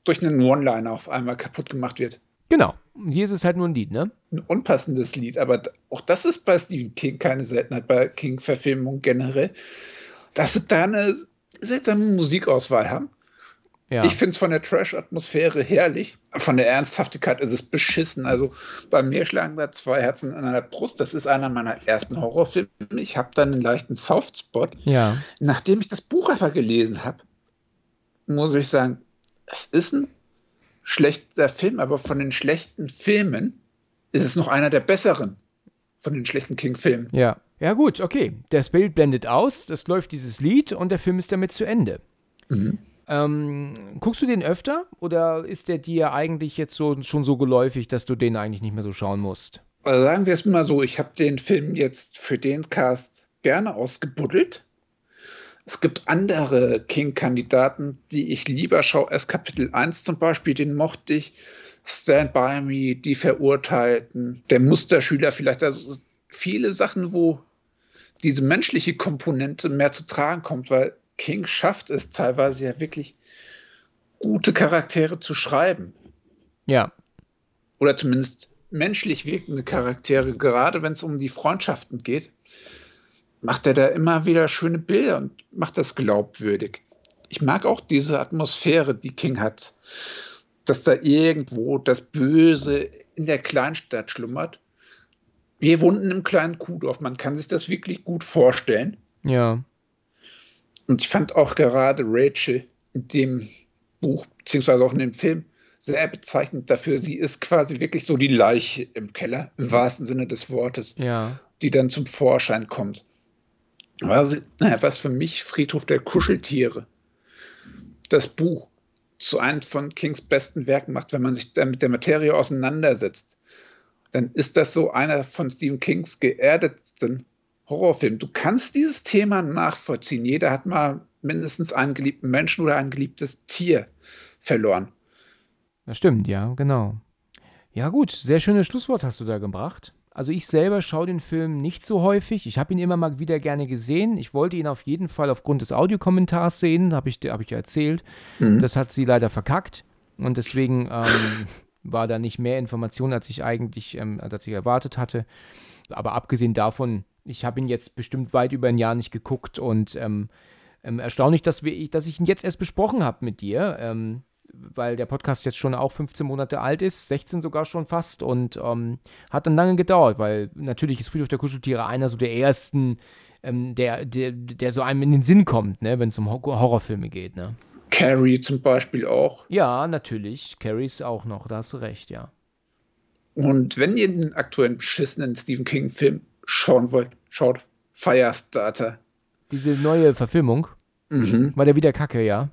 durch einen One-Liner auf einmal kaputt gemacht wird. Genau. Hier ist es halt nur ein Lied, ne? Ein unpassendes Lied, aber auch das ist bei Stephen King keine Seltenheit, bei King-Verfilmungen generell. dass sie da eine seltsame Musikauswahl haben. Ja. Ich finde es von der Trash-Atmosphäre herrlich. Von der Ernsthaftigkeit ist es beschissen. Also bei mir schlagen da zwei Herzen an einer Brust. Das ist einer meiner ersten Horrorfilme. Ich habe dann einen leichten Softspot. Ja. Nachdem ich das Buch aber gelesen habe, muss ich sagen, es ist ein schlechter Film, aber von den schlechten Filmen ist es noch einer der besseren von den schlechten King-Filmen. Ja. Ja, gut, okay. Das Bild blendet aus, das läuft dieses Lied und der Film ist damit zu Ende. Mhm. Ähm, guckst du den öfter oder ist der dir eigentlich jetzt so, schon so geläufig, dass du den eigentlich nicht mehr so schauen musst? Also sagen wir es mal so, ich habe den Film jetzt für den Cast gerne ausgebuddelt. Es gibt andere King-Kandidaten, die ich lieber schaue, als Kapitel 1 zum Beispiel, den mochte ich. Stand By Me, Die Verurteilten, der Musterschüler vielleicht, also viele Sachen, wo diese menschliche Komponente mehr zu tragen kommt, weil King schafft es teilweise ja wirklich gute Charaktere zu schreiben. Ja. Oder zumindest menschlich wirkende Charaktere, gerade wenn es um die Freundschaften geht, macht er da immer wieder schöne Bilder und macht das glaubwürdig. Ich mag auch diese Atmosphäre, die King hat, dass da irgendwo das Böse in der Kleinstadt schlummert. Wir wohnten im kleinen Kuhdorf, man kann sich das wirklich gut vorstellen. Ja. Und ich fand auch gerade Rachel in dem Buch, beziehungsweise auch in dem Film, sehr bezeichnend dafür. Sie ist quasi wirklich so die Leiche im Keller, im wahrsten Sinne des Wortes, ja. die dann zum Vorschein kommt. Also, naja, was für mich Friedhof der Kuscheltiere, das Buch, zu einem von Kings besten Werken macht, wenn man sich mit der Materie auseinandersetzt, dann ist das so einer von Stephen Kings geerdetsten Horrorfilm. Du kannst dieses Thema nachvollziehen. Jeder hat mal mindestens einen geliebten Menschen oder ein geliebtes Tier verloren. Das stimmt, ja, genau. Ja, gut, sehr schönes Schlusswort hast du da gebracht. Also ich selber schaue den Film nicht so häufig. Ich habe ihn immer mal wieder gerne gesehen. Ich wollte ihn auf jeden Fall aufgrund des Audiokommentars sehen, habe ich, hab ich erzählt. Mhm. Das hat sie leider verkackt. Und deswegen ähm, war da nicht mehr Information, als ich eigentlich, ähm, als ich erwartet hatte. Aber abgesehen davon ich habe ihn jetzt bestimmt weit über ein Jahr nicht geguckt und ähm, ähm, erstaunlich, dass, wir, dass ich ihn jetzt erst besprochen habe mit dir, ähm, weil der Podcast jetzt schon auch 15 Monate alt ist, 16 sogar schon fast und ähm, hat dann lange gedauert, weil natürlich ist Friedhof der Kuscheltiere einer so der ersten, ähm, der, der, der so einem in den Sinn kommt, ne, wenn es um Horrorfilme geht. Ne? Carrie zum Beispiel auch. Ja, natürlich. Carrie ist auch noch, da hast du recht, ja. Und wenn ihr den aktuellen beschissenen Stephen King-Film schauen wollt, schaut Firestarter. Diese neue Verfilmung? Mhm. War der wieder kacke, ja?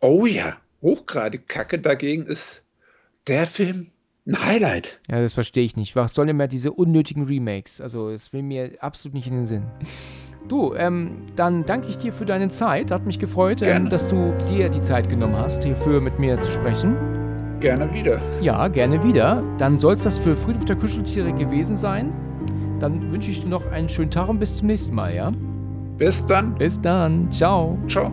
Oh ja, hochgradig kacke. Dagegen ist der Film ein Highlight. Ja, das verstehe ich nicht. Was sollen immer diese unnötigen Remakes? Also, es will mir absolut nicht in den Sinn. Du, ähm, dann danke ich dir für deine Zeit. Hat mich gefreut, ähm, dass du dir die Zeit genommen hast, hierfür mit mir zu sprechen. Gerne wieder. Ja, gerne wieder. Dann soll es das für Friedhof der Kuscheltiere gewesen sein. Dann wünsche ich dir noch einen schönen Tag und bis zum nächsten Mal, ja? Bis dann. Bis dann. Ciao. Ciao.